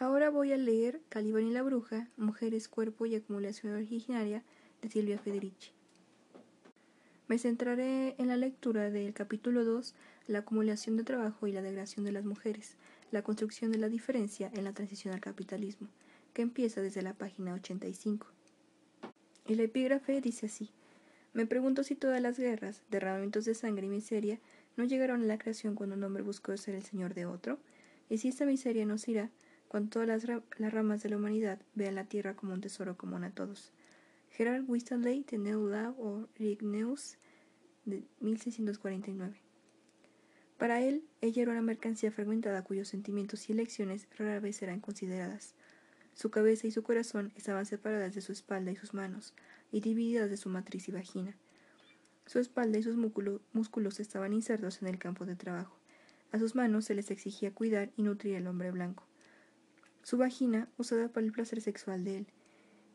Ahora voy a leer Calibán y la bruja, Mujeres, Cuerpo y Acumulación Originaria de Silvia Federici. Me centraré en la lectura del capítulo 2, la acumulación de trabajo y la degradación de las mujeres, la construcción de la diferencia en la transición al capitalismo, que empieza desde la página 85. El epígrafe dice así: Me pregunto si todas las guerras, derramamientos de sangre y miseria no llegaron a la creación cuando un hombre buscó ser el señor de otro, y si esta miseria nos irá cuando todas las, ramas de la humanidad vean la tierra como un tesoro común a todos. Gerard Winstanley de Neula o Rigneus de 1649. Para él, ella era una mercancía fragmentada cuyos sentimientos y elecciones rara vez eran consideradas. Su cabeza y su corazón estaban separadas de su espalda y sus manos, y divididas de su matriz y vagina. Su espalda y sus músculos estaban insertos en el campo de trabajo. A sus manos se les exigía cuidar y nutrir al hombre blanco. Su vagina, usada para el placer sexual de él,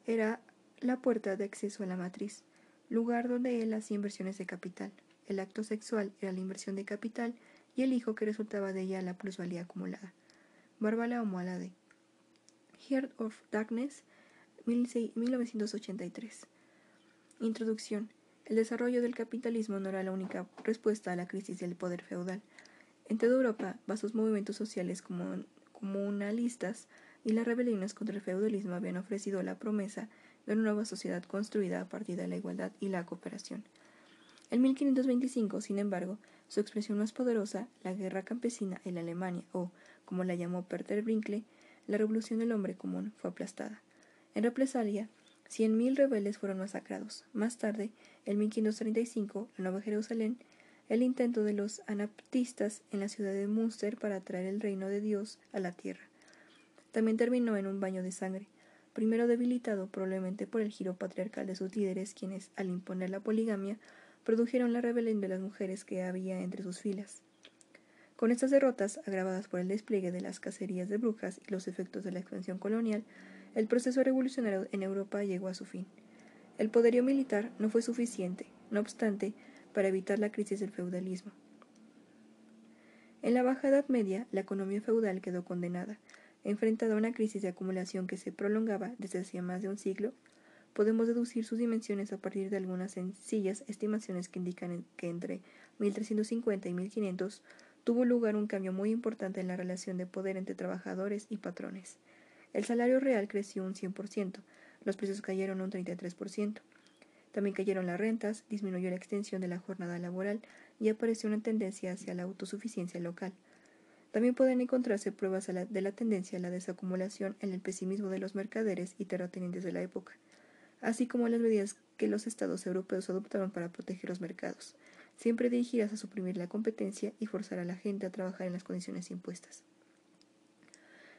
era la puerta de acceso a la matriz, lugar donde él hacía inversiones de capital. El acto sexual era la inversión de capital y el hijo que resultaba de ella la plusvalía acumulada. Bárbara Omoalade. Heart of Darkness, 1983. Introducción. El desarrollo del capitalismo no era la única respuesta a la crisis del poder feudal. En toda Europa, vastos movimientos sociales comunalistas y las rebeliones contra el feudalismo habían ofrecido la promesa de una nueva sociedad construida a partir de la igualdad y la cooperación. En 1525, sin embargo, su expresión más poderosa, la guerra campesina en Alemania, o, como la llamó Peter Brinkley, la revolución del hombre común, fue aplastada. En represalia, cien mil rebeldes fueron masacrados. Más tarde, en 1535, la Nueva Jerusalén, el intento de los anabaptistas en la ciudad de Münster para traer el reino de Dios a la tierra. También terminó en un baño de sangre primero debilitado probablemente por el giro patriarcal de sus líderes, quienes, al imponer la poligamia, produjeron la rebelión de las mujeres que había entre sus filas. Con estas derrotas, agravadas por el despliegue de las cacerías de brujas y los efectos de la expansión colonial, el proceso revolucionario en Europa llegó a su fin. El poderío militar no fue suficiente, no obstante, para evitar la crisis del feudalismo. En la Baja Edad Media, la economía feudal quedó condenada, Enfrentada a una crisis de acumulación que se prolongaba desde hacía más de un siglo, podemos deducir sus dimensiones a partir de algunas sencillas estimaciones que indican que entre 1350 y 1500 tuvo lugar un cambio muy importante en la relación de poder entre trabajadores y patrones. El salario real creció un 100%, los precios cayeron un 33%. También cayeron las rentas, disminuyó la extensión de la jornada laboral y apareció una tendencia hacia la autosuficiencia local. También pueden encontrarse pruebas de la tendencia a la desacumulación en el pesimismo de los mercaderes y terratenientes de la época, así como las medidas que los estados europeos adoptaron para proteger los mercados, siempre dirigidas a suprimir la competencia y forzar a la gente a trabajar en las condiciones impuestas.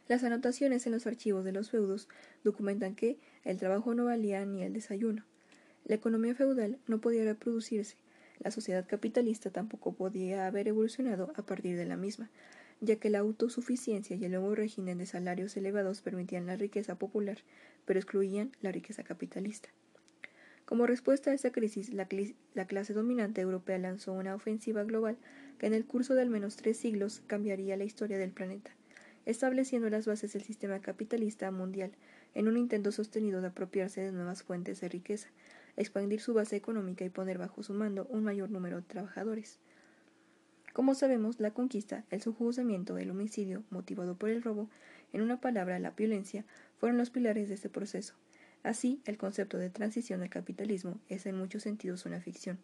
Las anotaciones en los archivos de los feudos documentan que el trabajo no valía ni el desayuno. La economía feudal no podía reproducirse, la sociedad capitalista tampoco podía haber evolucionado a partir de la misma, ya que la autosuficiencia y el nuevo régimen de salarios elevados permitían la riqueza popular, pero excluían la riqueza capitalista. Como respuesta a esta crisis, la, la, clase dominante europea lanzó una ofensiva global que en el curso de al menos tres siglos cambiaría la historia del planeta, estableciendo las bases del sistema capitalista mundial en un intento sostenido de apropiarse de nuevas fuentes de riqueza, expandir su base económica y poner bajo su mando un mayor número de trabajadores. Como sabemos, la conquista, el subjugamiento, el homicidio, motivado por el robo, en una palabra, la violencia, fueron los pilares de este proceso. Así, el concepto de transición al capitalismo es en muchos sentidos una ficción.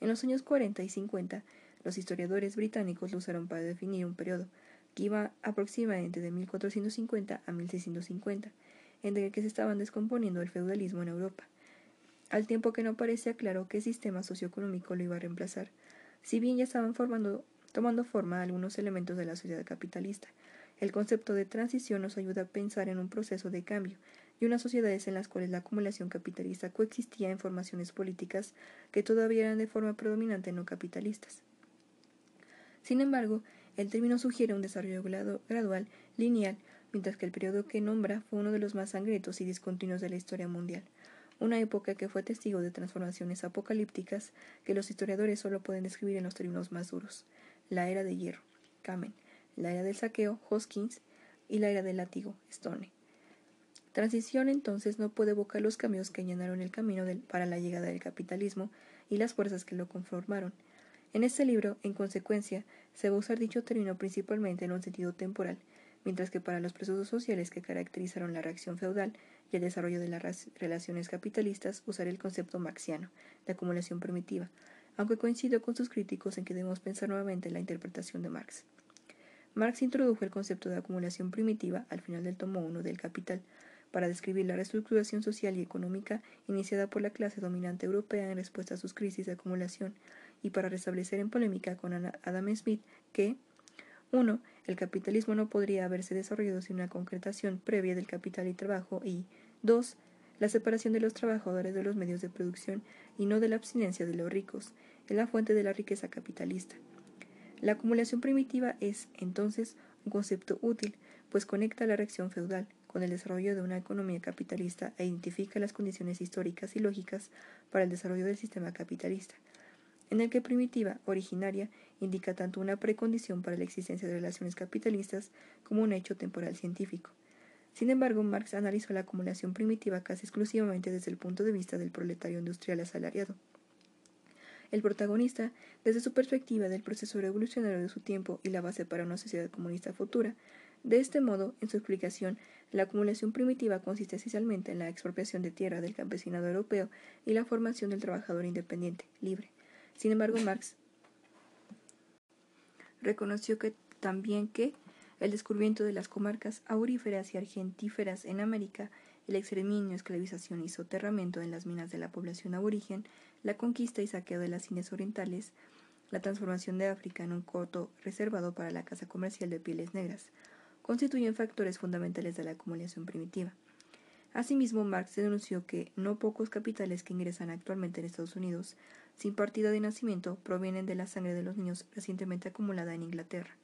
En los años 40 y 50, los historiadores británicos lo usaron para definir un periodo que iba aproximadamente de 1450 a 1650, en el que se estaban descomponiendo el feudalismo en Europa, al tiempo que no parecía claro qué sistema socioeconómico lo iba a reemplazar. Si bien ya estaban tomando forma algunos elementos de la sociedad capitalista, el concepto de transición nos ayuda a pensar en un proceso de cambio y unas sociedades en las cuales la acumulación capitalista coexistía en formaciones políticas que todavía eran de forma predominante no capitalistas. Sin embargo, el término sugiere un desarrollo gradual, lineal, mientras que el periodo que nombra fue uno de los más sangrientos y discontinuos de la historia mundial una época que fue testigo de transformaciones apocalípticas que los historiadores solo pueden describir en los términos más duros. La era de hierro, Kamen, la era del saqueo, Hoskins, y la era del látigo, Stone. Transición entonces no puede evocar los cambios que llenaron el camino para la llegada del capitalismo y las fuerzas que lo conformaron. En este libro, en consecuencia, se va a usar dicho término principalmente en un sentido temporal, mientras que para los procesos sociales que caracterizaron la reacción feudal el desarrollo de las relaciones capitalistas usaré el concepto marxiano, de acumulación primitiva, aunque coincido con sus críticos en que debemos pensar nuevamente en la interpretación de Marx. Marx introdujo el concepto de acumulación primitiva al final del tomo 1 del Capital, para describir la reestructuración social y económica iniciada por la clase dominante europea en respuesta a sus crisis de acumulación y para restablecer en polémica con Adam Smith que 1. El capitalismo no podría haberse desarrollado sin una concretación previa del capital y trabajo y 2. La separación de los trabajadores de los medios de producción y no de la abstinencia de los ricos es la fuente de la riqueza capitalista. La acumulación primitiva es, entonces, un concepto útil, pues conecta la reacción feudal, con el desarrollo de una economía capitalista e identifica las condiciones históricas y lógicas para el desarrollo del sistema capitalista, en el que primitiva, originaria, indica tanto una precondición para la existencia de relaciones capitalistas como un hecho temporal científico. Sin embargo, Marx analizó la acumulación primitiva casi exclusivamente desde el punto de vista del proletario industrial asalariado. El protagonista, desde su perspectiva del proceso revolucionario de su tiempo y la base para una sociedad comunista futura, de este modo, en su explicación, la acumulación primitiva consiste esencialmente en la expropiación de tierra del campesinado europeo y la formación del trabajador independiente, libre. Sin embargo, Marx reconoció que también que el descubrimiento de las comarcas auríferas y argentíferas en América, el exterminio, esclavización y soterramiento en las minas de la población aborigen, la conquista y saqueo de las Indias orientales, la transformación de África en un coto reservado para la caza comercial de pieles negras, constituyen factores fundamentales de la acumulación primitiva. Asimismo, Marx denunció que no pocos capitales que ingresan actualmente en Estados Unidos sin partida de nacimiento provienen de la sangre de los niños recientemente acumulada en Inglaterra.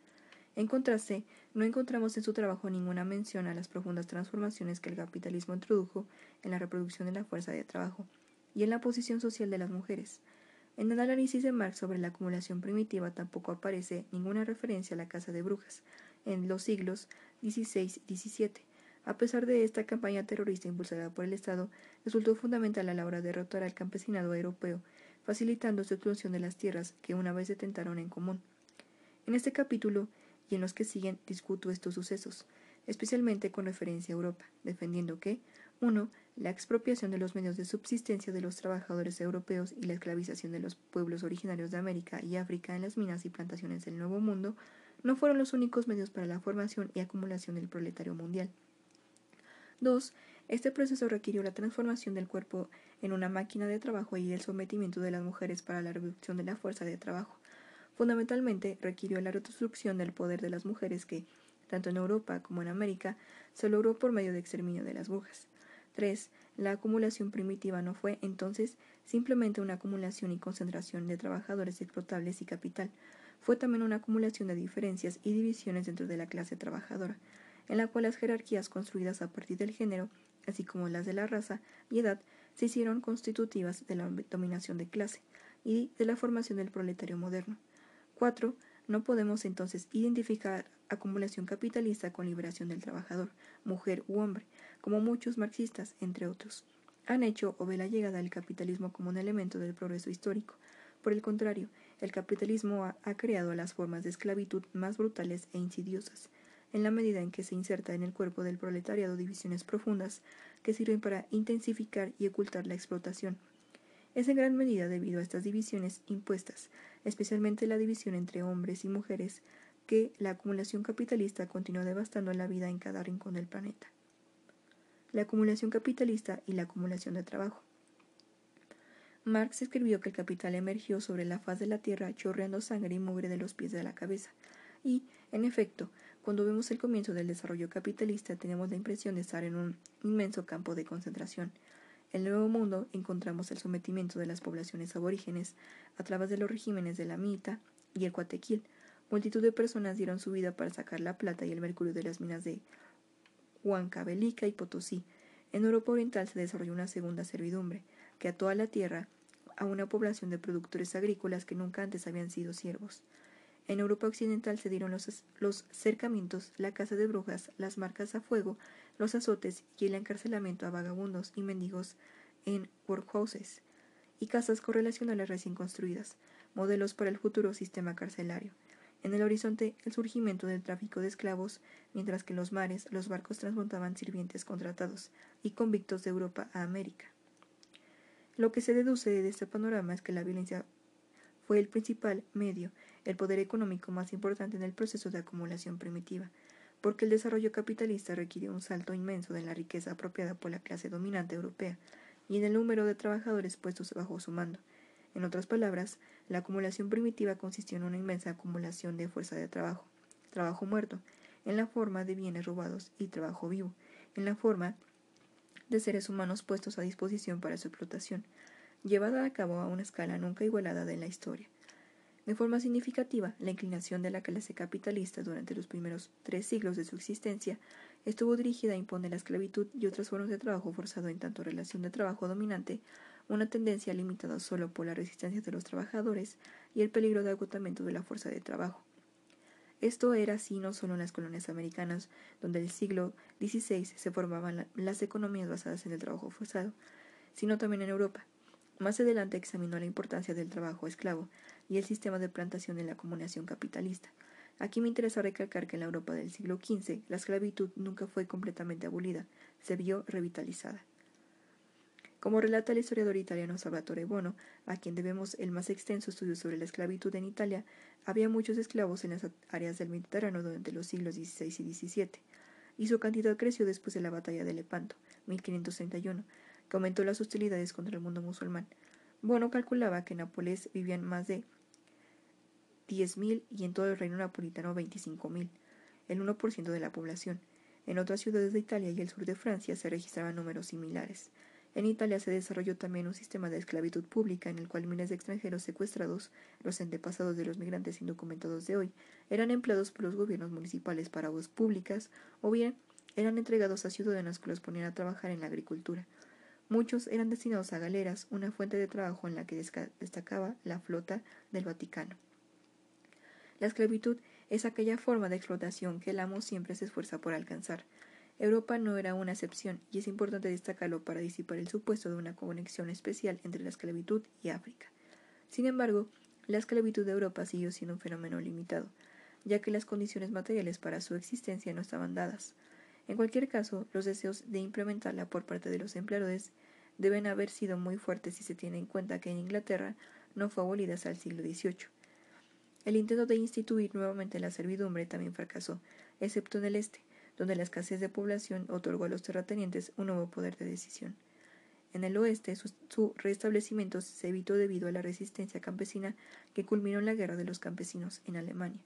En contraste, no encontramos en su trabajo ninguna mención a las profundas transformaciones que el capitalismo introdujo en la reproducción de la fuerza de trabajo y en la posición social de las mujeres. En el análisis de Marx sobre la acumulación primitiva tampoco aparece ninguna referencia a la casa de brujas, en los siglos XVI y XVII. A pesar de esta campaña terrorista impulsada por el Estado, resultó fundamental a la hora de derrotar al campesinado europeo, facilitando su exclusión de las tierras que una vez detentaron en común. En este capítulo y en los que siguen discuto estos sucesos, especialmente con referencia a Europa, defendiendo que 1. La expropiación de los medios de subsistencia de los trabajadores europeos y la esclavización de los pueblos originarios de América y África en las minas y plantaciones del Nuevo Mundo no fueron los únicos medios para la formación y acumulación del proletario mundial. 2. Este proceso requirió la transformación del cuerpo en una máquina de trabajo y el sometimiento de las mujeres para la reducción de la fuerza de trabajo. Fundamentalmente requirió la reconstrucción del poder de las mujeres que, tanto en Europa como en América, se logró por medio de exterminio de las brujas. 3. La acumulación primitiva no fue, entonces, simplemente una acumulación y concentración de trabajadores explotables y capital, fue también una acumulación de diferencias y divisiones dentro de la clase trabajadora, en la cual las jerarquías construidas a partir del género, así como las de la raza y edad, se hicieron constitutivas de la dominación de clase y de la formación del proletario moderno. 4. No podemos entonces identificar acumulación capitalista con liberación del trabajador, mujer u hombre, como muchos marxistas, entre otros, han hecho o ve la llegada del capitalismo como un elemento del progreso histórico. Por el contrario, el capitalismo ha, creado las formas de esclavitud más brutales e insidiosas, en la medida en que se inserta en el cuerpo del proletariado divisiones profundas que sirven para intensificar y ocultar la explotación. Es en gran medida debido a estas divisiones impuestas, especialmente la división entre hombres y mujeres, que la acumulación capitalista continúa devastando la vida en cada rincón del planeta. La acumulación capitalista y la acumulación de trabajo. Marx escribió que el capital emergió sobre la faz de la tierra chorreando sangre y mugre de los pies de la cabeza. Y, en efecto, cuando vemos el comienzo del desarrollo capitalista tenemos la impresión de estar en un inmenso campo de concentración. El Nuevo Mundo encontramos el sometimiento de las poblaciones aborígenes a través de los regímenes de la Mita y el Cuatequil. Multitud de personas dieron su vida para sacar la plata y el mercurio de las minas de Huancavelica y Potosí. En Europa Oriental se desarrolló una segunda servidumbre, que ató a la tierra a una población de productores agrícolas que nunca antes habían sido siervos. En Europa Occidental se dieron los, los cercamientos, la caza de brujas, las marcas a fuego, los azotes y el encarcelamiento a vagabundos y mendigos en workhouses y casas correlacionales recién construidas, modelos para el futuro sistema carcelario. En el horizonte, el surgimiento del tráfico de esclavos, mientras que en los mares los barcos transportaban sirvientes contratados y convictos de Europa a América. Lo que se deduce de este panorama es que la violencia fue el principal medio, el poder económico más importante en el proceso de acumulación primitiva, porque el desarrollo capitalista requirió un salto inmenso de la riqueza apropiada por la clase dominante europea y en el número de trabajadores puestos bajo su mando. En otras palabras, la acumulación primitiva consistió en una inmensa acumulación de fuerza de trabajo, trabajo muerto, en la forma de bienes robados y trabajo vivo, en la forma de seres humanos puestos a disposición para su explotación, llevada a cabo a una escala nunca igualada en la historia. De forma significativa, la inclinación de la clase capitalista durante los primeros tres siglos de su existencia estuvo dirigida a imponer la esclavitud y otras formas de trabajo forzado en tanto relación de trabajo dominante, una tendencia limitada solo por la resistencia de los trabajadores y el peligro de agotamiento de la fuerza de trabajo. Esto era así no solo en las colonias americanas, donde en el siglo XVI se formaban las economías basadas en el trabajo forzado, sino también en Europa. Más adelante examinó la importancia del trabajo esclavo y el sistema de plantación en la acumulación capitalista. Aquí me interesa recalcar que en la Europa del siglo XV la esclavitud nunca fue completamente abolida, se vio revitalizada. Como relata el historiador italiano Salvatore Bono, a quien debemos el más extenso estudio sobre la esclavitud en Italia, había muchos esclavos en las áreas del Mediterráneo durante los siglos XVI y XVII, y su cantidad creció después de la batalla de Lepanto, 1531, que aumentó las hostilidades contra el mundo musulmán. Bono calculaba que en Nápoles vivían más de 10.000 y en todo el reino napolitano 25.000, el 1% de la población. En otras ciudades de Italia y el sur de Francia se registraban números similares. En Italia se desarrolló también un sistema de esclavitud pública en el cual miles de extranjeros secuestrados, los antepasados de los migrantes indocumentados de hoy, eran empleados por los gobiernos municipales para voz públicas o bien eran entregados a ciudadanos que los ponían a trabajar en la agricultura. Muchos eran destinados a galeras, una fuente de trabajo en la que destacaba la flota del Vaticano. La esclavitud es aquella forma de explotación que el amo siempre se esfuerza por alcanzar. Europa no era una excepción, y es importante destacarlo para disipar el supuesto de una conexión especial entre la esclavitud y África. Sin embargo, la esclavitud de Europa siguió siendo un fenómeno limitado, ya que las condiciones materiales para su existencia no estaban dadas. En cualquier caso, los deseos de implementarla por parte de los empleadores deben haber sido muy fuertes si se tiene en cuenta que en Inglaterra no fue abolida hasta el siglo XVIII. El intento de instituir nuevamente la servidumbre también fracasó, excepto en el este, donde la escasez de población otorgó a los terratenientes un nuevo poder de decisión. En el oeste, su, restablecimiento se evitó debido a la resistencia campesina que culminó en la Guerra de los Campesinos en Alemania.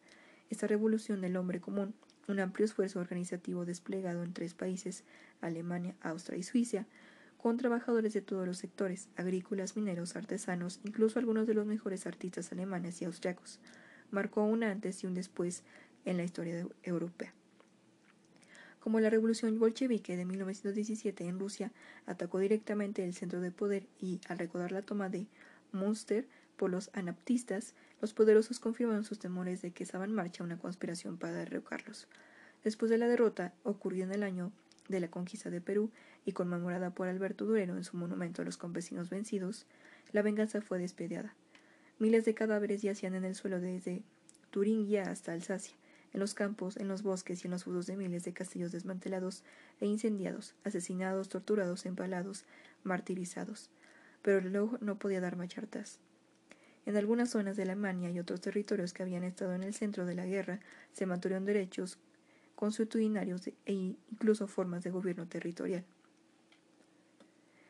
Esta revolución del hombre común, un amplio esfuerzo organizativo desplegado en tres países, Alemania, Austria y Suiza, con trabajadores de todos los sectores, agrícolas, mineros, artesanos, incluso algunos de los mejores artistas alemanes y austriacos, marcó un antes y un después en la historia europea. Como la revolución bolchevique de 1917 en Rusia atacó directamente el centro de poder y, al recordar la toma de Munster por los anaptistas, los poderosos confirmaron sus temores de que estaba en marcha una conspiración para derrocarlos. Después de la derrota, ocurrida en el año de la conquista de Perú y conmemorada por Alberto Durero en su monumento a los campesinos vencidos, la venganza fue despediada. Miles de cadáveres yacían en el suelo desde Turingia hasta Alsacia, en los campos, en los bosques y en los fudos de miles de castillos desmantelados e incendiados, asesinados, torturados, empalados, martirizados. Pero el reloj no podía dar marcha En algunas zonas de Alemania y otros territorios que habían estado en el centro de la guerra se mantuvieron derechos consuetudinarios e incluso formas de gobierno territorial.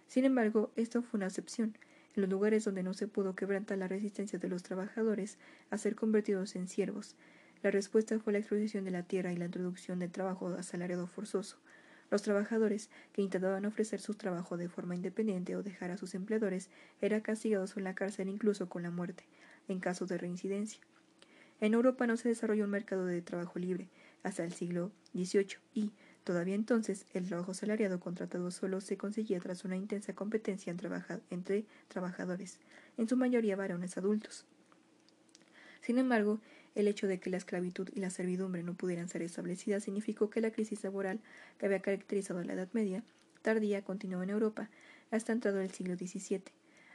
Sin embargo, esto fue una excepción en los lugares donde no se pudo quebrantar la resistencia de los trabajadores a ser convertidos en siervos. La respuesta fue la exposición de la tierra y la introducción del trabajo asalariado forzoso. Los trabajadores que intentaban ofrecer su trabajo de forma independiente o dejar a sus empleadores eran castigados en la cárcel incluso con la muerte, en caso de reincidencia. En Europa no se desarrolló un mercado de trabajo libre hasta el siglo XVIII y, Todavía entonces, el trabajo salariado contratado solo se conseguía tras una intensa competencia entre trabajadores, en su mayoría varones adultos. Sin embargo, El hecho de que la esclavitud y la servidumbre no pudieran ser establecidas significó que la crisis laboral que había caracterizado la Edad Media tardía continuó en Europa hasta entrado el siglo XVII,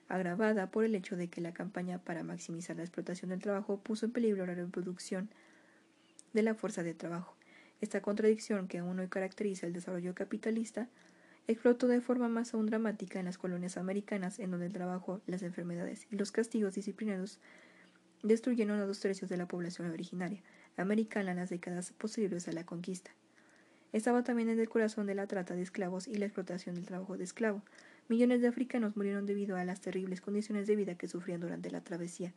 agravada por el hecho de que la campaña para maximizar la explotación del trabajo puso en peligro la reproducción de la fuerza de trabajo. Esta contradicción que aún hoy caracteriza el desarrollo capitalista explotó de forma más aún dramática en las colonias americanas, en donde el trabajo, las enfermedades y los castigos disciplinarios destruyeron a dos tercios de la población originaria americana en las décadas posteriores a la conquista. Estaba también en el corazón de la trata de esclavos y la explotación del trabajo de esclavo. Millones de africanos murieron debido a las terribles condiciones de vida que sufrían durante la travesía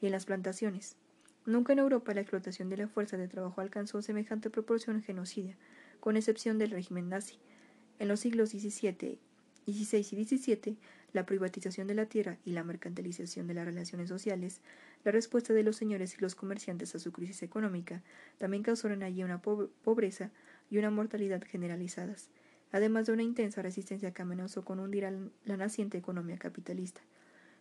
y en las plantaciones. Nunca en Europa la explotación de la fuerza de trabajo alcanzó semejante proporción genocidia, con excepción del régimen nazi. En los siglos XVII, XVI y XVII, la privatización de la tierra y la mercantilización de las relaciones sociales, la respuesta de los señores y los comerciantes a su crisis económica, también causaron allí una pobreza y una mortalidad generalizadas, además de una intensa resistencia que amenazó con hundir la naciente economía capitalista.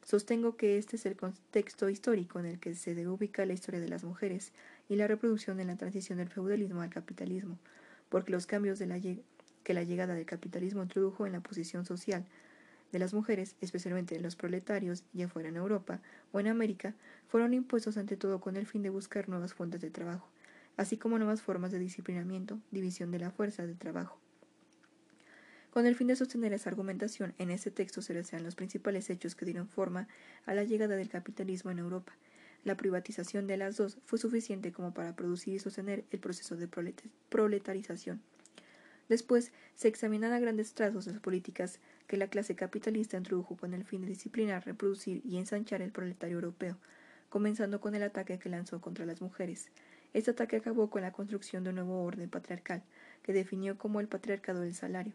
Sostengo que este es el contexto histórico en el que se debe ubicar la historia de las mujeres y la reproducción de la transición del feudalismo al capitalismo, porque los cambios que la llegada del capitalismo introdujo en la posición social de las mujeres, especialmente de los proletarios, ya fuera en Europa o en América, fueron impuestos ante todo con el fin de buscar nuevas fuentes de trabajo, así como nuevas formas de disciplinamiento, división de la fuerza de trabajo. Con el fin de sostener esa argumentación, en este texto se desean los principales hechos que dieron forma a la llegada del capitalismo en Europa. La privatización de las dos fue suficiente como para producir y sostener el proceso de proletarización. Después se examinan a grandes trazos las políticas que la clase capitalista introdujo con el fin de disciplinar, reproducir y ensanchar el proletario europeo, comenzando con el ataque que lanzó contra las mujeres. Este ataque acabó con la construcción de un nuevo orden patriarcal, que definió como el patriarcado del salario.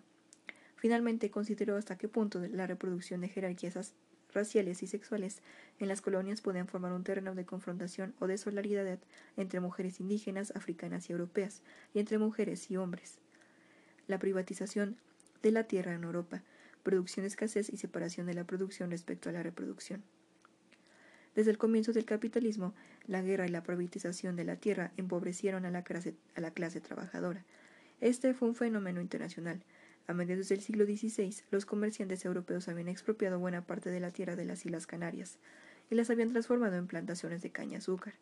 Finalmente consideró hasta qué punto la reproducción de jerarquías raciales y sexuales en las colonias podían formar un terreno de confrontación o de solidaridad entre mujeres indígenas, africanas y europeas, y entre mujeres y hombres. La privatización de la tierra en Europa, producción escasez y separación de la producción respecto a la reproducción. Desde el comienzo del capitalismo, la guerra y la privatización de la tierra empobrecieron a la clase, a la clase trabajadora. Este fue un fenómeno internacional. A mediados del siglo XVI, los comerciantes europeos habían expropiado buena parte de la tierra de las Islas Canarias y las habían transformado en plantaciones de caña azúcar.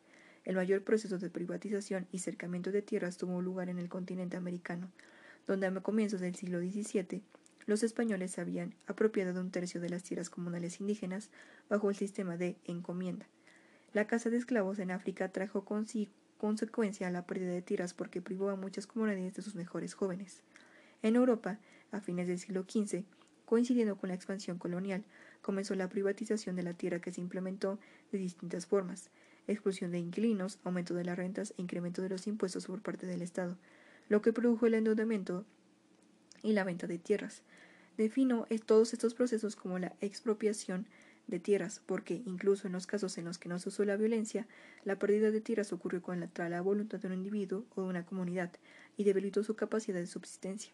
El mayor proceso de privatización y cercamiento de tierras tuvo lugar en el continente americano, donde a comienzos del siglo XVII los españoles habían apropiado de un tercio de las tierras comunales indígenas bajo el sistema de encomienda. La caza de esclavos en África trajo consigo consecuencia la pérdida de tierras porque privó a muchas comunidades de sus mejores jóvenes. En Europa, a fines del siglo XV, coincidiendo con la expansión colonial, comenzó la privatización de la tierra que se implementó de distintas formas, exclusión de inquilinos, aumento de las rentas e incremento de los impuestos por parte del Estado, lo que produjo el endeudamiento y la venta de tierras. Defino todos estos procesos como la expropiación de tierras, porque incluso en los casos en los que no se usó la violencia, la pérdida de tierras ocurrió contra la voluntad de un individuo o de una comunidad y debilitó su capacidad de subsistencia.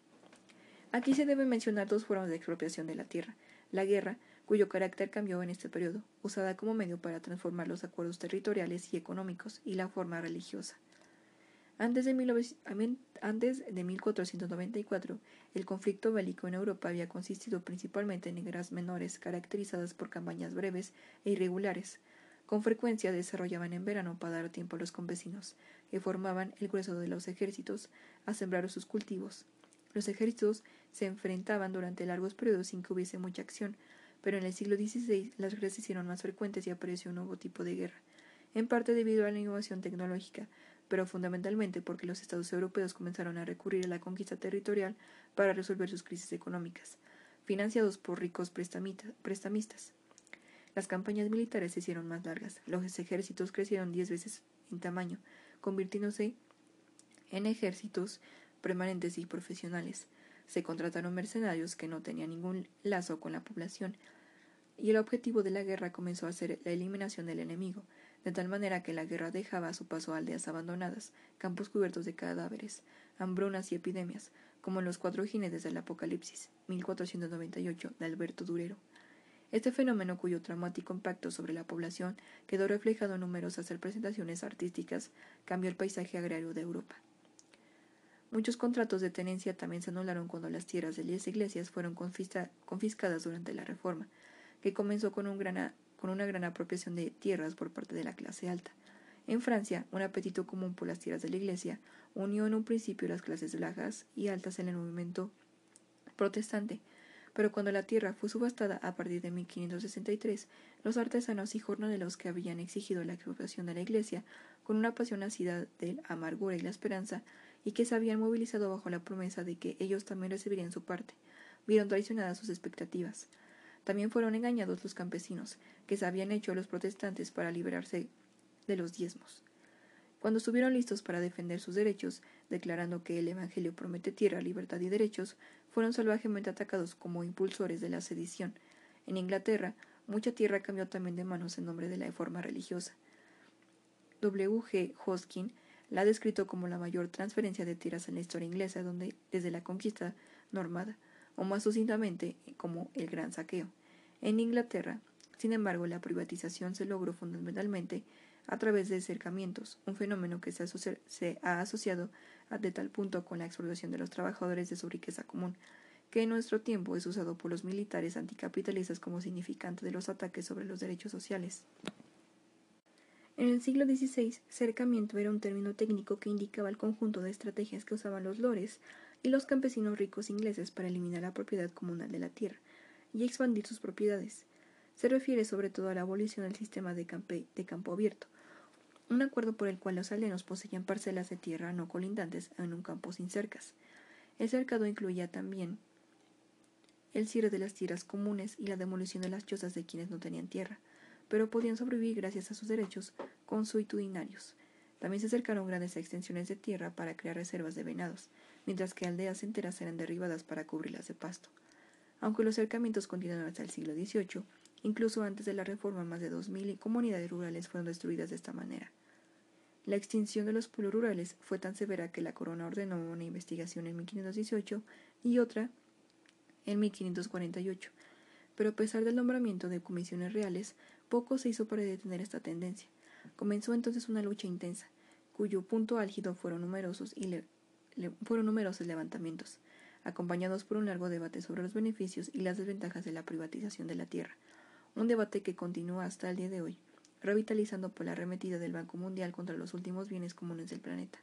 Aquí se deben mencionar dos formas de expropiación de la tierra. La guerra, cuyo carácter cambió en este periodo, usada como medio para transformar los acuerdos territoriales y económicos, y la forma religiosa. Antes de, antes de 1494, el conflicto bélico en Europa había consistido principalmente en guerras menores caracterizadas por campañas breves e irregulares. Con frecuencia desarrollaban en verano para dar tiempo a los campesinos, que formaban el grueso de los ejércitos, a sembrar sus cultivos. Los ejércitos se enfrentaban durante largos periodos sin que hubiese mucha acción, pero en el siglo XVI las guerras se hicieron más frecuentes y apareció un nuevo tipo de guerra, en parte debido a la innovación tecnológica, pero fundamentalmente porque los estados europeos comenzaron a recurrir a la conquista territorial para resolver sus crisis económicas, financiados por ricos prestamistas. Las campañas militares se hicieron más largas, los ejércitos crecieron diez veces en tamaño, convirtiéndose en ejércitos permanentes y profesionales. Se contrataron mercenarios que no tenían ningún lazo con la población, y el objetivo de la guerra comenzó a ser la eliminación del enemigo, de tal manera que la guerra dejaba a su paso aldeas abandonadas, campos cubiertos de cadáveres, hambrunas y epidemias, como en los cuatro jinetes del Apocalipsis, 1498, de Alberto Durero. Este fenómeno, cuyo traumático impacto sobre la población quedó reflejado en numerosas representaciones artísticas, cambió el paisaje agrario de Europa. Muchos contratos de tenencia también se anularon cuando las tierras de las iglesias fueron confiscadas durante la Reforma, que comenzó con, con una gran apropiación de tierras por parte de la clase alta. En Francia, un apetito común por las tierras de la Iglesia unió en un principio las clases bajas y altas en el movimiento protestante, pero cuando la tierra fue subastada a partir de 1563, los artesanos y jornaleros que habían exigido la expropiación de la Iglesia, con una pasión nacida de la amargura y la esperanza, y que se habían movilizado bajo la promesa de que ellos también recibirían su parte, vieron traicionadas sus expectativas. También fueron engañados los campesinos, que se habían hecho los protestantes para liberarse de los diezmos. Cuando estuvieron listos para defender sus derechos, declarando que el Evangelio promete tierra, libertad y derechos, fueron salvajemente atacados como impulsores de la sedición. En Inglaterra, mucha tierra cambió también de manos en nombre de la reforma religiosa. W. G. Hoskin la ha descrito como la mayor transferencia de tierras en la historia inglesa, donde, desde la conquista normada, o más sucintamente como el gran saqueo. En Inglaterra, sin embargo, la privatización se logró fundamentalmente a través de cercamientos, un fenómeno que se, ha asociado de tal punto con la explotación de los trabajadores de su riqueza común, que en nuestro tiempo es usado por los militares anticapitalistas como significante de los ataques sobre los derechos sociales. En el siglo XVI, cercamiento era un término técnico que indicaba el conjunto de estrategias que usaban los lores y los campesinos ricos ingleses para eliminar la propiedad comunal de la tierra y expandir sus propiedades. Se refiere sobre todo a la abolición del sistema de, de campo abierto, un acuerdo por el cual los aldeanos poseían parcelas de tierra no colindantes en un campo sin cercas. El cercado incluía también el cierre de las tierras comunes y la demolición de las chozas de quienes no tenían tierra, pero podían sobrevivir gracias a sus derechos consuetudinarios. También se cercaron grandes extensiones de tierra para crear reservas de venados, mientras que aldeas enteras eran derribadas para cubrirlas de pasto. Aunque los cercamientos continuaron hasta el siglo XVIII, incluso antes de la reforma más de dos mil comunidades rurales fueron destruidas de esta manera. La extinción de los pueblos rurales fue tan severa que la corona ordenó una investigación en 1518 y otra en 1548, pero a pesar del nombramiento de comisiones reales, poco se hizo para detener esta tendencia. Comenzó entonces una lucha intensa, cuyo punto álgido fueron numerosos y fueron numerosos levantamientos, acompañados por un largo debate sobre los beneficios y las desventajas de la privatización de la tierra, un debate que continúa hasta el día de hoy revitalizando por la arremetida del Banco Mundial contra los últimos bienes comunes del planeta.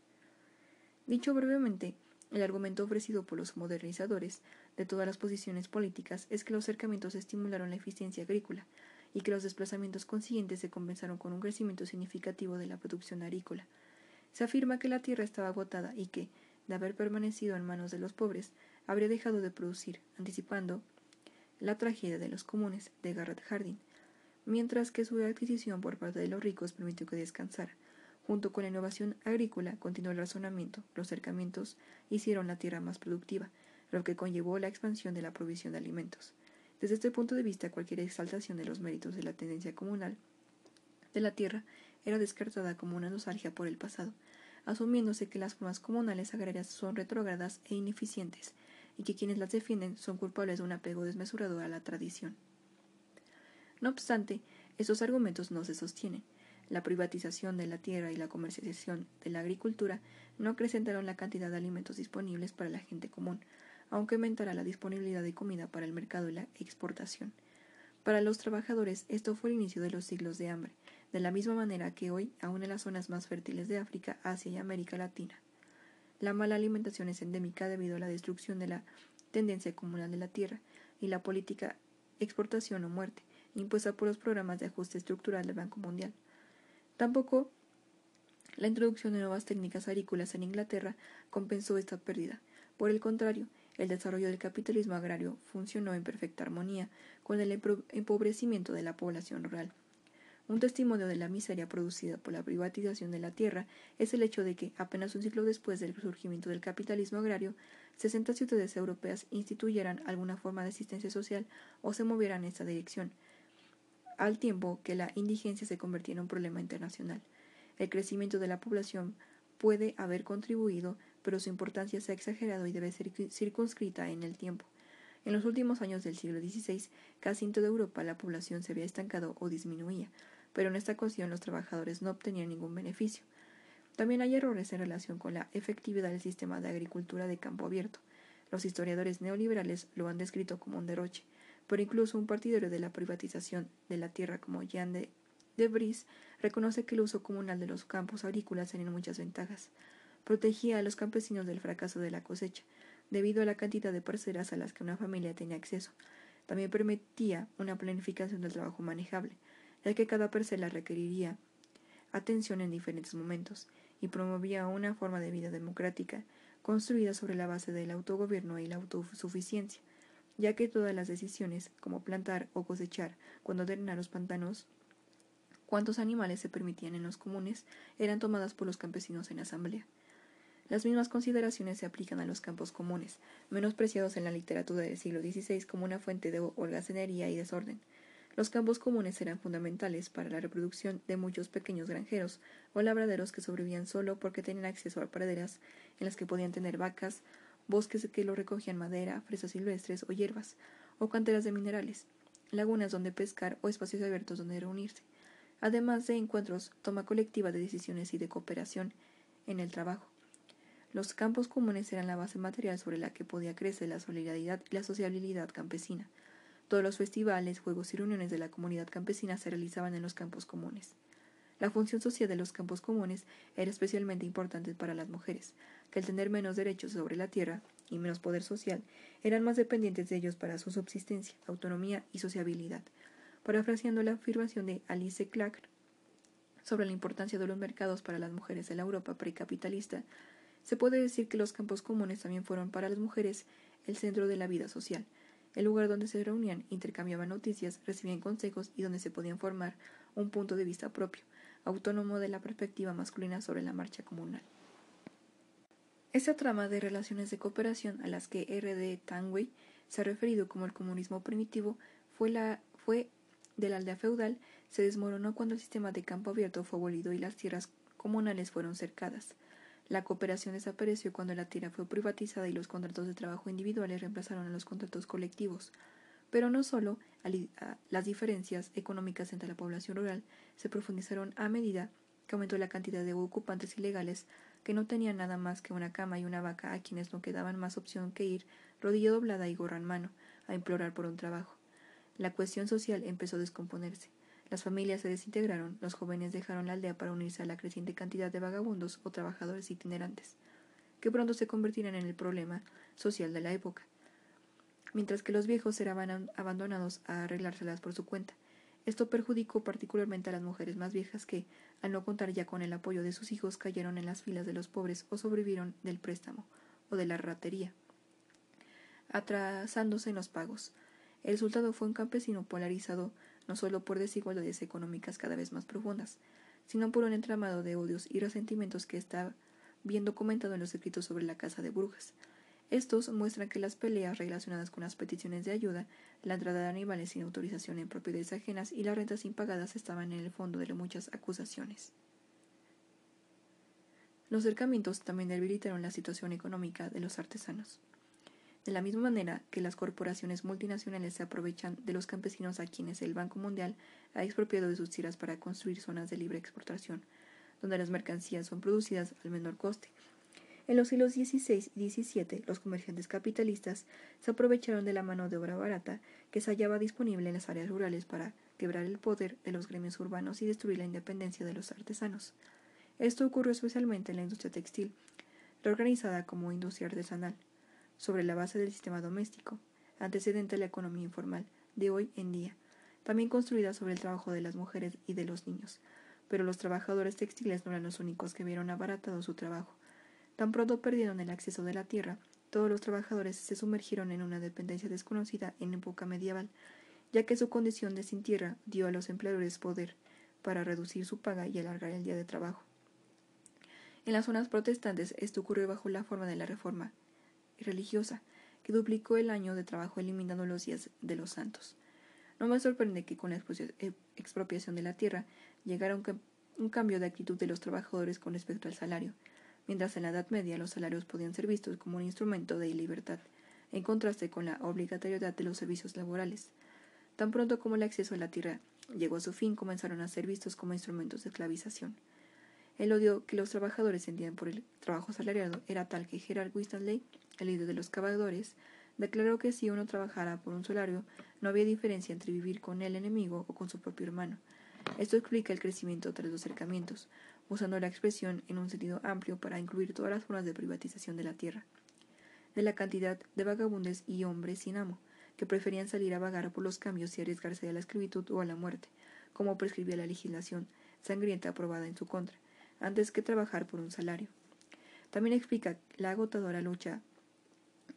Dicho brevemente, el argumento ofrecido por los modernizadores de todas las posiciones políticas es que los cercamientos estimularon la eficiencia agrícola y que los desplazamientos consiguientes se compensaron con un crecimiento significativo de la producción agrícola. Se afirma que la tierra estaba agotada y que, de haber permanecido en manos de los pobres, habría dejado de producir, anticipando la tragedia de los comunes de Garrett Hardin, mientras que su adquisición por parte de los ricos permitió que descansara. Junto con la innovación agrícola, continuó el razonamiento. Los cercamientos hicieron la tierra más productiva, lo que conllevó la expansión de la provisión de alimentos. Desde este punto de vista, cualquier exaltación de los méritos de la tendencia comunal de la tierra era descartada como una nostalgia por el pasado, asumiéndose que las formas comunales agrarias son retrógradas e ineficientes, y que quienes las defienden son culpables de un apego desmesurado a la tradición. No obstante, esos argumentos no se sostienen. La privatización de la tierra y la comercialización de la agricultura no acrecentaron la cantidad de alimentos disponibles para la gente común, aunque aumentará la disponibilidad de comida para el mercado y la exportación. Para los trabajadores esto fue el inicio de los siglos de hambre, de la misma manera que hoy aún en las zonas más fértiles de África, Asia y América Latina. La mala alimentación es endémica debido a la destrucción de la tendencia comunal de la tierra y la política exportación o muerte, impuesta por los programas de ajuste estructural del Banco Mundial. Tampoco la introducción de nuevas técnicas agrícolas en Inglaterra compensó esta pérdida. Por el contrario, el desarrollo del capitalismo agrario funcionó en perfecta armonía con el empobrecimiento de la población rural. Un testimonio de la miseria producida por la privatización de la tierra es el hecho de que, apenas un siglo después del surgimiento del capitalismo agrario, 60 ciudades europeas instituyeran alguna forma de asistencia social o se movieran en esta dirección, al tiempo que la indigencia se convertía en un problema internacional. El crecimiento de la población puede haber contribuido, pero su importancia se ha exagerado y debe ser circunscrita en el tiempo. En los últimos años del siglo XVI, casi en toda Europa la población se había estancado o disminuía, pero en esta ocasión los trabajadores no obtenían ningún beneficio. También hay errores en relación con la efectividad del sistema de agricultura de campo abierto. Los historiadores neoliberales lo han descrito como un derroche, pero incluso un partidario de la privatización de la tierra como Jean de, de Vries reconoce que el uso comunal de los campos agrícolas tenía muchas ventajas. Protegía a los campesinos del fracaso de la cosecha, debido a la cantidad de parcelas a las que una familia tenía acceso. También permitía una planificación del trabajo manejable, ya que cada parcela requeriría atención en diferentes momentos y promovía una forma de vida democrática construida sobre la base del autogobierno y la autosuficiencia, ya que todas las decisiones, como plantar o cosechar, cuando drenar los pantanos, cuántos animales se permitían en los comunes, eran tomadas por los campesinos en asamblea. Las mismas consideraciones se aplican a los campos comunes, menospreciados en la literatura del siglo XVI como una fuente de holgazanería y desorden. Los campos comunes eran fundamentales para la reproducción de muchos pequeños granjeros o labraderos que sobrevivían solo porque tenían acceso a praderas en las que podían tener vacas, bosques que lo recogían madera, fresas silvestres o hierbas, o canteras de minerales, lagunas donde pescar o espacios abiertos donde reunirse, además de encuentros, toma colectiva de decisiones y de cooperación en el trabajo. Los campos comunes eran la base material sobre la que podía crecer la solidaridad y la sociabilidad campesina. Todos los festivales, juegos y reuniones de la comunidad campesina se realizaban en los campos comunes. La función social de los campos comunes era especialmente importante para las mujeres, que al tener menos derechos sobre la tierra y menos poder social, eran más dependientes de ellos para su subsistencia, autonomía y sociabilidad. Parafraseando la afirmación de Alice Clark sobre la importancia de los mercados para las mujeres de la Europa precapitalista, se puede decir que los campos comunes también fueron para las mujeres el centro de la vida social, el lugar donde se reunían, intercambiaban noticias, recibían consejos y donde se podían formar un punto de vista propio, autónomo de la perspectiva masculina sobre la marcha comunal. Esta trama de relaciones de cooperación a las que R. D. Tanway se ha referido como el comunismo primitivo fue, la, fue de la aldea feudal se desmoronó cuando el sistema de campo abierto fue abolido y las tierras comunales fueron cercadas. La cooperación desapareció cuando la tierra fue privatizada y los contratos de trabajo individuales reemplazaron a los contratos colectivos. Pero no solo las diferencias económicas entre la población rural se profundizaron a medida que aumentó la cantidad de ocupantes ilegales que no tenían nada más que una cama y una vaca a quienes no quedaban más opción que ir, rodilla doblada y gorra en mano, a implorar por un trabajo. La cuestión social empezó a descomponerse. Las familias se desintegraron, los jóvenes dejaron la aldea para unirse a la creciente cantidad de vagabundos o trabajadores itinerantes, que pronto se convertirán en el problema social de la época, mientras que los viejos eran abandonados a arreglárselas por su cuenta. Esto perjudicó particularmente a las mujeres más viejas que, al no contar ya con el apoyo de sus hijos, cayeron en las filas de los pobres o sobrevivieron del préstamo o de la ratería, atrasándose en los pagos. El resultado fue un campesino polarizado no solo por desigualdades económicas cada vez más profundas, sino por un entramado de odios y resentimientos que está bien documentado en los escritos sobre la casa de brujas. Estos muestran que las peleas relacionadas con las peticiones de ayuda, la entrada de animales sin autorización en propiedades ajenas y las rentas impagadas estaban en el fondo de muchas acusaciones. Los cercamientos también debilitaron la situación económica de los artesanos. De la misma manera que las corporaciones multinacionales se aprovechan de los campesinos a quienes el Banco Mundial ha expropiado de sus tierras para construir zonas de libre exportación, donde las mercancías son producidas al menor coste. En los siglos XVI y XVII, los comerciantes capitalistas se aprovecharon de la mano de obra barata que se hallaba disponible en las áreas rurales para quebrar el poder de los gremios urbanos y destruir la independencia de los artesanos. Esto ocurrió especialmente en la industria textil, reorganizada como industria artesanal sobre la base del sistema doméstico, antecedente a la economía informal de hoy en día, también construida sobre el trabajo de las mujeres y de los niños. Pero los trabajadores textiles no eran los únicos que vieron abaratado su trabajo. Tan pronto perdieron el acceso de la tierra, todos los trabajadores se sumergieron en una dependencia desconocida en época medieval, ya que su condición de sin tierra dio a los empleadores poder para reducir su paga y alargar el día de trabajo. En las zonas protestantes esto ocurrió bajo la forma de la reforma religiosa, que duplicó el año de trabajo eliminando los días de los santos. No me sorprende que con la eh, expropiación de la tierra llegara un, cambio de actitud de los trabajadores con respecto al salario. Mientras en la Edad Media los salarios podían ser vistos como un instrumento de libertad, en contraste con la obligatoriedad de los servicios laborales. Tan pronto como el acceso a la tierra llegó a su fin, comenzaron a ser vistos como instrumentos de esclavización. El odio que los trabajadores sentían por el trabajo salariado era tal que Gerard Winstanley, el líder de los cavadores, declaró que si uno trabajara por un salario, no había diferencia entre vivir con el enemigo o con su propio hermano. Esto explica el crecimiento tras los acercamientos, usando la expresión en un sentido amplio para incluir todas las formas de privatización de la tierra, de la cantidad de vagabundes y hombres sin amo, que preferían salir a vagar por los cambios y arriesgarse a la esclavitud o a la muerte, como prescribía la legislación sangrienta aprobada en su contra, antes que trabajar por un salario. También explica la agotadora lucha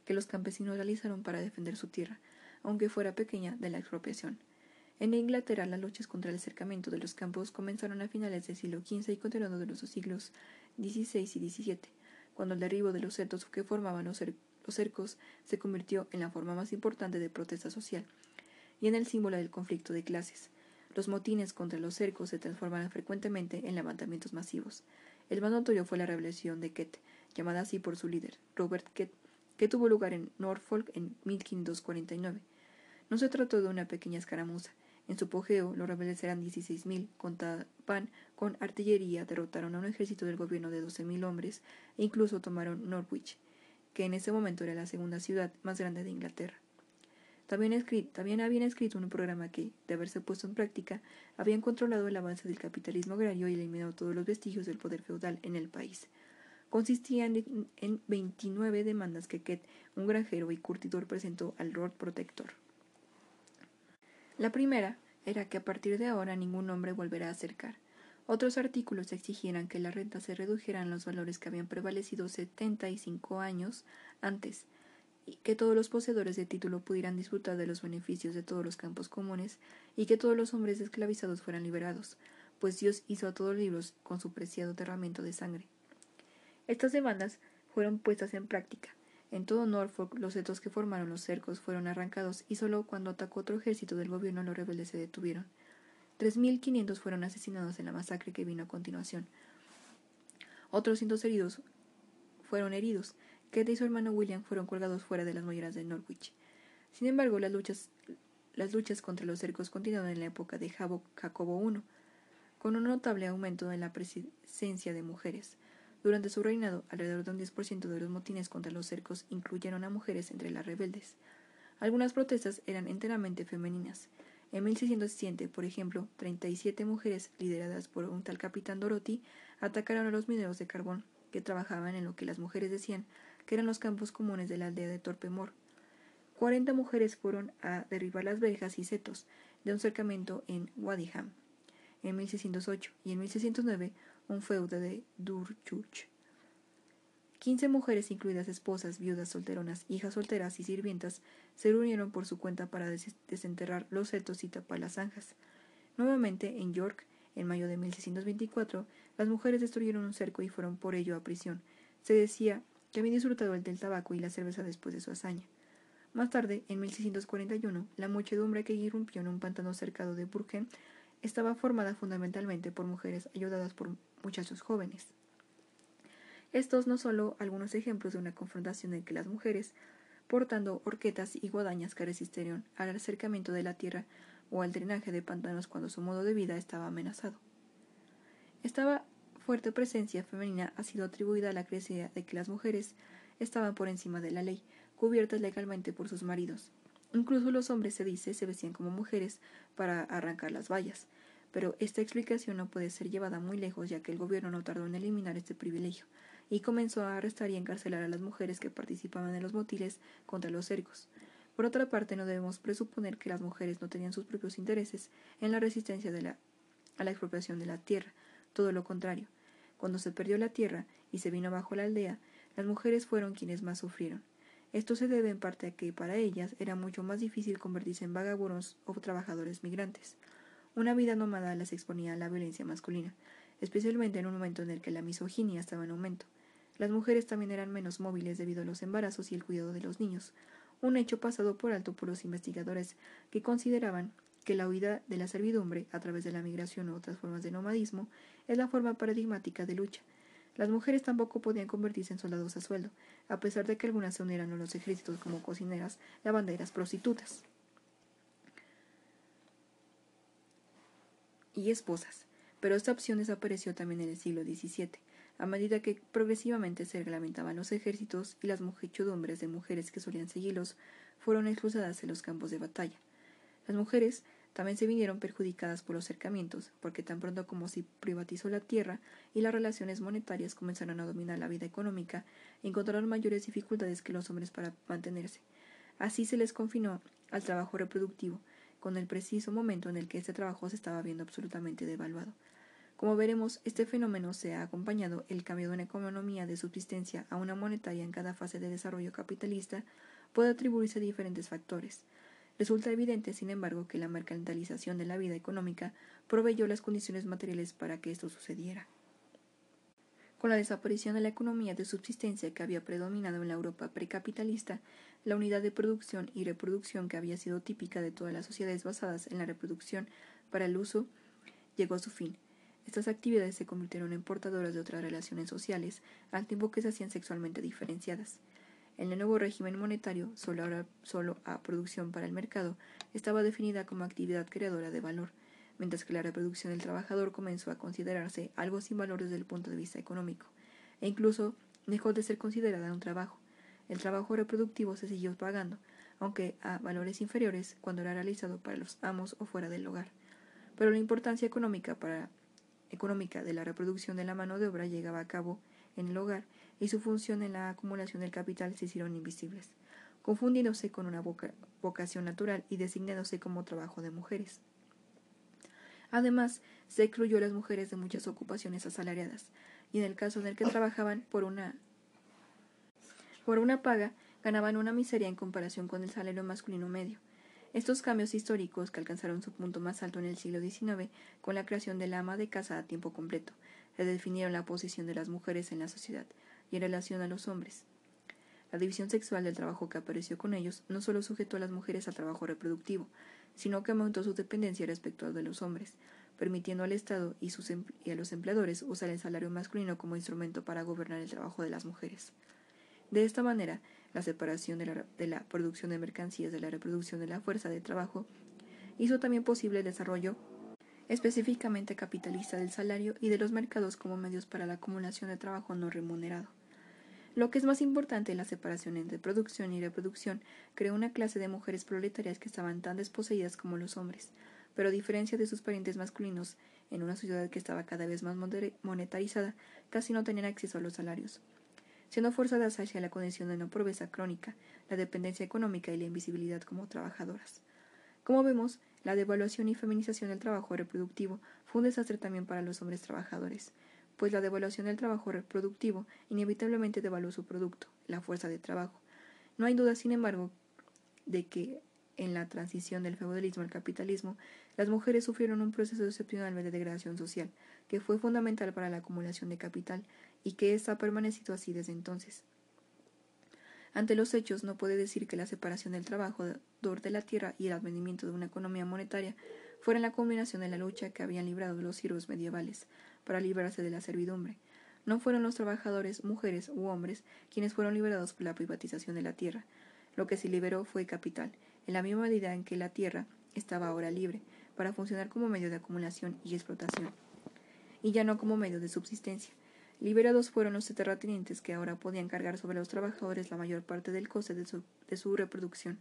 que los campesinos realizaron para defender su tierra, aunque fuera pequeña, de la expropiación. En Inglaterra, las luchas contra el acercamiento de los campos comenzaron a finales del siglo XV y continuaron durante los siglos XVI y XVII, cuando el derribo de los cercos que formaban los, cercos se convirtió en la forma más importante de protesta social y en el símbolo del conflicto de clases. Los motines contra los cercos se transformaron frecuentemente en levantamientos masivos. El más notorio fue la rebelión de Kett, llamada así por su líder, Robert Kett, que tuvo lugar en Norfolk en 1549. No se trató de una pequeña escaramuza, en su apogeo, los rebeldes eran 16.000, contaban con artillería, derrotaron a un ejército del gobierno de 12.000 hombres e incluso tomaron Norwich, que en ese momento era la segunda ciudad más grande de Inglaterra. También, también, habían escrito un programa que, de haberse puesto en práctica, habían controlado el avance del capitalismo agrario y eliminado todos los vestigios del poder feudal en el país. Consistían en, en 29 demandas que Kett, un granjero y curtidor, presentó al Lord Protector. La primera era que a partir de ahora ningún hombre volverá a acercar. Otros artículos exigieran que la renta se redujera en los valores que habían prevalecido 75 años antes, que todos los poseedores de título pudieran disfrutar de los beneficios de todos los campos comunes, y que todos los hombres esclavizados fueran liberados, pues Dios hizo a todos libros con su preciado derramamiento de sangre. Estas demandas fueron puestas en práctica, en todo Norfolk, los setos que formaron los cercos fueron arrancados y solo cuando atacó otro ejército del gobierno los rebeldes se detuvieron. Tres mil quinientos fueron asesinados en la masacre que vino a continuación. Otros cientos heridos fueron heridos. Kate y su hermano William fueron colgados fuera de las molleras de Norwich. Sin embargo, las luchas, las luchas contra los cercos continuaron en la época de Jacobo I, con un notable aumento en la presencia de mujeres. Durante su reinado, alrededor de un 10% de los motines contra los cercos incluyeron a mujeres entre las rebeldes. Algunas protestas eran enteramente femeninas. En 1607, por ejemplo, 37 mujeres, lideradas por un tal capitán Dorothy, atacaron a los mineros de carbón que trabajaban en lo que las mujeres decían que eran los campos comunes de la aldea de Torpemor. 40 mujeres fueron a derribar las verjas y setos de un cercamiento en Wadiham en 1608 y en 1609 un feudo de Durchuch. Quince mujeres, incluidas esposas, viudas, solteronas, hijas solteras y sirvientas, se reunieron por su cuenta para desenterrar los setos y tapar las zanjas. Nuevamente, en York, en mayo de 1624, las mujeres destruyeron un cerco y fueron por ello a prisión. Se decía que habían disfrutado el del tabaco y la cerveza después de su hazaña. Más tarde, en 1641, la muchedumbre que irrumpió en un pantano cercado de Burgen estaba formada fundamentalmente por mujeres ayudadas por muchachos jóvenes. Estos no solo algunos ejemplos de una confrontación en que las mujeres, portando horquetas y guadañas que resistieron al acercamiento de la tierra o al drenaje de pantanos cuando su modo de vida estaba amenazado. Esta fuerte presencia femenina ha sido atribuida a la creencia de que las mujeres estaban por encima de la ley, cubiertas legalmente por sus maridos. Incluso los hombres, se dice, se vestían como mujeres para arrancar las vallas, pero esta explicación no puede ser llevada muy lejos ya que el gobierno no tardó en eliminar este privilegio y comenzó a arrestar y encarcelar a las mujeres que participaban en los motiles contra los cercos. Por otra parte, no debemos presuponer que las mujeres no tenían sus propios intereses en la resistencia a la expropiación de la tierra, todo lo contrario. Cuando se perdió la tierra y se vino abajo la aldea, las mujeres fueron quienes más sufrieron. Esto se debe en parte a que para ellas era mucho más difícil convertirse en vagabundos o trabajadores migrantes. Una vida nómada las exponía a la violencia masculina, especialmente en un momento en el que la misoginia estaba en aumento. Las mujeres también eran menos móviles debido a los embarazos y el cuidado de los niños, un hecho pasado por alto por los investigadores que consideraban que la huida de la servidumbre a través de la migración u otras formas de nomadismo es la forma paradigmática de lucha. Las mujeres tampoco podían convertirse en soldados a sueldo, a pesar de que algunas se unieran a los ejércitos como cocineras, lavanderas, prostitutas y esposas. Pero esta opción desapareció también en el siglo XVII, a medida que progresivamente se reglamentaban los ejércitos y las muchedumbres de mujeres que solían seguirlos fueron expulsadas en los campos de batalla. Las mujeres también se vinieron perjudicadas por los cercamientos, porque tan pronto como se privatizó la tierra y las relaciones monetarias comenzaron a dominar la vida económica, encontraron mayores dificultades que los hombres para mantenerse. Así se les confinó al trabajo reproductivo, con el preciso momento en el que este trabajo se estaba viendo absolutamente devaluado. Como veremos, este fenómeno se ha acompañado el cambio de una economía de subsistencia a una monetaria en cada fase de desarrollo capitalista puede atribuirse a diferentes factores. Resulta evidente, sin embargo, que la mercantilización de la vida económica proveyó las condiciones materiales para que esto sucediera. Con la desaparición de la economía de subsistencia que había predominado en la Europa precapitalista, la unidad de producción y reproducción que había sido típica de todas las sociedades basadas en la reproducción para el uso llegó a su fin. Estas actividades se convirtieron en portadoras de otras relaciones sociales, al tiempo que se hacían sexualmente diferenciadas. En el nuevo régimen monetario, solo, solo a producción para el mercado, estaba definida como actividad creadora de valor, mientras que la reproducción del trabajador comenzó a considerarse algo sin valor desde el punto de vista económico, e incluso dejó de ser considerada un trabajo. El trabajo reproductivo se siguió pagando, aunque a valores inferiores cuando era realizado para los amos o fuera del hogar. Pero la importancia económica, de la reproducción de la mano de obra llegaba a cabo en el hogar y su función en la acumulación del capital se hicieron invisibles, confundiéndose con una vocación natural y designándose como trabajo de mujeres. Además, se excluyó a las mujeres de muchas ocupaciones asalariadas, y en el caso en el que trabajaban por una, por una paga, ganaban una miseria en comparación con el salario masculino medio. Estos cambios históricos, que alcanzaron su punto más alto en el siglo XIX con la creación de la ama de casa a tiempo completo, redefinieron la posición de las mujeres en la sociedad, y en relación a los hombres. La división sexual del trabajo que apareció con ellos no solo sujetó a las mujeres al trabajo reproductivo, sino que aumentó su dependencia respecto a de los hombres, permitiendo al Estado y, sus y a los empleadores usar el salario masculino como instrumento para gobernar el trabajo de las mujeres. De esta manera, la separación de la producción de mercancías de la reproducción de la fuerza de trabajo hizo también posible el desarrollo específicamente capitalista del salario y de los mercados como medios para la acumulación de trabajo no remunerado. Lo que es más importante, la separación entre producción y reproducción creó una clase de mujeres proletarias que estaban tan desposeídas como los hombres, pero a diferencia de sus parientes masculinos, en una sociedad que estaba cada vez más monetarizada, casi no tenían acceso a los salarios, siendo forzadas hacia la condición de no pobreza crónica, la dependencia económica y la invisibilidad como trabajadoras. Como vemos, la devaluación y feminización del trabajo reproductivo fue un desastre también para los hombres trabajadores pues la devaluación del trabajo reproductivo inevitablemente devaluó su producto, la fuerza de trabajo. No hay duda, sin embargo, de que en la transición del feudalismo al capitalismo, las mujeres sufrieron un proceso excepcional de degradación social, que fue fundamental para la acumulación de capital y que ésta ha permanecido así desde entonces. Ante los hechos, no puede decir que la separación del trabajador de la tierra y el advenimiento de una economía monetaria fueran la combinación de la lucha que habían librado los siervos medievales, para librarse de la servidumbre. No fueron los trabajadores, mujeres u hombres, quienes fueron liberados por la privatización de la tierra. Lo que se liberó fue capital, en la misma medida en que la tierra estaba ahora libre, para funcionar como medio de acumulación y explotación, y ya no como medio de subsistencia. Liberados fueron los terratenientes que ahora podían cargar sobre los trabajadores la mayor parte del coste de su, de su reproducción,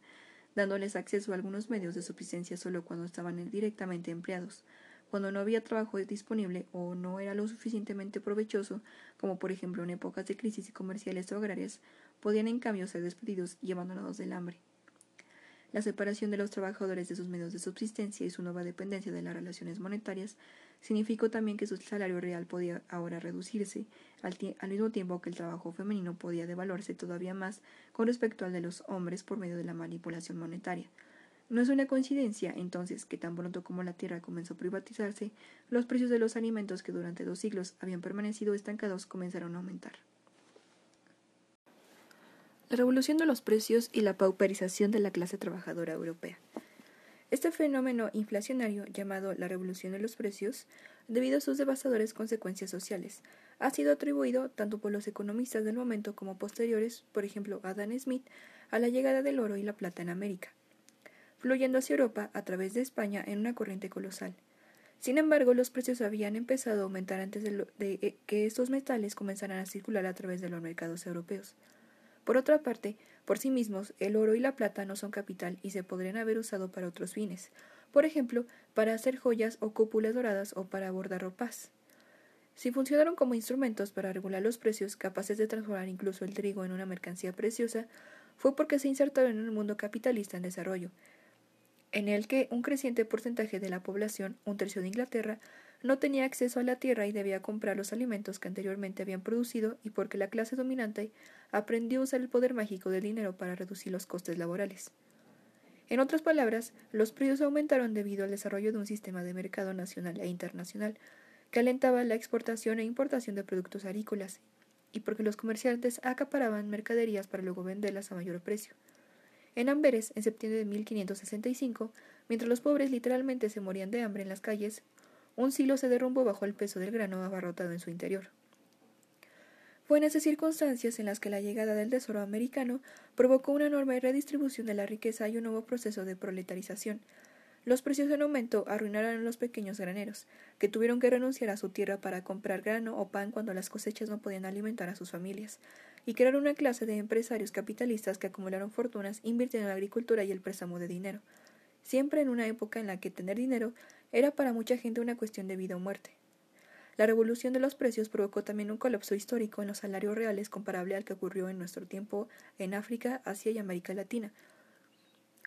dándoles acceso a algunos medios de subsistencia solo cuando estaban directamente empleados cuando no había trabajo disponible o no era lo suficientemente provechoso, como por ejemplo en épocas de crisis comerciales o agrarias, podían en cambio ser despedidos y abandonados del hambre. La separación de los trabajadores de sus medios de subsistencia y su nueva dependencia de las relaciones monetarias significó también que su salario real podía ahora reducirse, al, al, mismo tiempo que el trabajo femenino podía devaluarse todavía más con respecto al de los hombres por medio de la manipulación monetaria, no es una coincidencia, entonces, que tan pronto como la tierra comenzó a privatizarse, los precios de los alimentos que durante dos siglos habían permanecido estancados comenzaron a aumentar. La revolución de los precios y la pauperización de la clase trabajadora europea. Este fenómeno inflacionario, llamado la revolución de los precios, debido a sus devastadoras consecuencias sociales, ha sido atribuido tanto por los economistas del momento como posteriores, por ejemplo Adam Smith, a la llegada del oro y la plata en América, fluyendo hacia Europa a través de España en una corriente colosal. Sin embargo, los precios habían empezado a aumentar antes de, de que estos metales comenzaran a circular a través de los mercados europeos. Por otra parte, por sí mismos, el oro y la plata no son capital y se podrían haber usado para otros fines, por ejemplo, para hacer joyas o cúpulas doradas o para bordar ropas. Si funcionaron como instrumentos para regular los precios capaces de transformar incluso el trigo en una mercancía preciosa, fue porque se insertaron en un mundo capitalista en desarrollo, en el que un creciente porcentaje de la población, un tercio de Inglaterra, no tenía acceso a la tierra y debía comprar los alimentos que anteriormente habían producido y porque la clase dominante aprendió a usar el poder mágico del dinero para reducir los costes laborales. En otras palabras, los precios aumentaron debido al desarrollo de un sistema de mercado nacional e internacional que alentaba la exportación e importación de productos agrícolas y porque los comerciantes acaparaban mercaderías para luego venderlas a mayor precio. En Amberes, en septiembre de 1565, mientras los pobres literalmente se morían de hambre en las calles, un silo se derrumbó bajo el peso del grano abarrotado en su interior. Fue en esas circunstancias en las que la llegada del tesoro americano provocó una enorme redistribución de la riqueza y un nuevo proceso de proletarización. Los precios en aumento arruinaron a los pequeños graneros, que tuvieron que renunciar a su tierra para comprar grano o pan cuando las cosechas no podían alimentar a sus familias, y crearon una clase de empresarios capitalistas que acumularon fortunas invirtiendo en la agricultura y el préstamo de dinero, siempre en una época en la que tener dinero era para mucha gente una cuestión de vida o muerte. La revolución de los precios provocó también un colapso histórico en los salarios reales comparable al que ocurrió en nuestro tiempo en África, Asia y América Latina,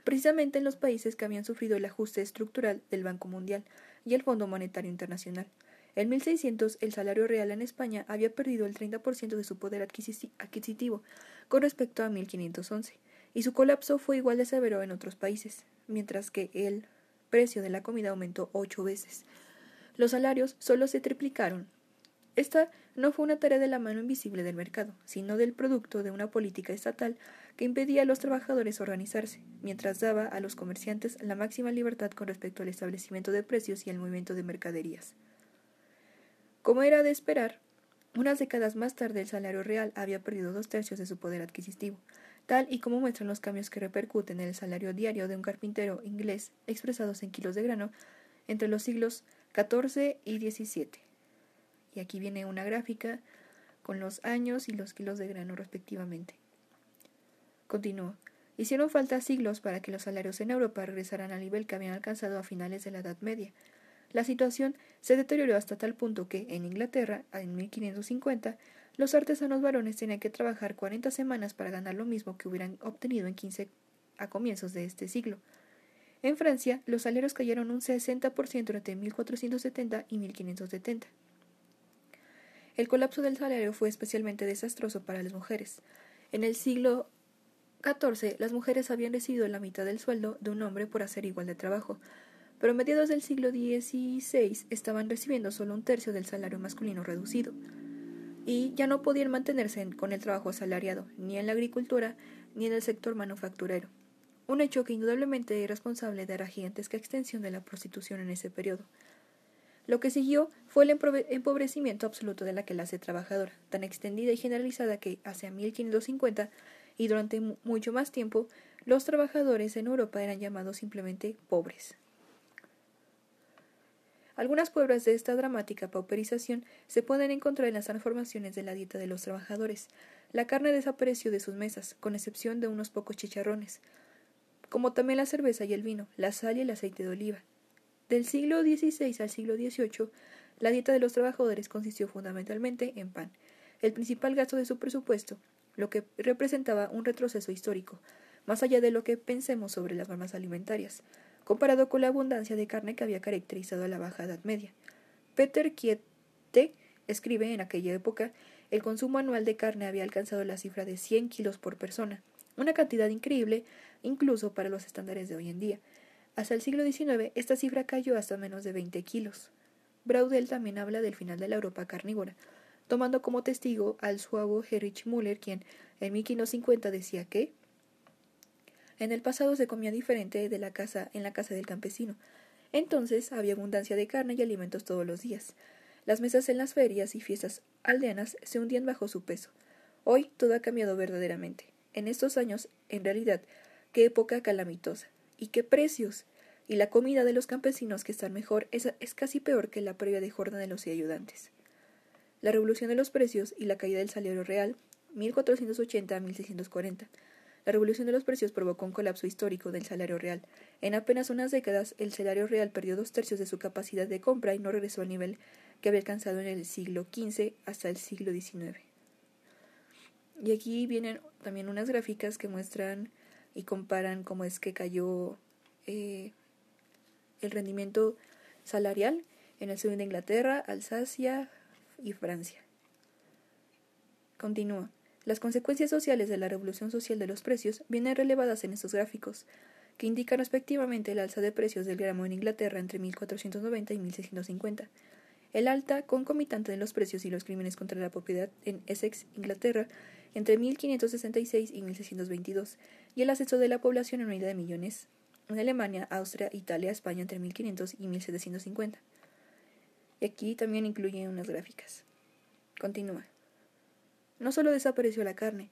precisamente en los países que habían sufrido el ajuste estructural del Banco Mundial y el Fondo Monetario Internacional. En 1600 el salario real en España había perdido el 30% de su poder adquisitivo con respecto a 1511, y su colapso fue igual de severo en otros países, mientras que el precio de la comida aumentó ocho veces. Los salarios solo se triplicaron. Esta no fue una tarea de la mano invisible del mercado, sino del producto de una política estatal que impedía a los trabajadores organizarse, mientras daba a los comerciantes la máxima libertad con respecto al establecimiento de precios y el movimiento de mercaderías. Como era de esperar, unas décadas más tarde el salario real había perdido dos tercios de su poder adquisitivo, tal y como muestran los cambios que repercuten en el salario diario de un carpintero inglés expresados en kilos de grano entre los siglos XIV y XVII. Y aquí viene una gráfica con los años y los kilos de grano respectivamente. Continúo. Hicieron falta siglos para que los salarios en Europa regresaran al nivel que habían alcanzado a finales de la Edad Media. La situación se deterioró hasta tal punto que, en Inglaterra, en 1550, los artesanos varones tenían que trabajar 40 semanas para ganar lo mismo que hubieran obtenido en 15 a comienzos de este siglo. En Francia, los salarios cayeron un 60% entre 1470 y 1570. El colapso del salario fue especialmente desastroso para las mujeres. En el siglo XIV, las mujeres habían recibido la mitad del sueldo de un hombre por hacer igual de trabajo, pero a mediados del siglo XVI estaban recibiendo solo un tercio del salario masculino reducido y ya no podían mantenerse con el trabajo asalariado, ni en la agricultura ni en el sector manufacturero. Un hecho que indudablemente es responsable de la gigantesca extensión de la prostitución en ese periodo. Lo que siguió fue el empobrecimiento absoluto de la clase trabajadora, tan extendida y generalizada que, hacia 1550 y durante mucho más tiempo, los trabajadores en Europa eran llamados simplemente pobres. Algunas pruebas de esta dramática pauperización se pueden encontrar en las transformaciones de la dieta de los trabajadores. La carne desapareció de sus mesas, con excepción de unos pocos chicharrones, como también la cerveza y el vino, la sal y el aceite de oliva. Del siglo XVI al siglo XVIII, la dieta de los trabajadores consistió fundamentalmente en pan, el principal gasto de su presupuesto, lo que representaba un retroceso histórico, más allá de lo que pensemos sobre las normas alimentarias comparado con la abundancia de carne que había caracterizado a la Baja Edad Media. Peter Kiete escribe en aquella época el consumo anual de carne había alcanzado la cifra de 100 kilos por persona, una cantidad increíble incluso para los estándares de hoy en día. Hasta el siglo XIX esta cifra cayó hasta menos de 20 kilos. Braudel también habla del final de la Europa carnívora, tomando como testigo al suavo Heinrich Müller, quien en 1550 decía que en el pasado se comía diferente de la casa en la casa del campesino. Entonces había abundancia de carne y alimentos todos los días. Las mesas en las ferias y fiestas aldeanas se hundían bajo su peso. Hoy todo ha cambiado verdaderamente. En estos años, en realidad, qué época calamitosa. ¿Y qué precios? Y la comida de los campesinos que están mejor es, es casi peor que la previa de jornaleros y ayudantes. La revolución de los precios y la caída del salario real, 1480 a 1640. La revolución de los precios provocó un colapso histórico del salario real. En apenas unas décadas, el salario real perdió dos tercios de su capacidad de compra y no regresó al nivel que había alcanzado en el siglo XV hasta el siglo XIX. Y aquí vienen también unas gráficas que muestran y comparan cómo es que cayó eh, el rendimiento salarial en el sur de Inglaterra, Alsacia y Francia. Continúa. Las consecuencias sociales de la revolución social de los precios vienen relevadas en estos gráficos, que indican respectivamente el alza de precios del gramo en Inglaterra entre 1490 y 1650, el alta concomitante de los precios y los crímenes contra la propiedad en Essex, Inglaterra, entre 1566 y 1622, y el ascenso de la población en unidad de millones en Alemania, Austria, Italia, España entre 1500 y 1750. Y aquí también incluye unas gráficas. Continúa. No solo desapareció la carne,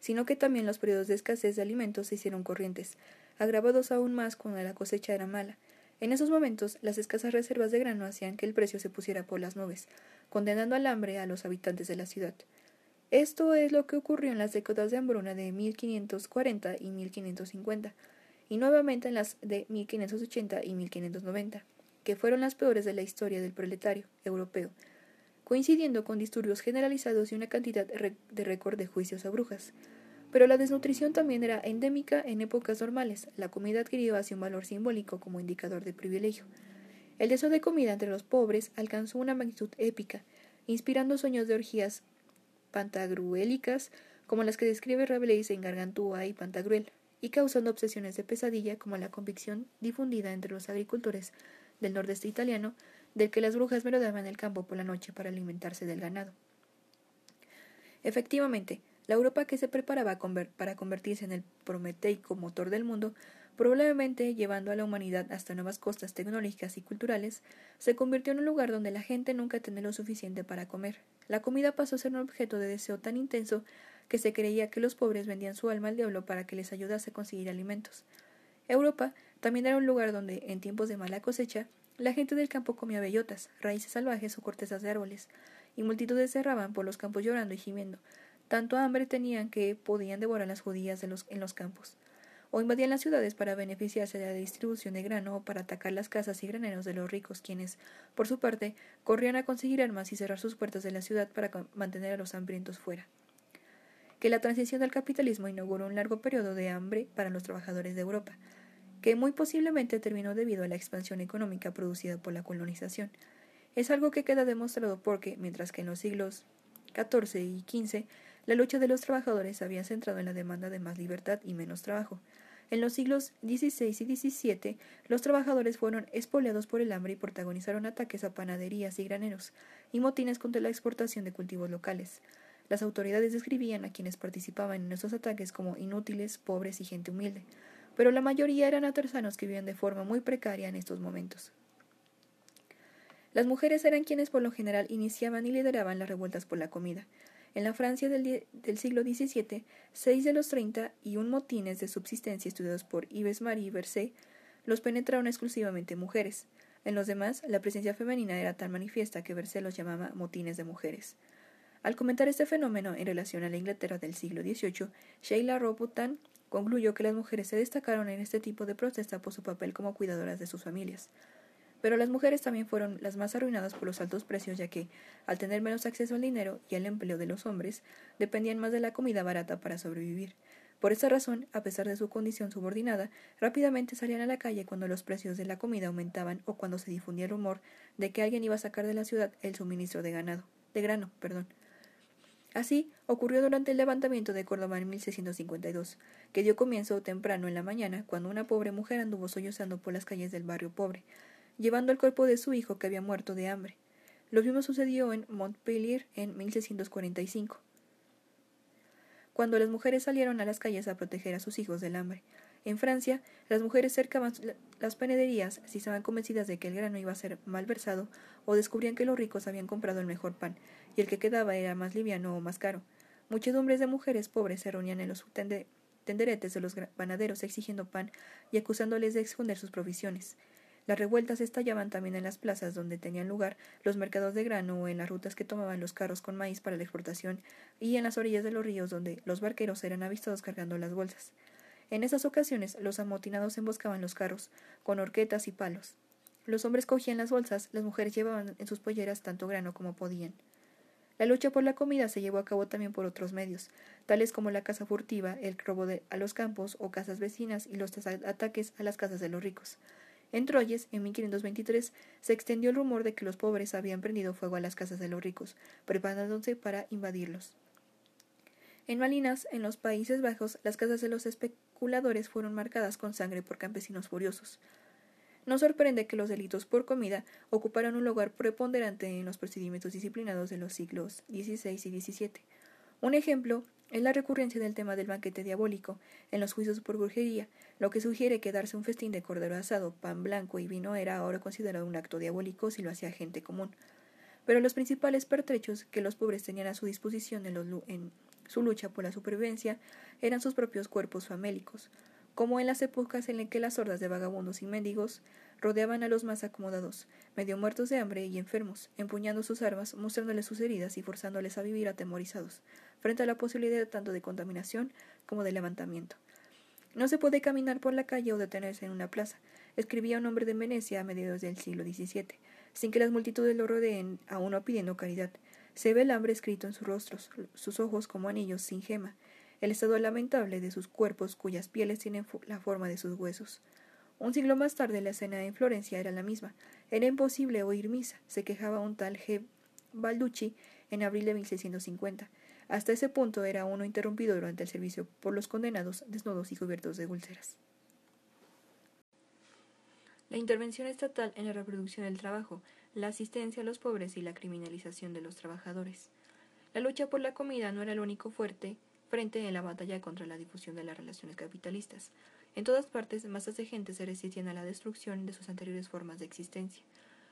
sino que también los periodos de escasez de alimentos se hicieron corrientes, agravados aún más cuando la cosecha era mala. En esos momentos, las escasas reservas de grano hacían que el precio se pusiera por las nubes, condenando al hambre a los habitantes de la ciudad. Esto es lo que ocurrió en las décadas de hambruna de 1540 y 1550, y nuevamente en las de 1580 y 1590, que fueron las peores de la historia del proletario europeo, coincidiendo con disturbios generalizados y una cantidad de récord de juicios a brujas. Pero la desnutrición también era endémica en épocas normales. La comida adquirió así un valor simbólico como indicador de privilegio. El deseo de comida entre los pobres alcanzó una magnitud épica, inspirando sueños de orgías pantagruélicas como las que describe Rabelais en Gargantúa y Pantagruel, y causando obsesiones de pesadilla como la convicción difundida entre los agricultores del nordeste italiano del que las brujas merodeaban el campo por la noche para alimentarse del ganado. Efectivamente, la Europa que se preparaba para convertirse en el prometeico motor del mundo, probablemente llevando a la humanidad hasta nuevas costas tecnológicas y culturales, se convirtió en un lugar donde la gente nunca tenía lo suficiente para comer. La comida pasó a ser un objeto de deseo tan intenso que se creía que los pobres vendían su alma al diablo para que les ayudase a conseguir alimentos. Europa también era un lugar donde, en tiempos de mala cosecha, la gente del campo comía bellotas, raíces salvajes o cortezas de árboles, y multitudes cerraban por los campos llorando y gimiendo. Tanto hambre tenían que podían devorar las judías en los campos o invadían las ciudades para beneficiarse de la distribución de grano o para atacar las casas y graneros de los ricos, quienes, por su parte, corrían a conseguir armas y cerrar sus puertas de la ciudad para mantener a los hambrientos fuera. Que la transición del capitalismo inauguró un largo periodo de hambre para los trabajadores de Europa, que muy posiblemente terminó debido a la expansión económica producida por la colonización. Es algo que queda demostrado porque, mientras que en los siglos XIV y XV la lucha de los trabajadores había centrado en la demanda de más libertad y menos trabajo. En los siglos XVI y XVII, los trabajadores fueron espoleados por el hambre y protagonizaron ataques a panaderías y graneros, y motines contra la exportación de cultivos locales. Las autoridades describían a quienes participaban en estos ataques como inútiles, pobres y gente humilde, pero la mayoría eran artesanos que vivían de forma muy precaria en estos momentos. Las mujeres eran quienes por lo general iniciaban y lideraban las revueltas por la comida. En la Francia del, siglo XVII, seis de los treinta y un motines de subsistencia estudiados por Yves Marie Verset los penetraron exclusivamente mujeres. En los demás, la presencia femenina era tan manifiesta que Verset los llamaba motines de mujeres. Al comentar este fenómeno en relación a la Inglaterra del siglo XVIII, Sheila Robutan concluyó que las mujeres se destacaron en este tipo de protesta por su papel como cuidadoras de sus familias. Pero las mujeres también fueron las más arruinadas por los altos precios, ya que, al tener menos acceso al dinero y al empleo de los hombres, dependían más de la comida barata para sobrevivir. Por esta razón, a pesar de su condición subordinada, rápidamente salían a la calle cuando los precios de la comida aumentaban o cuando se difundía el rumor de que alguien iba a sacar de la ciudad el suministro de ganado, de grano, perdón. Así ocurrió durante el levantamiento de Córdoba en 1652, que dio comienzo temprano en la mañana, cuando una pobre mujer anduvo sollozando por las calles del barrio pobre, llevando el cuerpo de su hijo que había muerto de hambre. Lo mismo sucedió en Montpellier en 1645, cuando las mujeres salieron a las calles a proteger a sus hijos del hambre. En Francia, las mujeres cercaban las panaderías si estaban convencidas de que el grano iba a ser mal versado o descubrían que los ricos habían comprado el mejor pan y el que quedaba era más liviano o más caro. Muchedumbres de mujeres pobres se reunían en los tenderetes de los panaderos exigiendo pan y acusándoles de esconder sus provisiones. Las revueltas estallaban también en las plazas donde tenían lugar los mercados de grano o en las rutas que tomaban los carros con maíz para la exportación y en las orillas de los ríos donde los barqueros eran avistados cargando las bolsas. En esas ocasiones los amotinados emboscaban los carros con horquetas y palos. Los hombres cogían las bolsas, las mujeres llevaban en sus polleras tanto grano como podían. La lucha por la comida se llevó a cabo también por otros medios, tales como la caza furtiva, el robo a los campos o casas vecinas y los ataques a las casas de los ricos. En Troyes, en 1523, se extendió el rumor de que los pobres habían prendido fuego a las casas de los ricos, preparándose para invadirlos. En Malinas, en los Países Bajos, las casas de los especuladores fueron marcadas con sangre por campesinos furiosos. No sorprende que los delitos por comida ocuparan un lugar preponderante en los procedimientos disciplinados de los siglos XVI y XVII. Un ejemplo es la recurrencia del tema del banquete diabólico. En los juicios por brujería, lo que sugiere que darse un festín de cordero asado, pan blanco y vino era ahora considerado un acto diabólico si lo hacía gente común. Pero los principales pertrechos que los pobres tenían a su disposición en, en su lucha por la supervivencia eran sus propios cuerpos famélicos, como en las épocas en las que las hordas de vagabundos y mendigos rodeaban a los más acomodados, medio muertos de hambre y enfermos, empuñando sus armas, mostrándoles sus heridas y forzándoles a vivir atemorizados, frente a la posibilidad tanto de contaminación como de levantamiento. No se puede caminar por la calle o detenerse en una plaza, escribía un hombre de Venecia a mediados del siglo XVII, sin que las multitudes lo rodeen, a uno pidiendo caridad. Se ve el hambre escrito en sus rostros, sus ojos como anillos sin gema, el estado lamentable de sus cuerpos cuyas pieles tienen la forma de sus huesos. Un siglo más tarde la escena en Florencia era la misma. Era imposible oír misa, se quejaba un tal G. Balducci en abril de 1650. Hasta ese punto era uno interrumpido durante el servicio por los condenados desnudos y cubiertos de úlceras. La intervención estatal en la reproducción del trabajo, la asistencia a los pobres y la criminalización de los trabajadores. La lucha por la comida no era el único fuerte frente en la batalla contra la difusión de las relaciones capitalistas. En todas partes, masas de gente se resistían a la destrucción de sus anteriores formas de existencia,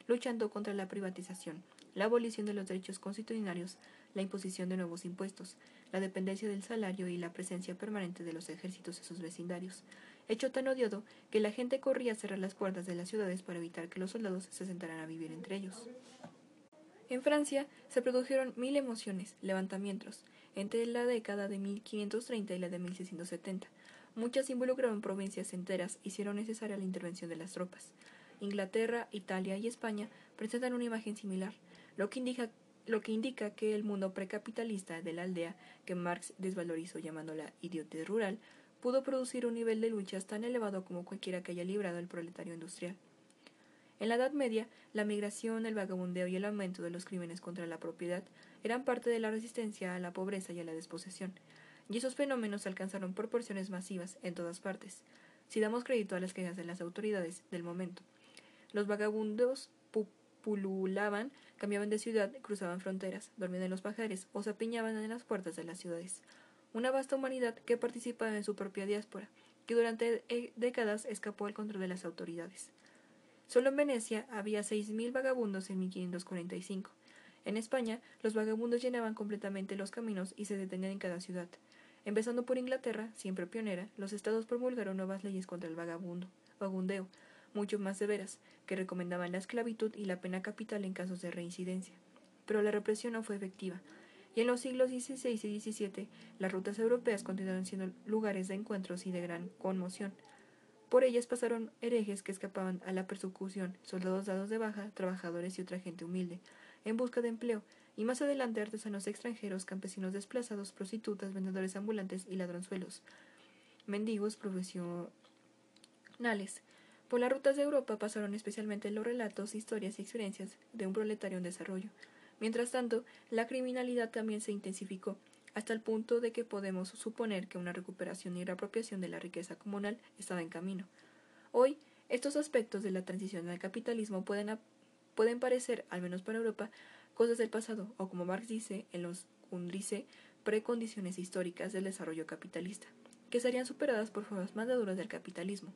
luchando contra la privatización, la abolición de los derechos constitucionarios, la imposición de nuevos impuestos, la dependencia del salario y la presencia permanente de los ejércitos en sus vecindarios, hecho tan odioso que la gente corría a cerrar las puertas de las ciudades para evitar que los soldados se sentaran a vivir entre ellos. En Francia se produjeron mil emociones, levantamientos, entre la década de 1530 y la de 1670. Muchas involucraron provincias enteras, hicieron necesaria la intervención de las tropas. Inglaterra, Italia y España presentan una imagen similar, lo que indica, que, que el mundo precapitalista de la aldea, que Marx desvalorizó llamándola idiotez rural, pudo producir un nivel de luchas tan elevado como cualquiera que haya librado el proletario industrial. En la Edad Media, la migración, el vagabundeo y el aumento de los crímenes contra la propiedad eran parte de la resistencia a la pobreza y a la desposesión, y esos fenómenos alcanzaron proporciones masivas en todas partes, si damos crédito a las quejas de las autoridades del momento. Los vagabundos pululaban, cambiaban de ciudad, cruzaban fronteras, dormían en los pajares o se apiñaban en las puertas de las ciudades. Una vasta humanidad que participaba en su propia diáspora, que durante eh, décadas escapó al control de las autoridades. Solo en Venecia había seis mil vagabundos en 1545. En España, los vagabundos llenaban completamente los caminos y se detenían en cada ciudad. Empezando por Inglaterra, siempre pionera, los estados promulgaron nuevas leyes contra el vagabundo, vagundeo, mucho más severas, que recomendaban la esclavitud y la pena capital en casos de reincidencia. Pero la represión no fue efectiva, y en los siglos XVI y XVII las rutas europeas continuaron siendo lugares de encuentros y de gran conmoción. Por ellas pasaron herejes que escapaban a la persecución, soldados dados de baja, trabajadores y otra gente humilde, en busca de empleo, y más adelante artesanos extranjeros, campesinos desplazados, prostitutas, vendedores ambulantes y ladronzuelos, mendigos profesionales. Por las rutas de Europa pasaron especialmente los relatos, historias y experiencias de un proletario en desarrollo. Mientras tanto, la criminalidad también se intensificó, hasta el punto de que podemos suponer que una recuperación y reapropiación de la riqueza comunal estaba en camino. Hoy, estos aspectos de la transición al capitalismo pueden, parecer, al menos para Europa, cosas del pasado, o como Marx dice en los Undrice, precondiciones históricas del desarrollo capitalista que serían superadas por formas más duras del capitalismo.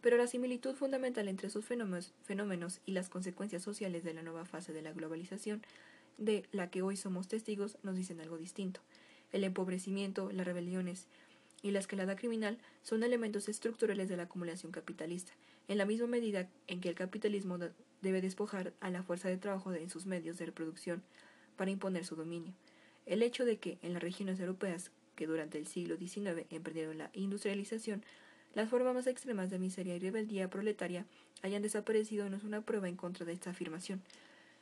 Pero la similitud fundamental entre esos fenómenos, y las consecuencias sociales de la nueva fase de la globalización, de la que hoy somos testigos, nos dicen algo distinto. El empobrecimiento, las rebeliones y la escalada criminal son elementos estructurales de la acumulación capitalista, en la misma medida en que el capitalismo debe despojar a la fuerza de trabajo en sus medios de reproducción para imponer su dominio. El hecho de que en las regiones europeas que durante el siglo XIX emprendieron la industrialización, las formas más extremas de miseria y rebeldía proletaria hayan desaparecido no es una prueba en contra de esta afirmación.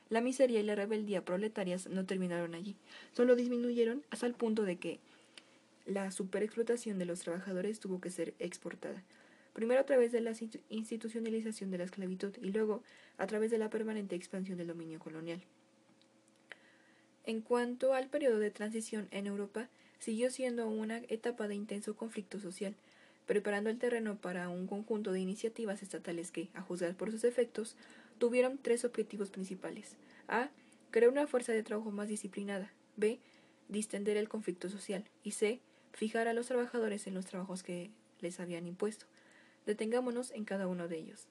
La miseria y la rebeldía proletarias no terminaron allí, solo disminuyeron hasta el punto de que la superexplotación de los trabajadores tuvo que ser exportada, primero a través de la institucionalización de la esclavitud y luego a través de la permanente expansión del dominio colonial. En cuanto al periodo de transición en Europa, siguió siendo una etapa de intenso conflicto social, preparando el terreno para un conjunto de iniciativas estatales que, a juzgar por sus efectos, tuvieron tres objetivos principales. A. Crear una fuerza de trabajo más disciplinada. B. Distender el conflicto social. Y C. Fijar a los trabajadores en los trabajos que les habían impuesto. Detengámonos en cada uno de ellos.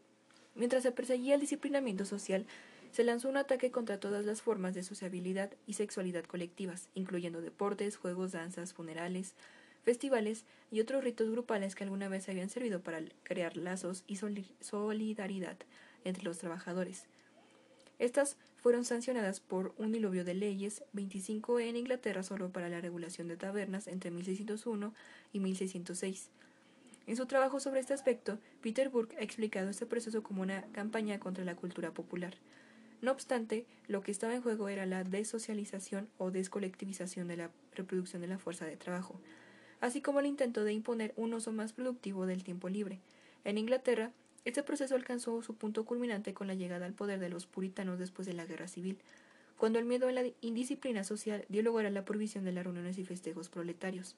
Mientras se perseguía el disciplinamiento social, se lanzó un ataque contra todas las formas de sociabilidad y sexualidad colectivas, incluyendo deportes, juegos, danzas, funerales, festivales y otros ritos grupales que alguna vez habían servido para crear lazos y solidaridad entre los trabajadores. Estas fueron sancionadas por un diluvio de leyes, 25 en Inglaterra solo para la regulación de tabernas entre 1601 y 1606. En su trabajo sobre este aspecto, Peter Burke ha explicado este proceso como una campaña contra la cultura popular. No obstante, lo que estaba en juego era la desocialización o descolectivización de la reproducción de la fuerza de trabajo, así como el intento de imponer un uso más productivo del tiempo libre. En Inglaterra, este proceso alcanzó su punto culminante con la llegada al poder de los puritanos después de la Guerra Civil, cuando el miedo a la indisciplina social dio lugar a la prohibición de las reuniones y festejos proletarios.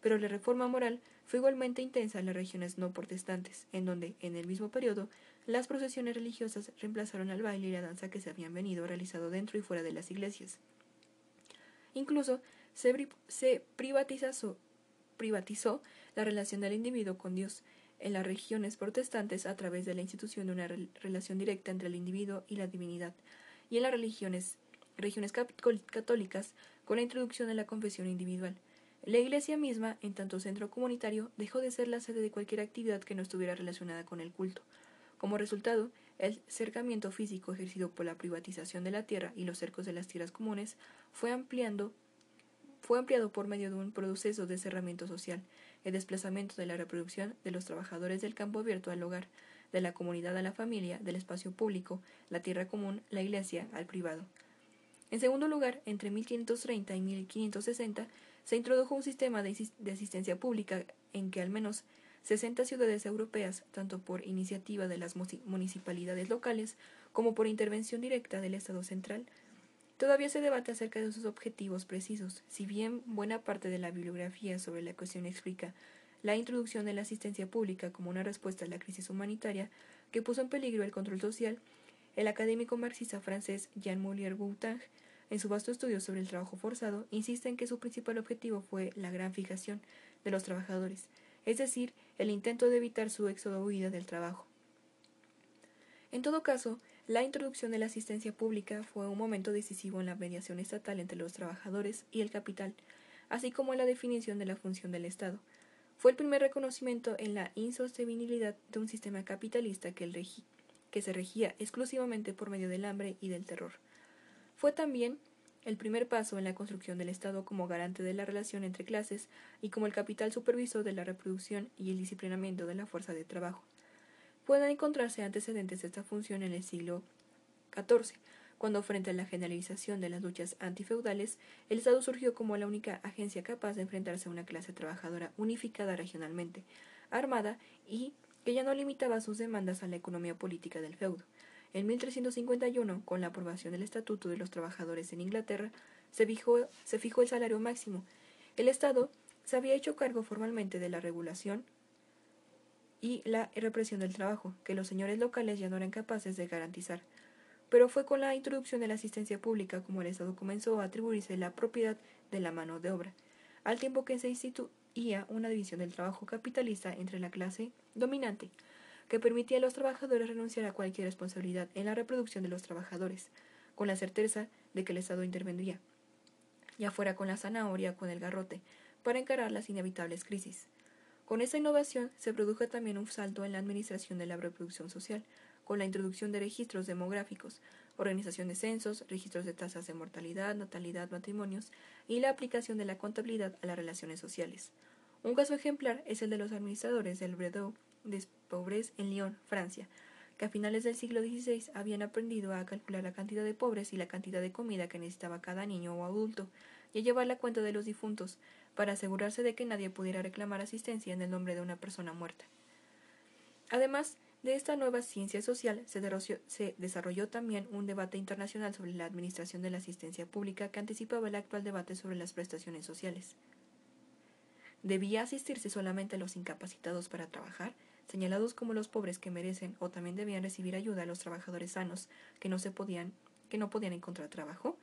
Pero la reforma moral fue igualmente intensa en las regiones no protestantes, en donde, en el mismo periodo, las procesiones religiosas reemplazaron al baile y la danza que se habían venido realizando dentro y fuera de las iglesias. Incluso se, se privatizó, privatizó la relación del individuo con Dios en las regiones protestantes a través de la institución de una relación directa entre el individuo y la divinidad, y en las religiones, regiones católicas con la introducción de la confesión individual. La Iglesia misma, en tanto centro comunitario, dejó de ser la sede de cualquier actividad que no estuviera relacionada con el culto. Como resultado, el cercamiento físico ejercido por la privatización de la tierra y los cercos de las tierras comunes fue ampliando fue ampliado por medio de un proceso de cerramiento social, el desplazamiento de la reproducción de los trabajadores del campo abierto al hogar, de la comunidad a la familia, del espacio público, la tierra común, la iglesia, al privado. En segundo lugar, entre 1530 y 1560 se introdujo un sistema de, asistencia pública en que al menos 60 ciudades europeas, tanto por iniciativa de las municipalidades locales como por intervención directa del Estado central, todavía se debate acerca de sus objetivos precisos. Si bien buena parte de la bibliografía sobre la cuestión explica la introducción de la asistencia pública como una respuesta a la crisis humanitaria que puso en peligro el control social, el académico marxista francés Jean Molière Boutang, en su vasto estudio sobre el trabajo forzado, insiste en que su principal objetivo fue la gran fijación de los trabajadores, es decir, el intento de evitar su éxodo huida del trabajo. En todo caso, la introducción de la asistencia pública fue un momento decisivo en la mediación estatal entre los trabajadores y el capital, así como en la definición de la función del Estado. Fue el primer reconocimiento en la insostenibilidad de un sistema capitalista que, que se regía exclusivamente por medio del hambre y del terror. Fue también el primer paso en la construcción del Estado como garante de la relación entre clases y como el capital supervisor de la reproducción y el disciplinamiento de la fuerza de trabajo. Pueden encontrarse antecedentes de esta función en el siglo XIV, cuando frente a la generalización de las luchas antifeudales, el Estado surgió como la única agencia capaz de enfrentarse a una clase trabajadora unificada regionalmente, armada y que ya no limitaba sus demandas a la economía política del feudo. En 1351, con la aprobación del Estatuto de los Trabajadores en Inglaterra, se fijó, se fijó el salario máximo. El Estado se había hecho cargo formalmente de la regulación y la represión del trabajo, que los señores locales ya no eran capaces de garantizar. Pero fue con la introducción de la asistencia pública como el Estado comenzó a atribuirse la propiedad de la mano de obra, al tiempo que se, constituía una división del trabajo capitalista entre la clase dominante, que permitía a los trabajadores renunciar a cualquier responsabilidad en la reproducción de los trabajadores, con la certeza de que el Estado intervendría, ya fuera con la zanahoria o con el garrote, para encarar las inevitables crisis. Con esta innovación se produjo también un salto en la administración de la reproducción social, con la introducción de registros demográficos, organización de censos, registros de tasas de mortalidad, natalidad, matrimonios y la aplicación de la contabilidad a las relaciones sociales. Un caso ejemplar es el de los administradores del Bredo de Pobres en Lyon, Francia, que a finales del siglo XVI habían aprendido a calcular la cantidad de pobres y la cantidad de comida que necesitaba cada niño o adulto, y a llevar la cuenta de los difuntos, para asegurarse de que nadie pudiera reclamar asistencia en el nombre de una persona muerta. Además de esta nueva ciencia social, se, desarrolló también un debate internacional sobre la administración de la asistencia pública que anticipaba el actual debate sobre las prestaciones sociales. ¿Debía asistirse solamente a los incapacitados para trabajar? señalados como los pobres que merecen o también debían recibir ayuda a los trabajadores sanos que no podían encontrar trabajo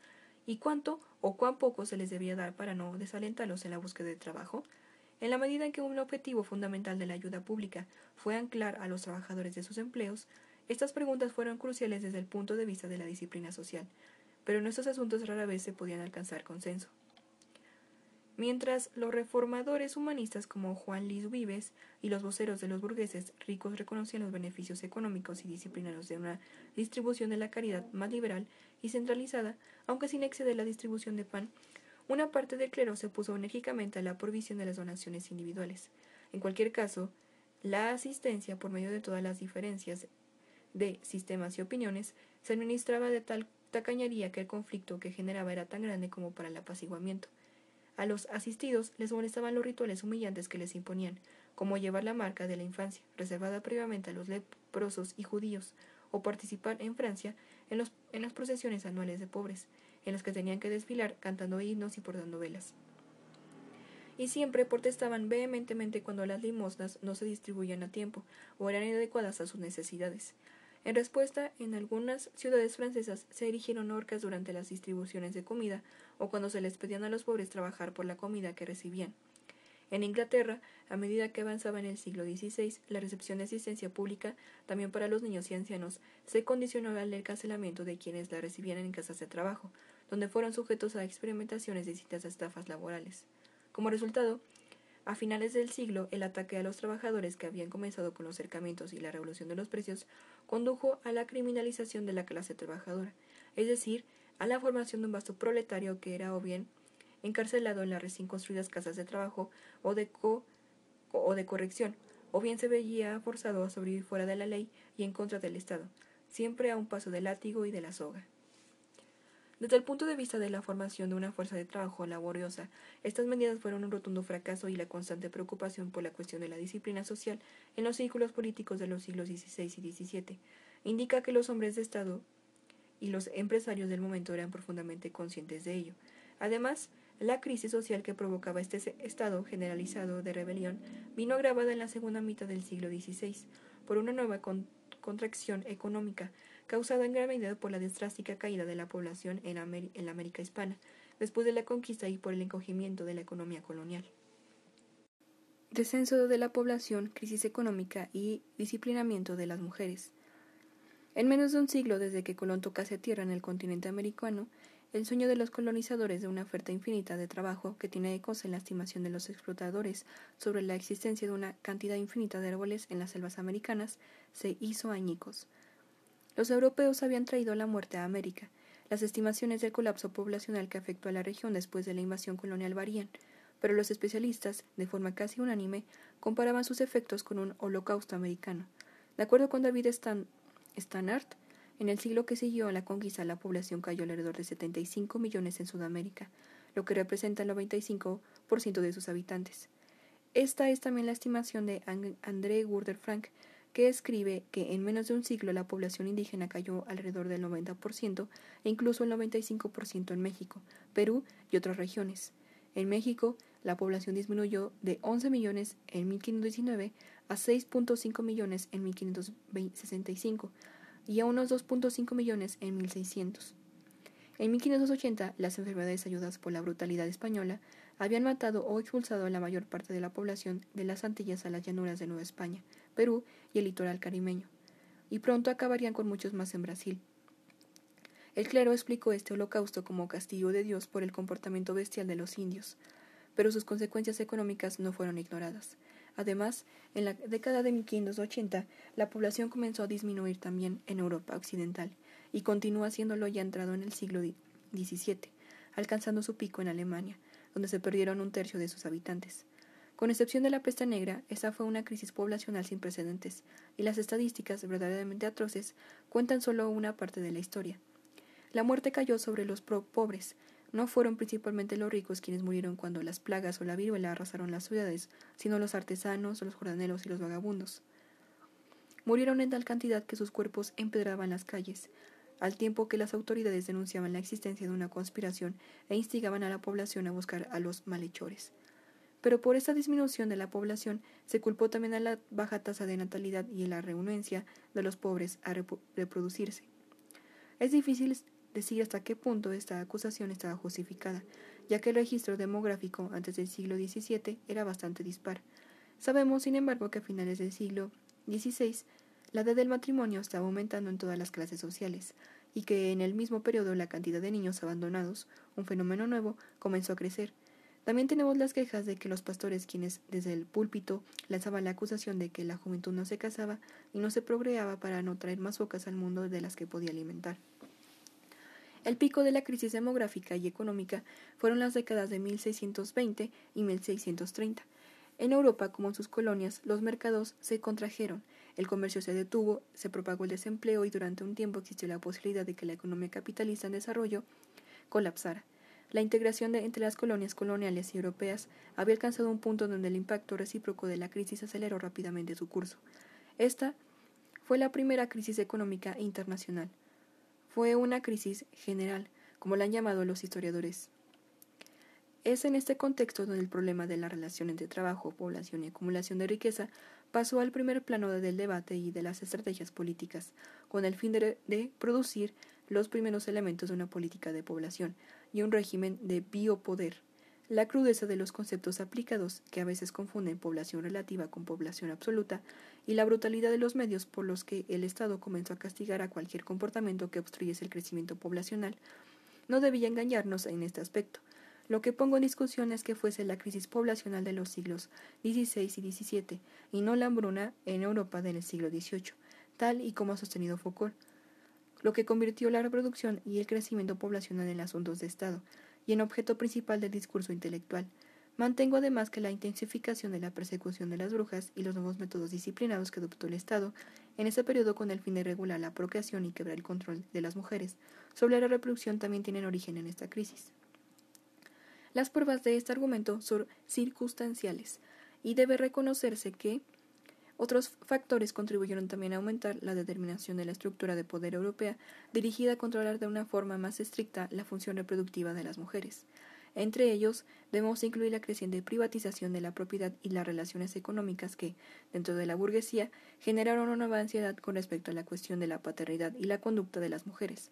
y cuánto o cuán poco se les debía dar para no desalentarlos en la búsqueda de trabajo en la medida en que un objetivo fundamental de la ayuda pública fue anclar a los trabajadores de sus empleos estas preguntas fueron cruciales desde el punto de vista de la disciplina social pero en estos asuntos rara vez se podían alcanzar consenso Mientras los reformadores humanistas como Juan Luis Vives y los voceros de los burgueses ricos reconocían los beneficios económicos y disciplinarios de una distribución de la caridad más liberal y centralizada, aunque sin exceder la distribución de pan, una parte del clero se opuso enérgicamente a la provisión de las donaciones individuales. En cualquier caso, la asistencia, por medio de todas las diferencias de sistemas y opiniones, se administraba de tal tacañería que el conflicto que generaba era tan grande como para el apaciguamiento. A los asistidos les molestaban los rituales humillantes que les imponían, como llevar la marca de la infancia, reservada previamente a los leprosos y judíos, o participar en Francia en, en las procesiones anuales de pobres, en las que tenían que desfilar cantando himnos y portando velas. Y siempre protestaban vehementemente cuando las limosnas no se distribuían a tiempo o eran inadecuadas a sus necesidades. En respuesta, en algunas ciudades francesas se erigieron orcas durante las distribuciones de comida o cuando se les pedían a los pobres trabajar por la comida que recibían. En Inglaterra, a medida que avanzaba en el siglo XVI, la recepción de asistencia pública, también para los niños y ancianos, se condicionó al encarcelamiento de quienes la recibían en casas de trabajo, donde fueron sujetos a experimentaciones de distintas estafas laborales. Como resultado, a finales del siglo, el ataque a los trabajadores que habían comenzado con los cercamientos y la revolución de los precios condujo a la criminalización de la clase trabajadora, es decir, a la formación de un vasto proletario que era o bien encarcelado en las recién construidas casas de trabajo o de, o de corrección, o bien se veía forzado a sobrevivir fuera de la ley y en contra del Estado, siempre a un paso del látigo y de la soga. Desde el punto de vista de la formación de una fuerza de trabajo laboriosa, estas medidas fueron un rotundo fracaso y la constante preocupación por la cuestión de la disciplina social en los círculos políticos de los siglos XVI y XVII indica que los hombres de Estado y los empresarios del momento eran profundamente conscientes de ello. Además, la crisis social que provocaba este estado generalizado de rebelión vino agravada en la segunda mitad del siglo XVI por una nueva contracción económica causada en gran medida por la drástica caída de la población en, en la América hispana, después de la conquista y por el encogimiento de la economía colonial. Descenso de la población, crisis económica y disciplinamiento de las mujeres. En menos de un siglo desde que Colón tocase tierra en el continente americano, el sueño de los colonizadores de una oferta infinita de trabajo que tiene ecos en la estimación de los explotadores sobre la existencia de una cantidad infinita de árboles en las selvas americanas se hizo añicos. Los europeos habían traído la muerte a América. Las estimaciones del colapso poblacional que afectó a la región después de la invasión colonial varían, pero los especialistas, de forma casi unánime, comparaban sus efectos con un holocausto americano. De acuerdo con David Stannard, en el siglo que siguió a la conquista la población cayó alrededor de 75 millones en Sudamérica, lo que representa el 95% de sus habitantes. Esta es también la estimación de André Gurder Frank, que escribe que en menos de un siglo la población indígena cayó alrededor del 90% e incluso el 95% en México, Perú y otras regiones. En México, la población disminuyó de 11 millones en 1519 a 6.5 millones en 1565 y a unos 2.5 millones en 1600. En 1580, las enfermedades ayudadas por la brutalidad española habían matado o expulsado a la mayor parte de la población de las Antillas a las llanuras de Nueva España, Perú y el litoral carimeño, y pronto acabarían con muchos más en Brasil. El clero explicó este holocausto como castigo de Dios por el comportamiento bestial de los indios, pero sus consecuencias económicas no fueron ignoradas. Además, en la década de 1580, la población comenzó a disminuir también en Europa occidental y continúa haciéndolo ya entrado en el siglo XVII, alcanzando su pico en Alemania, donde se perdieron un tercio de sus habitantes. Con excepción de la peste negra, esa fue una crisis poblacional sin precedentes, y las estadísticas verdaderamente atroces cuentan solo una parte de la historia. La muerte cayó sobre los pobres, no fueron principalmente los ricos quienes murieron cuando las plagas o la viruela arrasaron las ciudades, sino los artesanos, los jornaleros y los vagabundos. Murieron en tal cantidad que sus cuerpos empedraban las calles, al tiempo que las autoridades denunciaban la existencia de una conspiración e instigaban a la población a buscar a los malhechores. Pero por esta disminución de la población se culpó también a la baja tasa de natalidad y a la renuencia de los pobres a reproducirse. Es difícil decir hasta qué punto esta acusación estaba justificada, ya que el registro demográfico antes del siglo XVII era bastante dispar. Sabemos, sin embargo, que a finales del siglo XVI la edad del matrimonio estaba aumentando en todas las clases sociales, y que en el mismo periodo la cantidad de niños abandonados, un fenómeno nuevo, comenzó a crecer. También tenemos las quejas de que los pastores, quienes desde el púlpito lanzaban la acusación de que la juventud no se casaba y no se progreaba para no traer más bocas al mundo de las que podía alimentar. El pico de la crisis demográfica y económica fueron las décadas de 1620 y 1630. En Europa, como en sus colonias, los mercados se contrajeron, el comercio se detuvo, se propagó el desempleo y durante un tiempo existió la posibilidad de que la economía capitalista en desarrollo colapsara. La integración entre las colonias coloniales y europeas había alcanzado un punto donde el impacto recíproco de la crisis aceleró rápidamente su curso. Esta fue la primera crisis económica internacional. Fue una crisis general, como la han llamado los historiadores. Es en este contexto donde el problema de la relación entre trabajo, población y acumulación de riqueza pasó al primer plano del debate y de las estrategias políticas, con el fin de, producir los primeros elementos de una política de población y un régimen de biopoder. La crudeza de los conceptos aplicados, que a veces confunden población relativa con población absoluta, y la brutalidad de los medios por los que el Estado comenzó a castigar a cualquier comportamiento que obstruyese el crecimiento poblacional, no debía engañarnos en este aspecto. Lo que pongo en discusión es que fuese la crisis poblacional de los siglos XVI y XVII, y no la hambruna en Europa del siglo XVIII, tal y como ha sostenido Foucault, lo que convirtió la reproducción y el crecimiento poblacional en asuntos de Estado, y en objeto principal del discurso intelectual, Mantengo además que la intensificación de la persecución de las brujas y los nuevos métodos disciplinados que adoptó el Estado en ese periodo con el fin de regular la procreación y quebrar el control de las mujeres sobre la reproducción también tienen origen en esta crisis. Las pruebas de este argumento son circunstanciales y debe reconocerse que otros factores contribuyeron también a aumentar la determinación de la estructura de poder europea dirigida a controlar de una forma más estricta la función reproductiva de las mujeres. Entre ellos, debemos incluir la creciente privatización de la propiedad y las relaciones económicas que, dentro de la burguesía, generaron una nueva ansiedad con respecto a la cuestión de la paternidad y la conducta de las mujeres.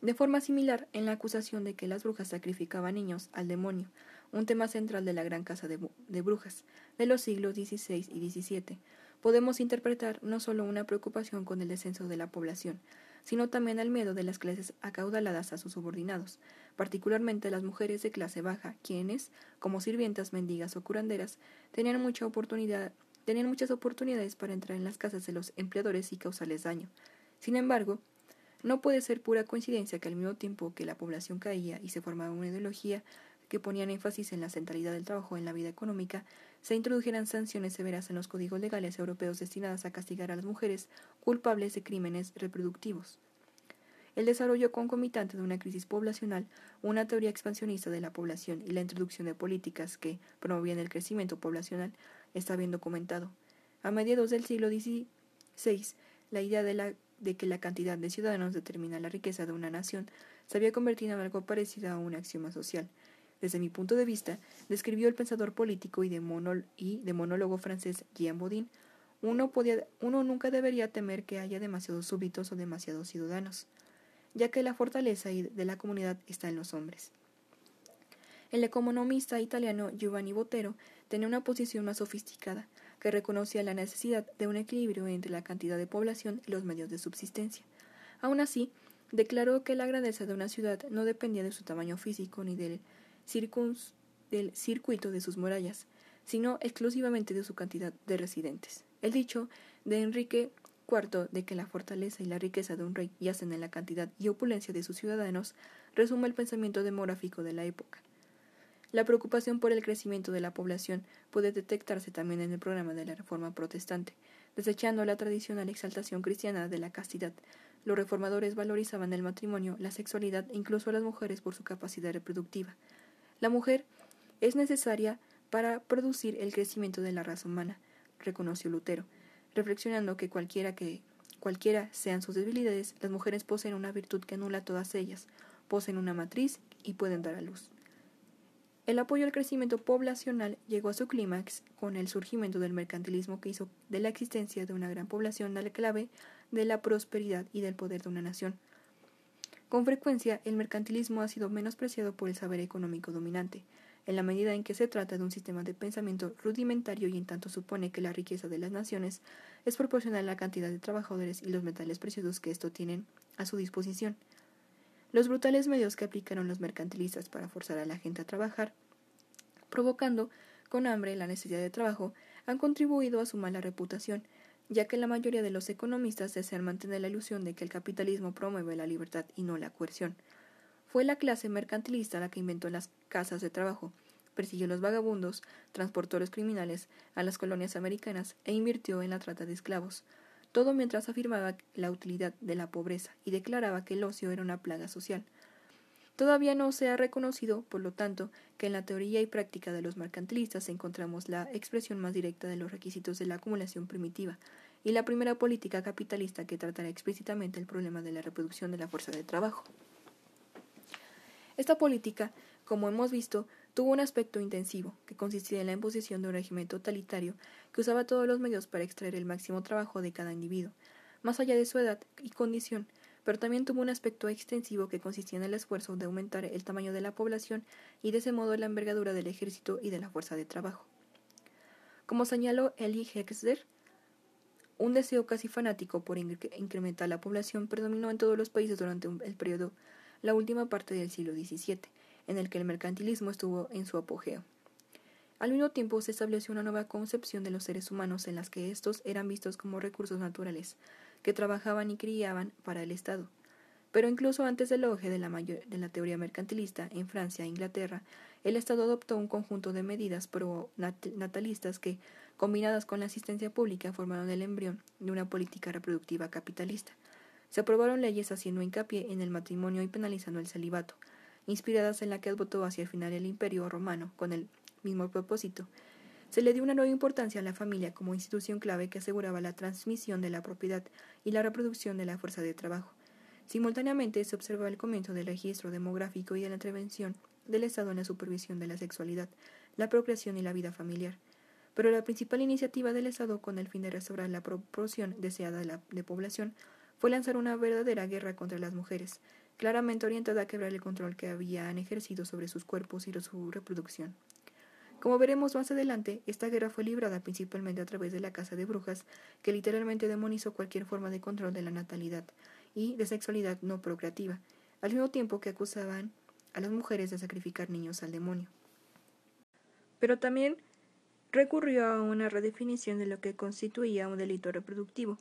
De forma similar, en la acusación de que las brujas sacrificaban niños al demonio, un tema central de la gran casa de, brujas de los siglos XVI y XVII, podemos interpretar no solo una preocupación con el descenso de la población, sino también el miedo de las clases acaudaladas a sus subordinados, particularmente las mujeres de clase baja, quienes, como sirvientas, mendigas o curanderas, tenían, tenían muchas oportunidades para entrar en las casas de los empleadores y causarles daño. Sin embargo, no puede ser pura coincidencia que al mismo tiempo que la población caía y se formaba una ideología que ponían énfasis en la centralidad del trabajo en la vida económica, se introdujeran sanciones severas en los códigos legales europeos destinadas a castigar a las mujeres culpables de crímenes reproductivos. El desarrollo concomitante de una crisis poblacional, una teoría expansionista de la población y la introducción de políticas que promovían el crecimiento poblacional está bien documentado. A mediados del siglo XVI, la idea de, de que la cantidad de ciudadanos determina la riqueza de una nación se había convertido en algo parecido a un axioma social, desde mi punto de vista, describió el pensador político y de, y de monólogo francés Jean Bodin, uno, podía, uno nunca debería temer que haya demasiados súbitos o demasiados ciudadanos, ya que la fortaleza de la comunidad está en los hombres. El economista italiano Giovanni Botero tenía una posición más sofisticada, que reconocía la necesidad de un equilibrio entre la cantidad de población y los medios de subsistencia. Aun así, declaró que la grandeza de una ciudad no dependía de su tamaño físico ni del, del circuito de sus murallas, sino exclusivamente de su cantidad de residentes. El dicho de Enrique IV de que la fortaleza y la riqueza de un rey yacen en la cantidad y opulencia de sus ciudadanos resume el pensamiento demográfico de la época. La preocupación por el crecimiento de la población puede detectarse también en el programa de la Reforma Protestante. Desechando la tradicional exaltación cristiana de la castidad, los reformadores valorizaban el matrimonio, la sexualidad e incluso a las mujeres por su capacidad reproductiva. La mujer es necesaria para producir el crecimiento de la raza humana, reconoció Lutero, reflexionando que cualquiera que cualquiera sean sus debilidades, las mujeres poseen una virtud que anula todas ellas, poseen una matriz y pueden dar a luz. El apoyo al crecimiento poblacional llegó a su clímax con el surgimiento del mercantilismo que hizo de la existencia de una gran población la clave de la prosperidad y del poder de una nación. Con frecuencia, el mercantilismo ha sido menospreciado por el saber económico dominante, en la medida en que se trata de un sistema de pensamiento rudimentario y en tanto supone que la riqueza de las naciones es proporcional a la cantidad de trabajadores y los metales preciosos que esto tienen a su disposición. Los brutales medios que aplicaron los mercantilistas para forzar a la gente a trabajar, provocando con hambre la necesidad de trabajo, han contribuido a su mala reputación, ya que la mayoría de los economistas desean mantener la ilusión de que el capitalismo promueve la libertad y no la coerción. Fue la clase mercantilista la que inventó las casas de trabajo, persiguió a los vagabundos, transportó a los criminales a las colonias americanas e invirtió en la trata de esclavos, todo mientras afirmaba la utilidad de la pobreza y declaraba que el ocio era una plaga social. Todavía no se ha reconocido, por lo tanto, que en la teoría y práctica de los mercantilistas encontramos la expresión más directa de los requisitos de la acumulación primitiva y la primera política capitalista que tratará explícitamente el problema de la reproducción de la fuerza de trabajo. Esta política, como hemos visto, tuvo un aspecto intensivo, que consistía en la imposición de un régimen totalitario que usaba todos los medios para extraer el máximo trabajo de cada individuo, más allá de su edad y condición, pero también tuvo un aspecto extensivo que consistía en el esfuerzo de aumentar el tamaño de la población y de ese modo la envergadura del ejército y de la fuerza de trabajo. Como señaló Elie Hexter, un deseo casi fanático por incrementar la población predominó en todos los países durante el periodo, la última parte del siglo XVII, en el que el mercantilismo estuvo en su apogeo. Al mismo tiempo se estableció una nueva concepción de los seres humanos en las que estos eran vistos como recursos naturales, que trabajaban y criaban para el Estado. Pero incluso antes del auge de la, de la teoría mercantilista en Francia e Inglaterra, el Estado adoptó un conjunto de medidas pro-natalistas que, combinadas con la asistencia pública, formaron el embrión de una política reproductiva capitalista. Se aprobaron leyes haciendo hincapié en el matrimonio y penalizando el celibato, inspiradas en la que advocó hacia el final el Imperio romano, con el mismo propósito. Se le dio una nueva importancia a la familia como institución clave que aseguraba la transmisión de la propiedad y la reproducción de la fuerza de trabajo. Simultáneamente se observaba el comienzo del registro demográfico y de la intervención del Estado en la supervisión de la sexualidad, la procreación y la vida familiar. Pero la principal iniciativa del Estado con el fin de restaurar la proporción deseada de, la, de población fue lanzar una verdadera guerra contra las mujeres, claramente orientada a quebrar el control que habían ejercido sobre sus cuerpos y su reproducción. Como veremos más adelante, esta guerra fue librada principalmente a través de la caza de brujas, que literalmente demonizó cualquier forma de control de la natalidad y de sexualidad no procreativa, al mismo tiempo que acusaban a las mujeres de sacrificar niños al demonio. Pero también recurrió a una redefinición de lo que constituía un delito reproductivo.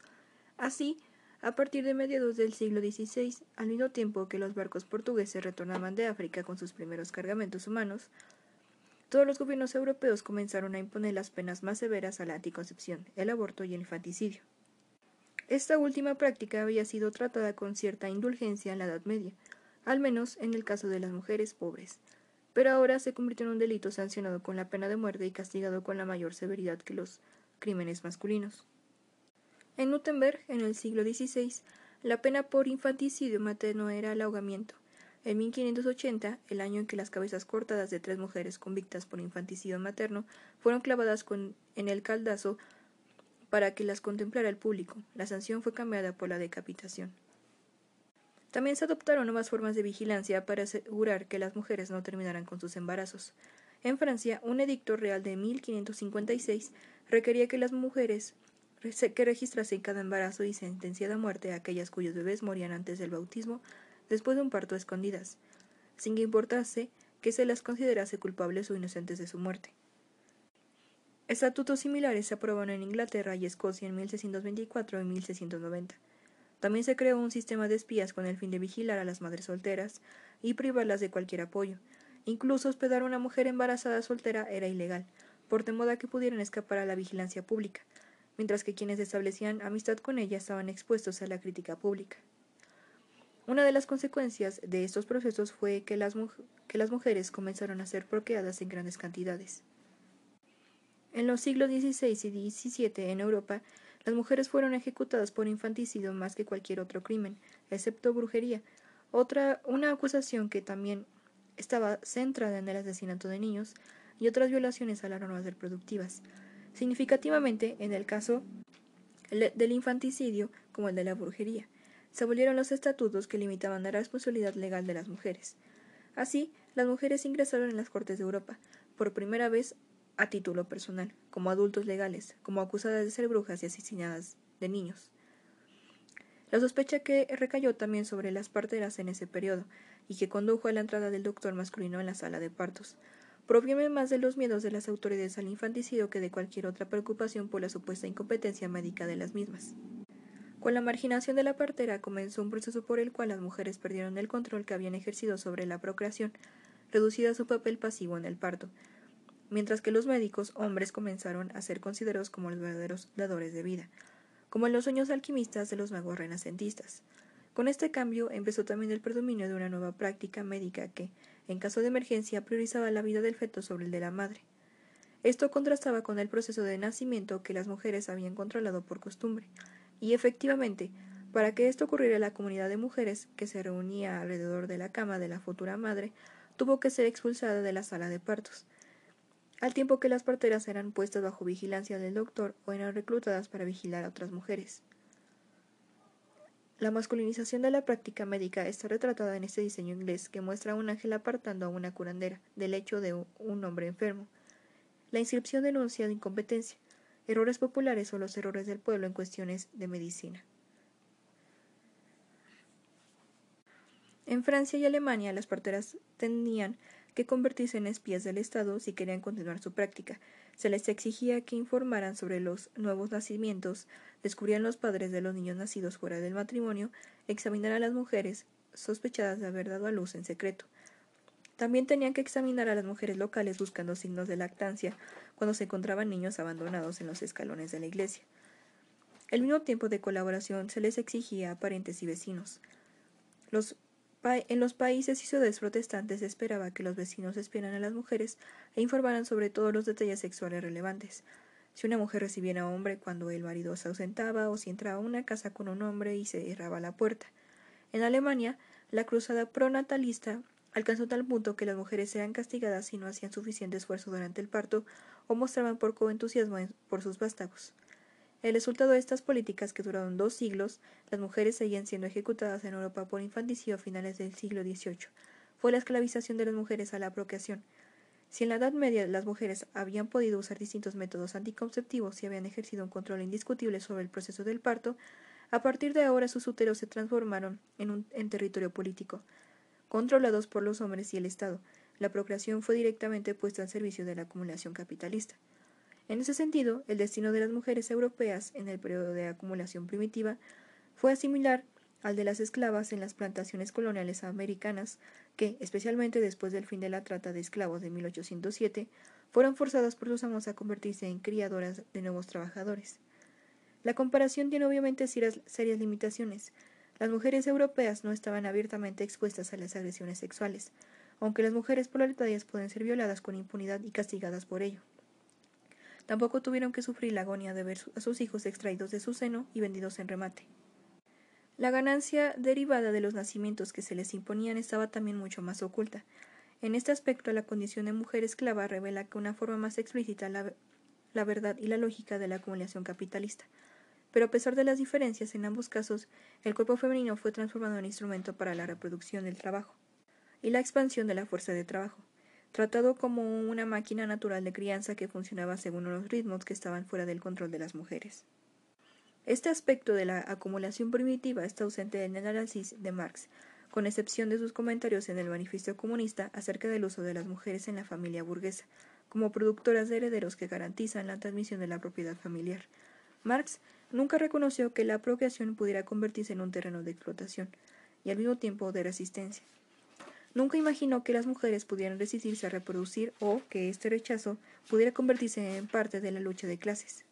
Así, a partir de mediados del siglo XVI, al mismo tiempo que los barcos portugueses retornaban de África con sus primeros cargamentos humanos, todos los gobiernos europeos comenzaron a imponer las penas más severas a la anticoncepción, el aborto y el infanticidio. Esta última práctica había sido tratada con cierta indulgencia en la Edad Media, al menos en el caso de las mujeres pobres, pero ahora se convirtió en un delito sancionado con la pena de muerte y castigado con la mayor severidad que los crímenes masculinos. En Nuremberg, en el siglo XVI, la pena por infanticidio materno era el ahogamiento. En 1580, el año en que las cabezas cortadas de tres mujeres convictas por infanticidio materno fueron clavadas en el caldazo para que las contemplara el público, la sanción fue cambiada por la decapitación. También se adoptaron nuevas formas de vigilancia para asegurar que las mujeres no terminaran con sus embarazos. En Francia, un edicto real de 1556 requería que las mujeres que registrasen cada embarazo y sentenciada a muerte a aquellas cuyos bebés morían antes del bautismo, después de un parto escondidas, sin que importase que se las considerase culpables o inocentes de su muerte. Estatutos similares se aprobaron en Inglaterra y Escocia en 1624 y 1690. También se creó un sistema de espías con el fin de vigilar a las madres solteras y privarlas de cualquier apoyo. Incluso hospedar a una mujer embarazada soltera era ilegal, por temor a que pudieran escapar a la vigilancia pública, mientras que quienes establecían amistad con ella estaban expuestos a la crítica pública. Una de las consecuencias de estos procesos fue que las, mujeres comenzaron a ser procreadas en grandes cantidades. En los siglos XVI y XVII en Europa, las mujeres fueron ejecutadas por infanticidio más que cualquier otro crimen, excepto brujería, otra una acusación que también estaba centrada en el asesinato de niños y otras violaciones a las normas reproductivas. Significativamente, en el caso del infanticidio como el de la brujería, se abolieron los estatutos que limitaban la responsabilidad legal de las mujeres. Así, las mujeres ingresaron en las Cortes de Europa, por primera vez a título personal, como adultos legales, como acusadas de ser brujas y asesinadas de niños. La sospecha que recayó también sobre las parteras en ese periodo, y que condujo a la entrada del doctor masculino en la sala de partos, proviene más de los miedos de las autoridades al infanticidio que de cualquier otra preocupación por la supuesta incompetencia médica de las mismas. Con la marginación de la partera comenzó un proceso por el cual las mujeres perdieron el control que habían ejercido sobre la procreación, reducida a su papel pasivo en el parto, mientras que los médicos hombres comenzaron a ser considerados como los verdaderos dadores de vida, como en los sueños alquimistas de los magos renacentistas. Con este cambio empezó también el predominio de una nueva práctica médica que, en caso de emergencia, priorizaba la vida del feto sobre el de la madre. Esto contrastaba con el proceso de nacimiento que las mujeres habían controlado por costumbre, y efectivamente, para que esto ocurriera la comunidad de mujeres que se reunía alrededor de la cama de la futura madre tuvo que ser expulsada de la sala de partos, al tiempo que las parteras eran puestas bajo vigilancia del doctor o eran reclutadas para vigilar a otras mujeres. La masculinización de la práctica médica está retratada en este diseño inglés que muestra a un ángel apartando a una curandera del hecho de un hombre enfermo. La inscripción denuncia de incompetencia, errores populares o los errores del pueblo en cuestiones de medicina. En Francia y Alemania las parteras tenían que convertirse en espías del Estado si querían continuar su práctica. Se les exigía que informaran sobre los nuevos nacimientos, descubrían los padres de los niños nacidos fuera del matrimonio, examinaran a las mujeres sospechadas de haber dado a luz en secreto. También tenían que examinar a las mujeres locales buscando signos de lactancia cuando se encontraban niños abandonados en los escalones de la iglesia. El mismo tiempo de colaboración se les exigía a parientes y vecinos. En los países y ciudades protestantes se esperaba que los vecinos espiaran a las mujeres e informaran sobre todos los detalles sexuales relevantes. Si una mujer recibiera a hombre cuando el marido se ausentaba o si entraba a una casa con un hombre y se cerraba la puerta. En Alemania, la cruzada pronatalista alcanzó tal punto que las mujeres eran castigadas si no hacían suficiente esfuerzo durante el parto o mostraban poco entusiasmo por sus vástagos. El resultado de estas políticas, que duraron dos siglos, las mujeres seguían siendo ejecutadas en Europa por infanticidio a finales del siglo XVIII, fue la esclavización de las mujeres a la procreación. Si en la Edad Media las mujeres habían podido usar distintos métodos anticonceptivos y habían ejercido un control indiscutible sobre el proceso del parto, a partir de ahora sus úteros se transformaron en, un, en territorio político. Controlados por los hombres y el Estado, la procreación fue directamente puesta al servicio de la acumulación capitalista. En ese sentido, el destino de las mujeres europeas en el periodo de acumulación primitiva fue similar al de las esclavas en las plantaciones coloniales americanas, que, especialmente después del fin de la trata de esclavos de 1807, fueron forzadas por sus amos a convertirse en criadoras de nuevos trabajadores. La comparación tiene obviamente serias, limitaciones. Las mujeres europeas no estaban abiertamente expuestas a las agresiones sexuales, aunque las mujeres proletarias pueden ser violadas con impunidad y castigadas por ello. Tampoco tuvieron que sufrir la agonía de ver a sus hijos extraídos de su seno y vendidos en remate. La ganancia derivada de los nacimientos que se les imponían estaba también mucho más oculta. En este aspecto, la condición de mujer esclava revela que una forma más explícita la, la verdad y la lógica de la acumulación capitalista. Pero a pesar de las diferencias en ambos casos, el cuerpo femenino fue transformado en instrumento para la reproducción del trabajo y la expansión de la fuerza de trabajo, tratado como una máquina natural de crianza que funcionaba según los ritmos que estaban fuera del control de las mujeres. Este aspecto de la acumulación primitiva está ausente en el análisis de Marx, con excepción de sus comentarios en el Manifiesto Comunista acerca del uso de las mujeres en la familia burguesa, como productoras de herederos que garantizan la transmisión de la propiedad familiar. Marx nunca reconoció que la procreación pudiera convertirse en un terreno de explotación y al mismo tiempo de resistencia. Nunca imaginó que las mujeres pudieran resistirse a reproducir o que este rechazo pudiera convertirse en parte de la lucha de clases.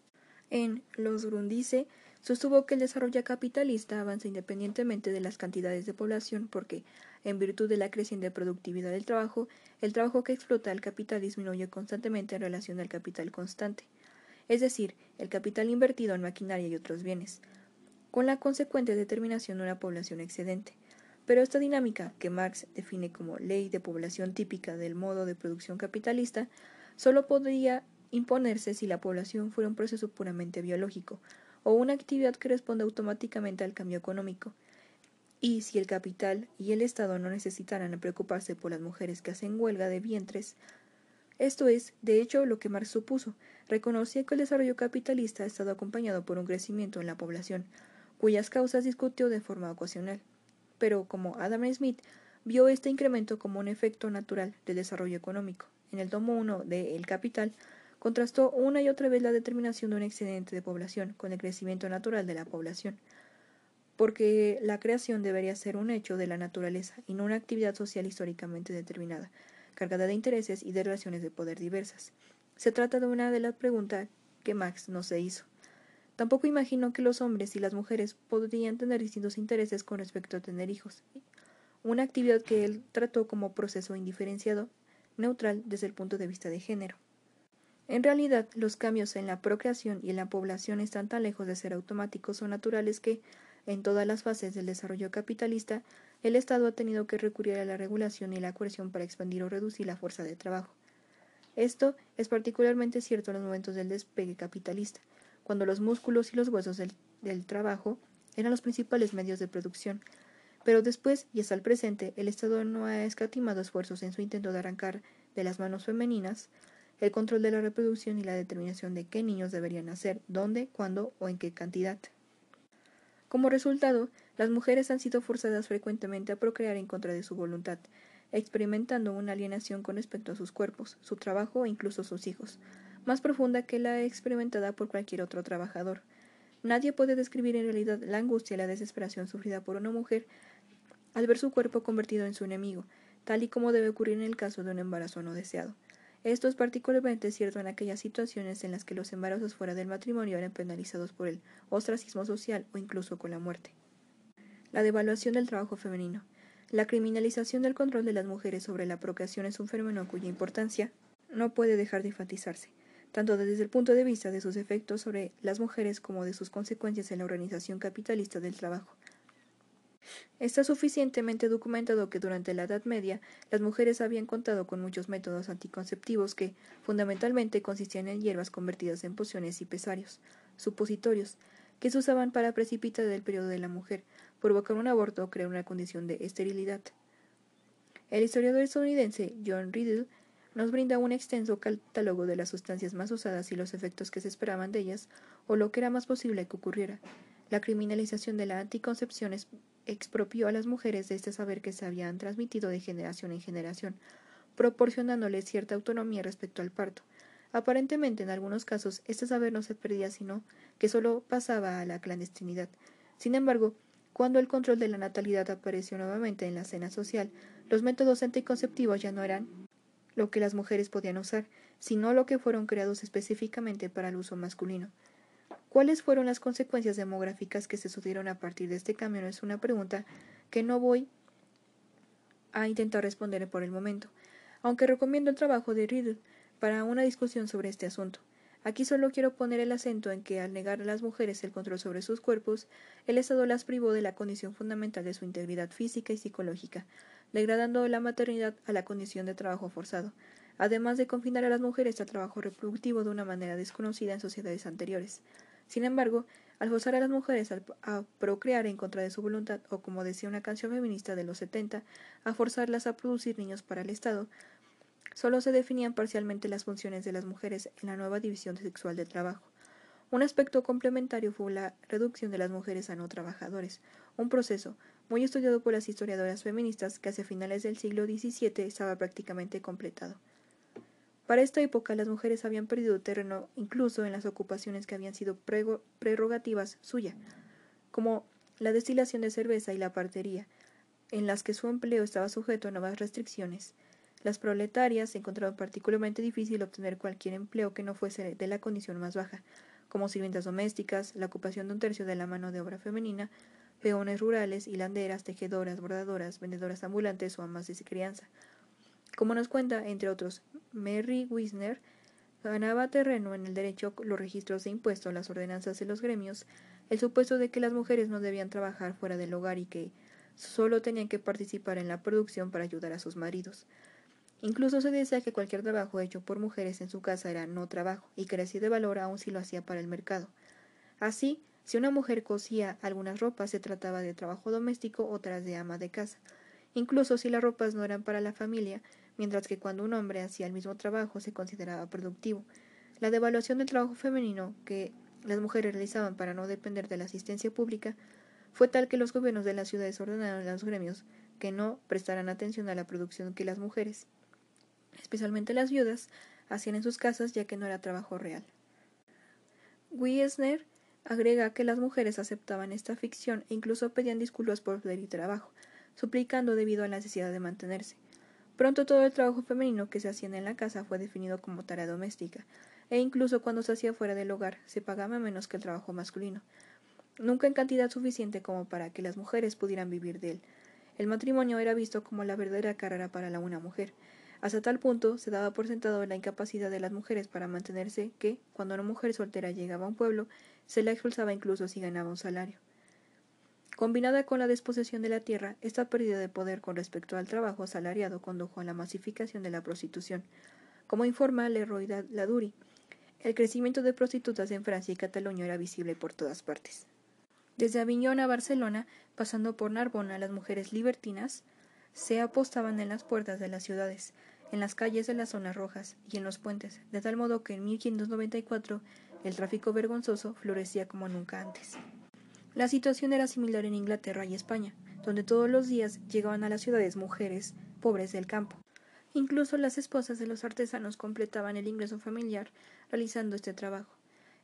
En Los Grundice sostuvo que el desarrollo capitalista avanza independientemente de las cantidades de población porque, en virtud de la creciente productividad del trabajo, el trabajo que explota el capital disminuye constantemente en relación al capital constante es decir, el capital invertido en maquinaria y otros bienes, con la consecuente determinación de una población excedente. Pero esta dinámica, que Marx define como ley de población típica del modo de producción capitalista, solo podría imponerse si la población fuera un proceso puramente biológico, o una actividad que responde automáticamente al cambio económico, y si el capital y el Estado no necesitaran preocuparse por las mujeres que hacen huelga de vientres, esto es, de hecho, lo que Marx supuso. Reconocía que el desarrollo capitalista ha estado acompañado por un crecimiento en la población, cuyas causas discutió de forma ocasional. Pero, como Adam Smith, vio este incremento como un efecto natural del desarrollo económico. En el tomo 1 de El Capital, contrastó una y otra vez la determinación de un excedente de población con el crecimiento natural de la población, porque la creación debería ser un hecho de la naturaleza y no una actividad social históricamente determinada, cargada de intereses y de relaciones de poder diversas. Se trata de una de las preguntas que Max no se hizo. Tampoco imaginó que los hombres y las mujeres podrían tener distintos intereses con respecto a tener hijos, una actividad que él trató como proceso indiferenciado, neutral desde el punto de vista de género. En realidad, los cambios en la procreación y en la población están tan lejos de ser automáticos o naturales que, en todas las fases del desarrollo capitalista, el Estado ha tenido que recurrir a la regulación y la coerción para expandir o reducir la fuerza de trabajo. Esto es particularmente cierto en los momentos del despegue capitalista, cuando los músculos y los huesos del, del trabajo eran los principales medios de producción. Pero después y hasta el presente, el Estado no ha escatimado esfuerzos en su intento de arrancar de las manos femeninas el control de la reproducción y la determinación de qué niños deberían nacer, dónde, cuándo o en qué cantidad. Como resultado, las mujeres han sido forzadas frecuentemente a procrear en contra de su voluntad, experimentando una alienación con respecto a sus cuerpos, su trabajo e incluso sus hijos, más profunda que la experimentada por cualquier otro trabajador. Nadie puede describir en realidad la angustia y la desesperación sufrida por una mujer al ver su cuerpo convertido en su enemigo, tal y como debe ocurrir en el caso de un embarazo no deseado. Esto es particularmente cierto en aquellas situaciones en las que los embarazos fuera del matrimonio eran penalizados por el ostracismo social o incluso con la muerte. La devaluación del trabajo femenino. La criminalización del control de las mujeres sobre la procreación es un fenómeno cuya importancia no puede dejar de enfatizarse, tanto desde el punto de vista de sus efectos sobre las mujeres como de sus consecuencias en la organización capitalista del trabajo. Está suficientemente documentado que durante la Edad Media las mujeres habían contado con muchos métodos anticonceptivos que, fundamentalmente, consistían en hierbas convertidas en pociones y pesarios, supositorios, que se usaban para precipitar el periodo de la mujer, provocar un aborto o crear una condición de esterilidad. El historiador estadounidense John Riddle nos brinda un extenso catálogo de las sustancias más usadas y los efectos que se esperaban de ellas, o lo que era más posible que ocurriera. La criminalización de la anticoncepción expropió a las mujeres de este saber que se habían transmitido de generación en generación, proporcionándoles cierta autonomía respecto al parto. Aparentemente, en algunos casos, este saber no se perdía, sino que solo pasaba a la clandestinidad. Sin embargo, cuando el control de la natalidad apareció nuevamente en la escena social, los métodos anticonceptivos ya no eran lo que las mujeres podían usar, sino lo que fueron creados específicamente para el uso masculino. ¿Cuáles fueron las consecuencias demográficas que se sucedieron a partir de este cambio? Es una pregunta que no voy a intentar responder por el momento, aunque recomiendo el trabajo de Riddle para una discusión sobre este asunto. Aquí solo quiero poner el acento en que al negar a las mujeres el control sobre sus cuerpos, el Estado las privó de la condición fundamental de su integridad física y psicológica, degradando la maternidad a la condición de trabajo forzado, además de confinar a las mujeres al trabajo reproductivo de una manera desconocida en sociedades anteriores. Sin embargo, al forzar a las mujeres a procrear en contra de su voluntad, o como decía una canción feminista de los 70, a forzarlas a producir niños para el Estado, solo se definían parcialmente las funciones de las mujeres en la nueva división sexual del trabajo. Un aspecto complementario fue la reducción de las mujeres a no trabajadores, un proceso muy estudiado por las historiadoras feministas que hacia finales del siglo XVII estaba prácticamente completado. Para esta época las mujeres habían perdido terreno incluso en las ocupaciones que habían sido prerrogativas suya, como la destilación de cerveza y la partería, en las que su empleo estaba sujeto a nuevas restricciones. Las proletarias encontraban particularmente difícil obtener cualquier empleo que no fuese de la condición más baja, como sirvientas domésticas, la ocupación de un tercio de la mano de obra femenina, peones rurales, hilanderas, tejedoras, bordadoras, vendedoras ambulantes o amas de crianza. Como nos cuenta, entre otros, Mary Wisner, ganaba terreno en el derecho, los registros de impuestos, las ordenanzas de los gremios, el supuesto de que las mujeres no debían trabajar fuera del hogar y que solo tenían que participar en la producción para ayudar a sus maridos. Incluso se decía que cualquier trabajo hecho por mujeres en su casa era no trabajo y carecía de valor aun si lo hacía para el mercado. Así, si una mujer cosía algunas ropas se trataba de trabajo doméstico, otras de ama de casa. Incluso si las ropas no eran para la familia, mientras que cuando un hombre hacía el mismo trabajo se consideraba productivo. La devaluación del trabajo femenino que las mujeres realizaban para no depender de la asistencia pública fue tal que los gobiernos de las ciudades ordenaron a los gremios que no prestaran atención a la producción que las mujeres, especialmente las viudas, hacían en sus casas ya que no era trabajo real. Wiesner agrega que las mujeres aceptaban esta ficción e incluso pedían disculpas por el trabajo, suplicando debido a la necesidad de mantenerse. Pronto todo el trabajo femenino que se hacía en la casa fue definido como tarea doméstica, e incluso cuando se hacía fuera del hogar se pagaba menos que el trabajo masculino, nunca en cantidad suficiente como para que las mujeres pudieran vivir de él. El matrimonio era visto como la verdadera carrera para la una mujer. Hasta tal punto se daba por sentado la incapacidad de las mujeres para mantenerse que, cuando una mujer soltera llegaba a un pueblo, se la expulsaba incluso si ganaba un salario. Combinada con la desposesión de la tierra, esta pérdida de poder con respecto al trabajo asalariado condujo a la masificación de la prostitución. Como informa Leroy Ladurie, el crecimiento de prostitutas en Francia y Cataluña era visible por todas partes. Desde Aviñón a Barcelona, pasando por Narbona, las mujeres libertinas se apostaban en las puertas de las ciudades, en las calles de las zonas rojas y en los puentes, de tal modo que en 1594 el tráfico vergonzoso florecía como nunca antes. La situación era similar en Inglaterra y España, donde todos los días llegaban a las ciudades mujeres pobres del campo. Incluso las esposas de los artesanos completaban el ingreso familiar realizando este trabajo.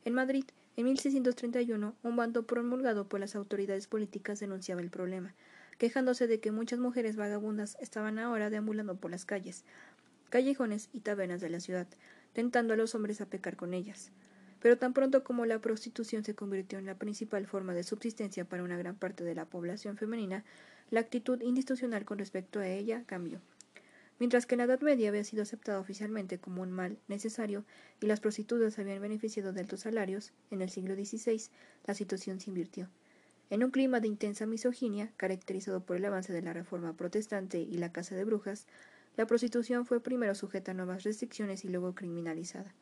En Madrid, en 1631, un bando promulgado por las autoridades políticas denunciaba el problema, quejándose de que muchas mujeres vagabundas estaban ahora deambulando por las calles, callejones y tabernas de la ciudad, tentando a los hombres a pecar con ellas. Pero tan pronto como la prostitución se convirtió en la principal forma de subsistencia para una gran parte de la población femenina, la actitud institucional con respecto a ella cambió. Mientras que en la Edad Media había sido aceptada oficialmente como un mal necesario y las prostitutas habían beneficiado de altos salarios, en el siglo XVI la situación se invirtió. En un clima de intensa misoginia, caracterizado por el avance de la reforma protestante y la caza de brujas, la prostitución fue primero sujeta a nuevas restricciones y luego criminalizada.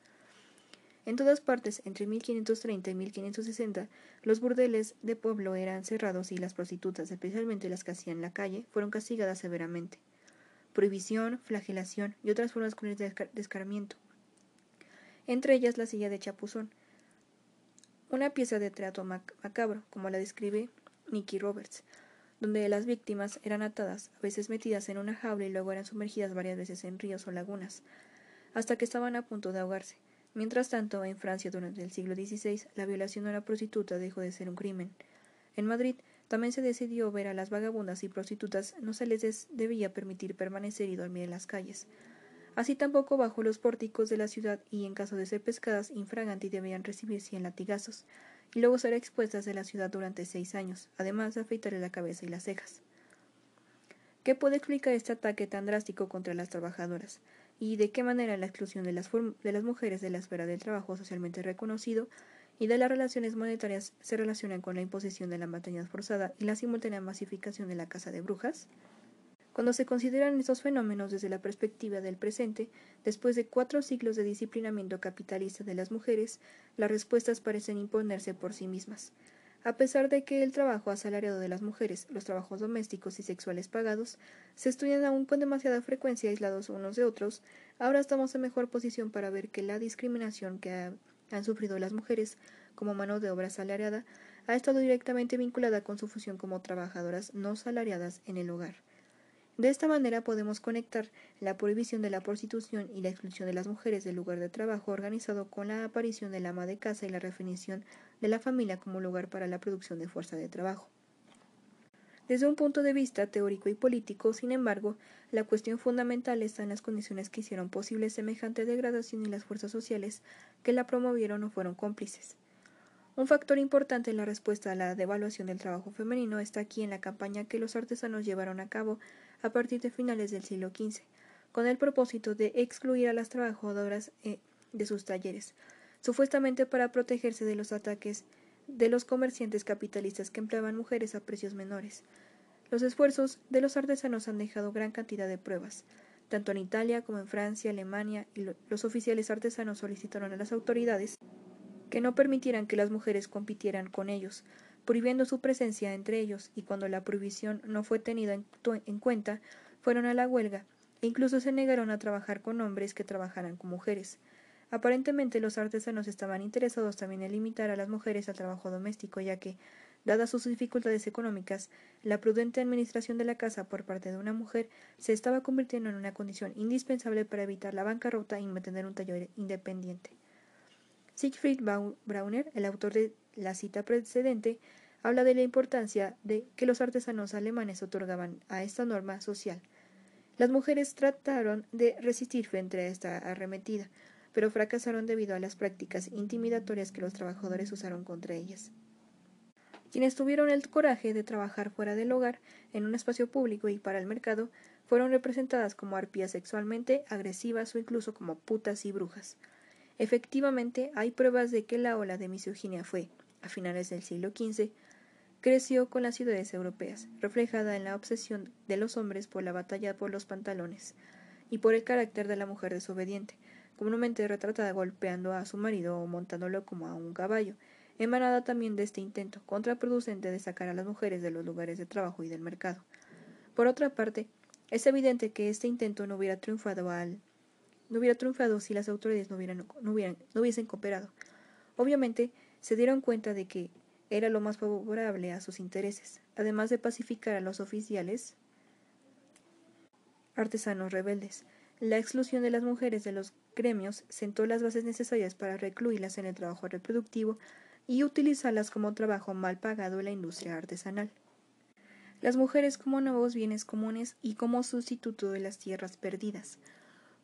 En todas partes, entre 1530 y 1560, los burdeles de pueblo eran cerrados y las prostitutas, especialmente las que hacían la calle, fueron castigadas severamente. Prohibición, flagelación y otras formas crueles de descaramiento. Entre ellas la silla de chapuzón, una pieza de teatro macabro, como la describe Nicky Roberts, donde las víctimas eran atadas, a veces metidas en una jaula y luego eran sumergidas varias veces en ríos o lagunas, hasta que estaban a punto de ahogarse. Mientras tanto, en Francia durante el siglo XVI, la violación a la prostituta dejó de ser un crimen. En Madrid también se decidió ver a las vagabundas y prostitutas no se les debía permitir permanecer y dormir en las calles. Así tampoco bajo los pórticos de la ciudad y en caso de ser pescadas infraganti debían recibir cien latigazos y luego ser expuestas de la ciudad durante seis años, además de afeitarle la cabeza y las cejas. ¿Qué puede explicar este ataque tan drástico contra las trabajadoras? y de qué manera la exclusión de las, de las mujeres de la esfera del trabajo socialmente reconocido y de las relaciones monetarias se relacionan con la imposición de la maternidad forzada y la simultánea masificación de la casa de brujas? Cuando se consideran estos fenómenos desde la perspectiva del presente, después de cuatro siglos de disciplinamiento capitalista de las mujeres, las respuestas parecen imponerse por sí mismas. A pesar de que el trabajo asalariado de las mujeres, los trabajos domésticos y sexuales pagados, se estudian aún con demasiada frecuencia aislados unos de otros, ahora estamos en mejor posición para ver que la discriminación que han sufrido las mujeres como mano de obra asalariada ha estado directamente vinculada con su función como trabajadoras no salariadas en el hogar. De esta manera podemos conectar la prohibición de la prostitución y la exclusión de las mujeres del lugar de trabajo organizado con la aparición del ama de casa y la definición de la familia como lugar para la producción de fuerza de trabajo. Desde un punto de vista teórico y político, sin embargo, la cuestión fundamental está en las condiciones que hicieron posible semejante degradación y las fuerzas sociales que la promovieron o fueron cómplices. Un factor importante en la respuesta a la devaluación del trabajo femenino está aquí en la campaña que los artesanos llevaron a cabo a partir de finales del siglo XV, con el propósito de excluir a las trabajadoras eh, de sus talleres, supuestamente para protegerse de los ataques de los comerciantes capitalistas que empleaban mujeres a precios menores. Los esfuerzos de los artesanos han dejado gran cantidad de pruebas. Tanto en Italia como en Francia, Alemania, los oficiales artesanos solicitaron a las autoridades que no permitieran que las mujeres compitieran con ellos, prohibiendo su presencia entre ellos, y cuando la prohibición no fue tenida en, cuenta, fueron a la huelga, e incluso se negaron a trabajar con hombres que trabajaran con mujeres. Aparentemente los artesanos estaban interesados también en limitar a las mujeres al trabajo doméstico, ya que, dadas sus dificultades económicas, la prudente administración de la casa por parte de una mujer se estaba convirtiendo en una condición indispensable para evitar la bancarrota y mantener un taller independiente. Siegfried Brauner, el autor de la cita precedente, habla de la importancia de que los artesanos alemanes otorgaban a esta norma social. Las mujeres trataron de resistir frente a esta arremetida, pero fracasaron debido a las prácticas intimidatorias que los trabajadores usaron contra ellas. Quienes tuvieron el coraje de trabajar fuera del hogar, en un espacio público y para el mercado, fueron representadas como arpías sexualmente agresivas o incluso como putas y brujas. Efectivamente, hay pruebas de que la ola de misoginia fue, a finales del siglo XV, creció con las ciudades europeas, reflejada en la obsesión de los hombres por la batalla por los pantalones y por el carácter de la mujer desobediente, comúnmente retratada golpeando a su marido o montándolo como a un caballo, emanada también de este intento contraproducente de sacar a las mujeres de los lugares de trabajo y del mercado. Por otra parte, es evidente que este intento no hubiera triunfado al no hubiera triunfado si las autoridades no, hubieran, no, hubieran, no hubiesen cooperado. Obviamente, se dieron cuenta de que era lo más favorable a sus intereses, además de pacificar a los oficiales artesanos rebeldes. La exclusión de las mujeres de los gremios sentó las bases necesarias para recluirlas en el trabajo reproductivo y utilizarlas como trabajo mal pagado en la industria artesanal. Las mujeres como nuevos bienes comunes y como sustituto de las tierras perdidas.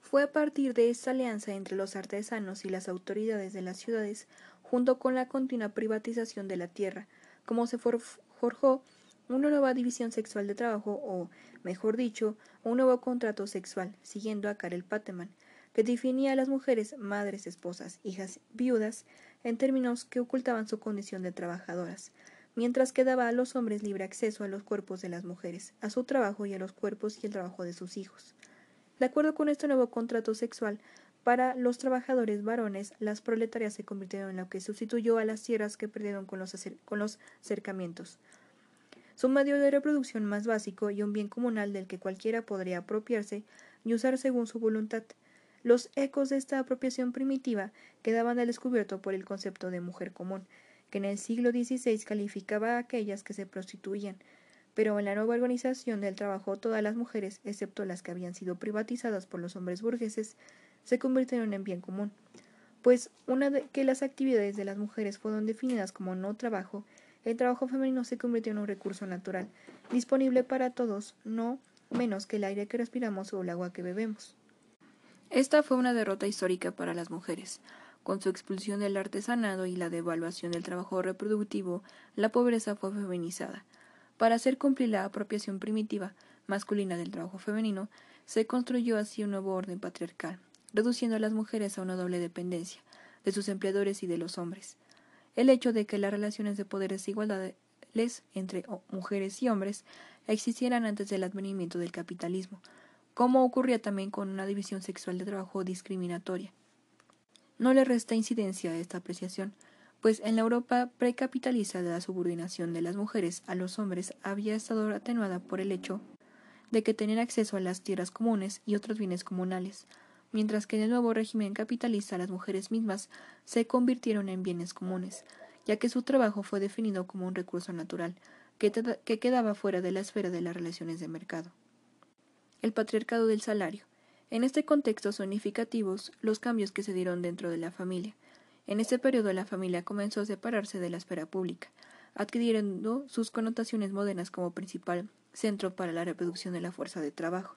Fue a partir de esta alianza entre los artesanos y las autoridades de las ciudades, junto con la continua privatización de la tierra, como se forjó una nueva división sexual de trabajo o, mejor dicho, un nuevo contrato sexual, siguiendo a Karel Pateman, que definía a las mujeres madres, esposas, hijas, viudas, en términos que ocultaban su condición de trabajadoras, mientras que daba a los hombres libre acceso a los cuerpos de las mujeres, a su trabajo y a los cuerpos y el trabajo de sus hijos. De acuerdo con este nuevo contrato sexual, para los trabajadores varones, las proletarias se convirtieron en lo que sustituyó a las tierras que perdieron con los, con los cercamientos. Su medio de reproducción más básico y un bien comunal del que cualquiera podría apropiarse y usar según su voluntad. Los ecos de esta apropiación primitiva quedaban al descubierto por el concepto de mujer común, que en el siglo XVI calificaba a aquellas que se prostituían, pero en la nueva organización del trabajo todas las mujeres, excepto las que habían sido privatizadas por los hombres burgueses, se convirtieron en bien común, pues una de que las actividades de las mujeres fueron definidas como no trabajo, el trabajo femenino se convirtió en un recurso natural, disponible para todos, no menos que el aire que respiramos o el agua que bebemos. Esta fue una derrota histórica para las mujeres. Con su expulsión del artesanado y la devaluación del trabajo reproductivo, la pobreza fue feminizada. Para hacer cumplir la apropiación primitiva masculina del trabajo femenino, se construyó así un nuevo orden patriarcal, reduciendo a las mujeres a una doble dependencia, de sus empleadores y de los hombres. El hecho de que las relaciones de poder desigualdades entre mujeres y hombres existieran antes del advenimiento del capitalismo, como ocurría también con una división sexual de trabajo discriminatoria. No le resta incidencia a esta apreciación, pues en la Europa precapitalista la subordinación de las mujeres a los hombres había estado atenuada por el hecho de que tenían acceso a las tierras comunes y otros bienes comunales, mientras que en el nuevo régimen capitalista las mujeres mismas se convirtieron en bienes comunes, ya que su trabajo fue definido como un recurso natural que, que quedaba fuera de la esfera de las relaciones de mercado. El patriarcado del salario. En este contexto son significativos los cambios que se dieron dentro de la familia, en este periodo la familia comenzó a separarse de la esfera pública, adquiriendo sus connotaciones modernas como principal centro para la reproducción de la fuerza de trabajo.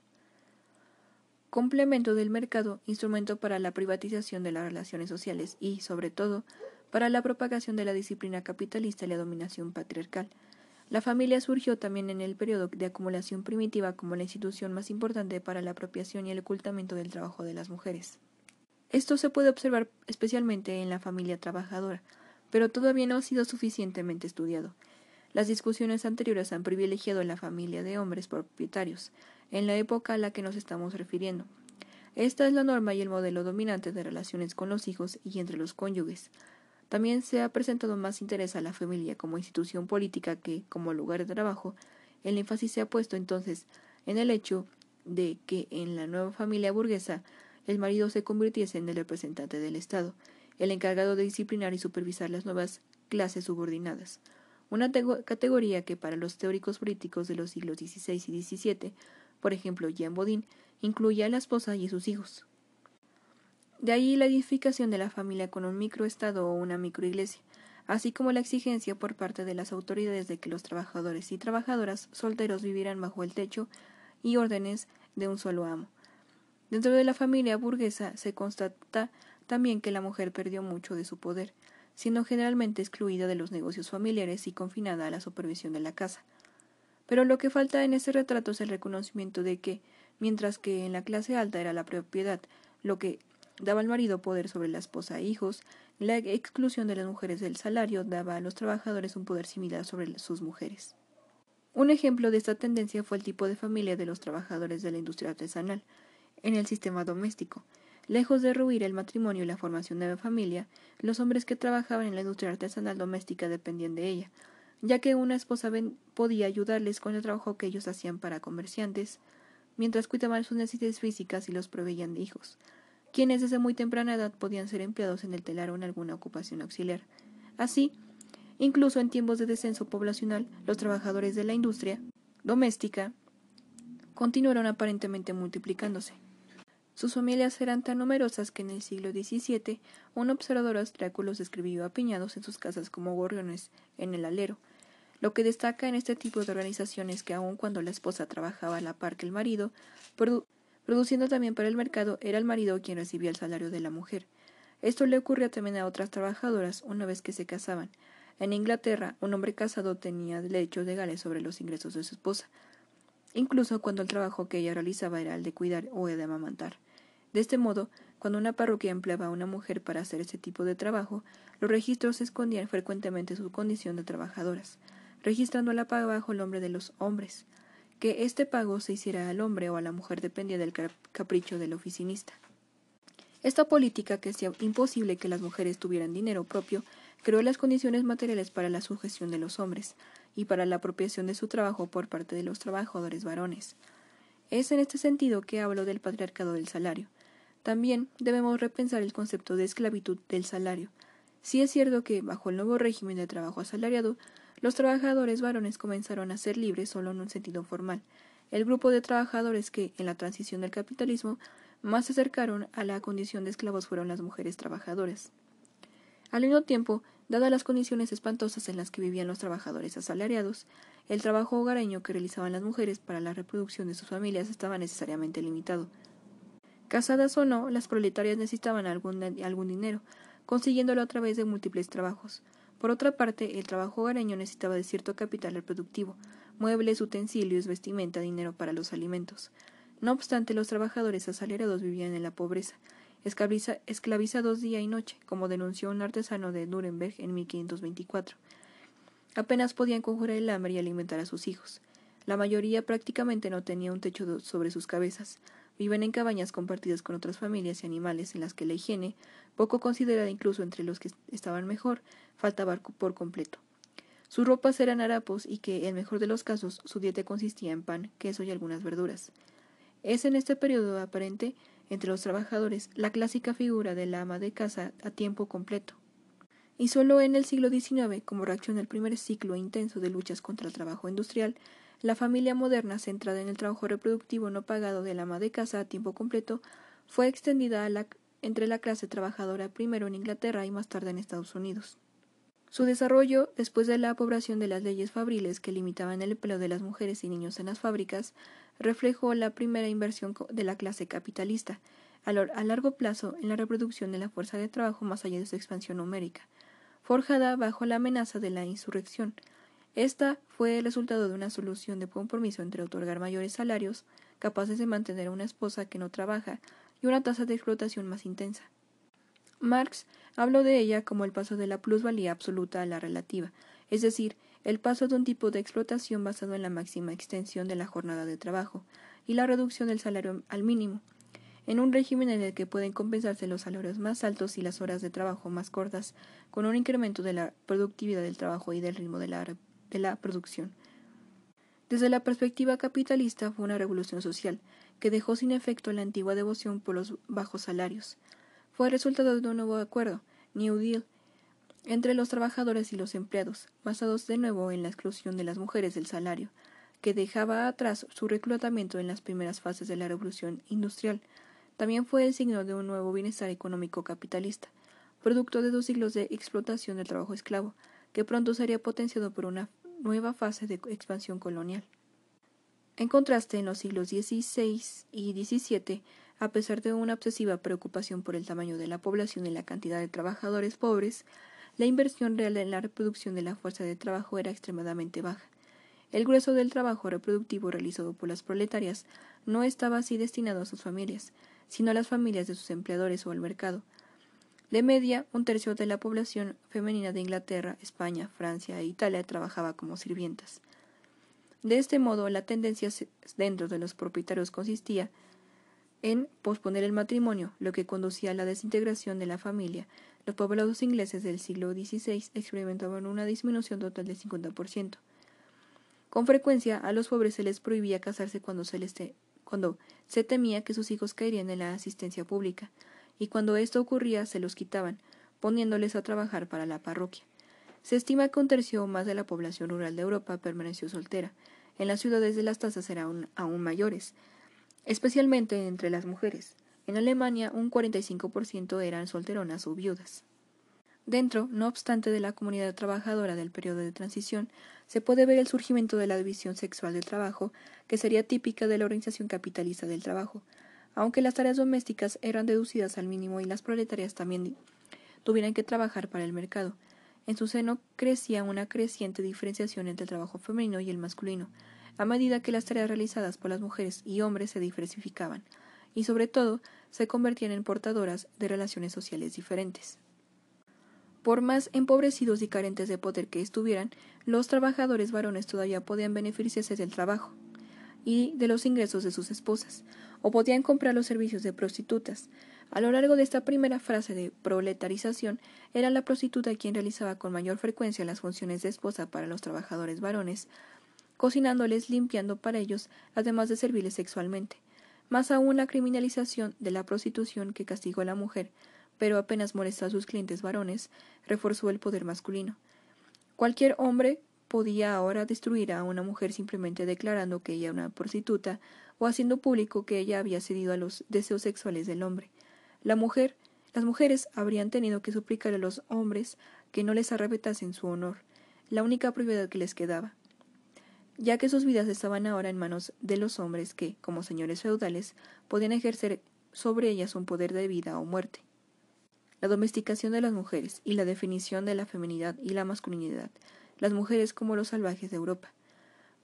Complemento del mercado, instrumento para la privatización de las relaciones sociales y, sobre todo, para la propagación de la disciplina capitalista y la dominación patriarcal. La familia surgió también en el periodo de acumulación primitiva como la institución más importante para la apropiación y el ocultamiento del trabajo de las mujeres. Esto se puede observar especialmente en la familia trabajadora, pero todavía no ha sido suficientemente estudiado. Las discusiones anteriores han privilegiado la familia de hombres propietarios, en la época a la que nos estamos refiriendo. Esta es la norma y el modelo dominante de relaciones con los hijos y entre los cónyuges. También se ha presentado más interés a la familia como institución política que como lugar de trabajo. El énfasis se ha puesto entonces en el hecho de que en la nueva familia burguesa el marido se convirtiese en el representante del Estado, el encargado de disciplinar y supervisar las nuevas clases subordinadas, una categoría que para los teóricos políticos de los siglos XVI y XVII, por ejemplo Jean Bodin, incluye a la esposa y sus hijos. De ahí la edificación de la familia con un microestado o una microiglesia, así como la exigencia por parte de las autoridades de que los trabajadores y trabajadoras solteros vivieran bajo el techo y órdenes de un solo amo. Dentro de la familia burguesa se constata también que la mujer perdió mucho de su poder, siendo generalmente excluida de los negocios familiares y confinada a la supervisión de la casa. Pero lo que falta en este retrato es el reconocimiento de que, mientras que en la clase alta era la propiedad lo que daba al marido poder sobre la esposa e hijos, la exclusión de las mujeres del salario daba a los trabajadores un poder similar sobre sus mujeres. Un ejemplo de esta tendencia fue el tipo de familia de los trabajadores de la industria artesanal, en el sistema doméstico. Lejos de ruir el matrimonio y la formación de la familia, los hombres que trabajaban en la industria artesanal doméstica dependían de ella, ya que una esposa podía ayudarles con el trabajo que ellos hacían para comerciantes, mientras cuidaban sus necesidades físicas y los proveían de hijos, quienes desde muy temprana edad podían ser empleados en el telar o en alguna ocupación auxiliar. Así, incluso en tiempos de descenso poblacional, los trabajadores de la industria doméstica continuaron aparentemente multiplicándose. Sus familias eran tan numerosas que en el siglo XVII un observador austriaco los describió apiñados en sus casas como gorriones en el alero. Lo que destaca en este tipo de organizaciones que aun cuando la esposa trabajaba a la par que el marido, produciendo también para el mercado, era el marido quien recibía el salario de la mujer. Esto le ocurría también a otras trabajadoras una vez que se casaban. En Inglaterra, un hombre casado tenía derechos legales sobre los ingresos de su esposa, incluso cuando el trabajo que ella realizaba era el de cuidar o el de amamantar. De este modo, cuando una parroquia empleaba a una mujer para hacer ese tipo de trabajo, los registros escondían frecuentemente su condición de trabajadoras, registrando la paga bajo el nombre de los hombres. Que este pago se hiciera al hombre o a la mujer dependía del capricho del oficinista. Esta política que hacía imposible que las mujeres tuvieran dinero propio creó las condiciones materiales para la sujeción de los hombres y para la apropiación de su trabajo por parte de los trabajadores varones. Es en este sentido que hablo del patriarcado del salario, también debemos repensar el concepto de esclavitud del salario. Si es cierto que, bajo el nuevo régimen de trabajo asalariado, los trabajadores varones comenzaron a ser libres solo en un sentido formal. El grupo de trabajadores que, en la transición del capitalismo, más se acercaron a la condición de esclavos fueron las mujeres trabajadoras. Al mismo tiempo, dadas las condiciones espantosas en las que vivían los trabajadores asalariados, el trabajo hogareño que realizaban las mujeres para la reproducción de sus familias estaba necesariamente limitado. Casadas o no, las proletarias necesitaban algún, algún dinero, consiguiéndolo a través de múltiples trabajos. Por otra parte, el trabajo hogareño necesitaba de cierto capital reproductivo, muebles, utensilios, vestimenta, dinero para los alimentos. No obstante, los trabajadores asalariados vivían en la pobreza, esclavizados día y noche, como denunció un artesano de Nuremberg en 1524. Apenas podían conjurar el hambre y alimentar a sus hijos. La mayoría prácticamente no tenía un techo sobre sus cabezas. Viven en cabañas compartidas con otras familias y animales en las que la higiene, poco considerada incluso entre los que estaban mejor, faltaba por completo. Sus ropas eran harapos y que, en mejor de los casos, su dieta consistía en pan, queso y algunas verduras. Es en este periodo aparente, entre los trabajadores, la clásica figura de la ama de casa a tiempo completo. Y solo en el siglo XIX, como reacción al primer ciclo intenso de luchas contra el trabajo industrial, la familia moderna, centrada en el trabajo reproductivo no pagado de la ama de casa a tiempo completo, fue extendida entre la clase trabajadora primero en Inglaterra y más tarde en Estados Unidos. Su desarrollo, después de la aprobación de las leyes fabriles que limitaban el empleo de las mujeres y niños en las fábricas, reflejó la primera inversión de la clase capitalista, a largo plazo en la reproducción de la fuerza de trabajo más allá de su expansión numérica, forjada bajo la amenaza de la insurrección. Esta fue el resultado de una solución de compromiso entre otorgar mayores salarios, capaces de mantener a una esposa que no trabaja, y una tasa de explotación más intensa. Marx habló de ella como el paso de la plusvalía absoluta a la relativa, es decir, el paso de un tipo de explotación basado en la máxima extensión de la jornada de trabajo y la reducción del salario al mínimo, en un régimen en el que pueden compensarse los salarios más altos y las horas de trabajo más cortas, con un incremento de la productividad del trabajo y del ritmo de la, de la producción. Desde la perspectiva capitalista fue una revolución social, que dejó sin efecto la antigua devoción por los bajos salarios fue el resultado de un nuevo acuerdo, New Deal, entre los trabajadores y los empleados, basados de nuevo en la exclusión de las mujeres del salario, que dejaba atrás su reclutamiento en las primeras fases de la revolución industrial. También fue el signo de un nuevo bienestar económico capitalista, producto de dos siglos de explotación del trabajo esclavo, que pronto sería potenciado por una nueva fase de expansión colonial. En contraste, en los siglos XVI y XVII, a pesar de una obsesiva preocupación por el tamaño de la población y la cantidad de trabajadores pobres, la inversión real en la reproducción de la fuerza de trabajo era extremadamente baja. El grueso del trabajo reproductivo realizado por las proletarias no estaba así destinado a sus familias, sino a las familias de sus empleadores o al mercado. De media, un tercio de la población femenina de Inglaterra, España, Francia e Italia trabajaba como sirvientas. De este modo, la tendencia dentro de los propietarios consistía en posponer el matrimonio, lo que conducía a la desintegración de la familia. Los poblados ingleses del siglo XVI experimentaban una disminución total del 50%. Con frecuencia a los pobres se les prohibía casarse cuando se, les cuando se temía que sus hijos caerían en la asistencia pública, y cuando esto ocurría se los quitaban, poniéndoles a trabajar para la parroquia. Se estima que un tercio o más de la población rural de Europa permaneció soltera. En las ciudades de las tasas eran aún mayores especialmente entre las mujeres. En Alemania, un 45% eran solteronas o viudas. Dentro, no obstante, de la comunidad trabajadora del periodo de transición, se puede ver el surgimiento de la división sexual del trabajo, que sería típica de la organización capitalista del trabajo, aunque las tareas domésticas eran deducidas al mínimo y las proletarias también tuvieran que trabajar para el mercado. En su seno crecía una creciente diferenciación entre el trabajo femenino y el masculino, a medida que las tareas realizadas por las mujeres y hombres se diversificaban, y sobre todo se convertían en portadoras de relaciones sociales diferentes. Por más empobrecidos y carentes de poder que estuvieran, los trabajadores varones todavía podían beneficiarse del trabajo y de los ingresos de sus esposas, o podían comprar los servicios de prostitutas. A lo largo de esta primera frase de proletarización, era la prostituta quien realizaba con mayor frecuencia las funciones de esposa para los trabajadores varones, cocinándoles, limpiando para ellos, además de servirles sexualmente. Más aún la criminalización de la prostitución que castigó a la mujer, pero apenas molestó a sus clientes varones, reforzó el poder masculino. Cualquier hombre podía ahora destruir a una mujer simplemente declarando que ella era una prostituta o haciendo público que ella había cedido a los deseos sexuales del hombre. La mujer, las mujeres habrían tenido que suplicar a los hombres que no les arrebatasen su honor, la única propiedad que les quedaba ya que sus vidas estaban ahora en manos de los hombres que, como señores feudales, podían ejercer sobre ellas un poder de vida o muerte. La domesticación de las mujeres y la definición de la feminidad y la masculinidad, las mujeres como los salvajes de Europa.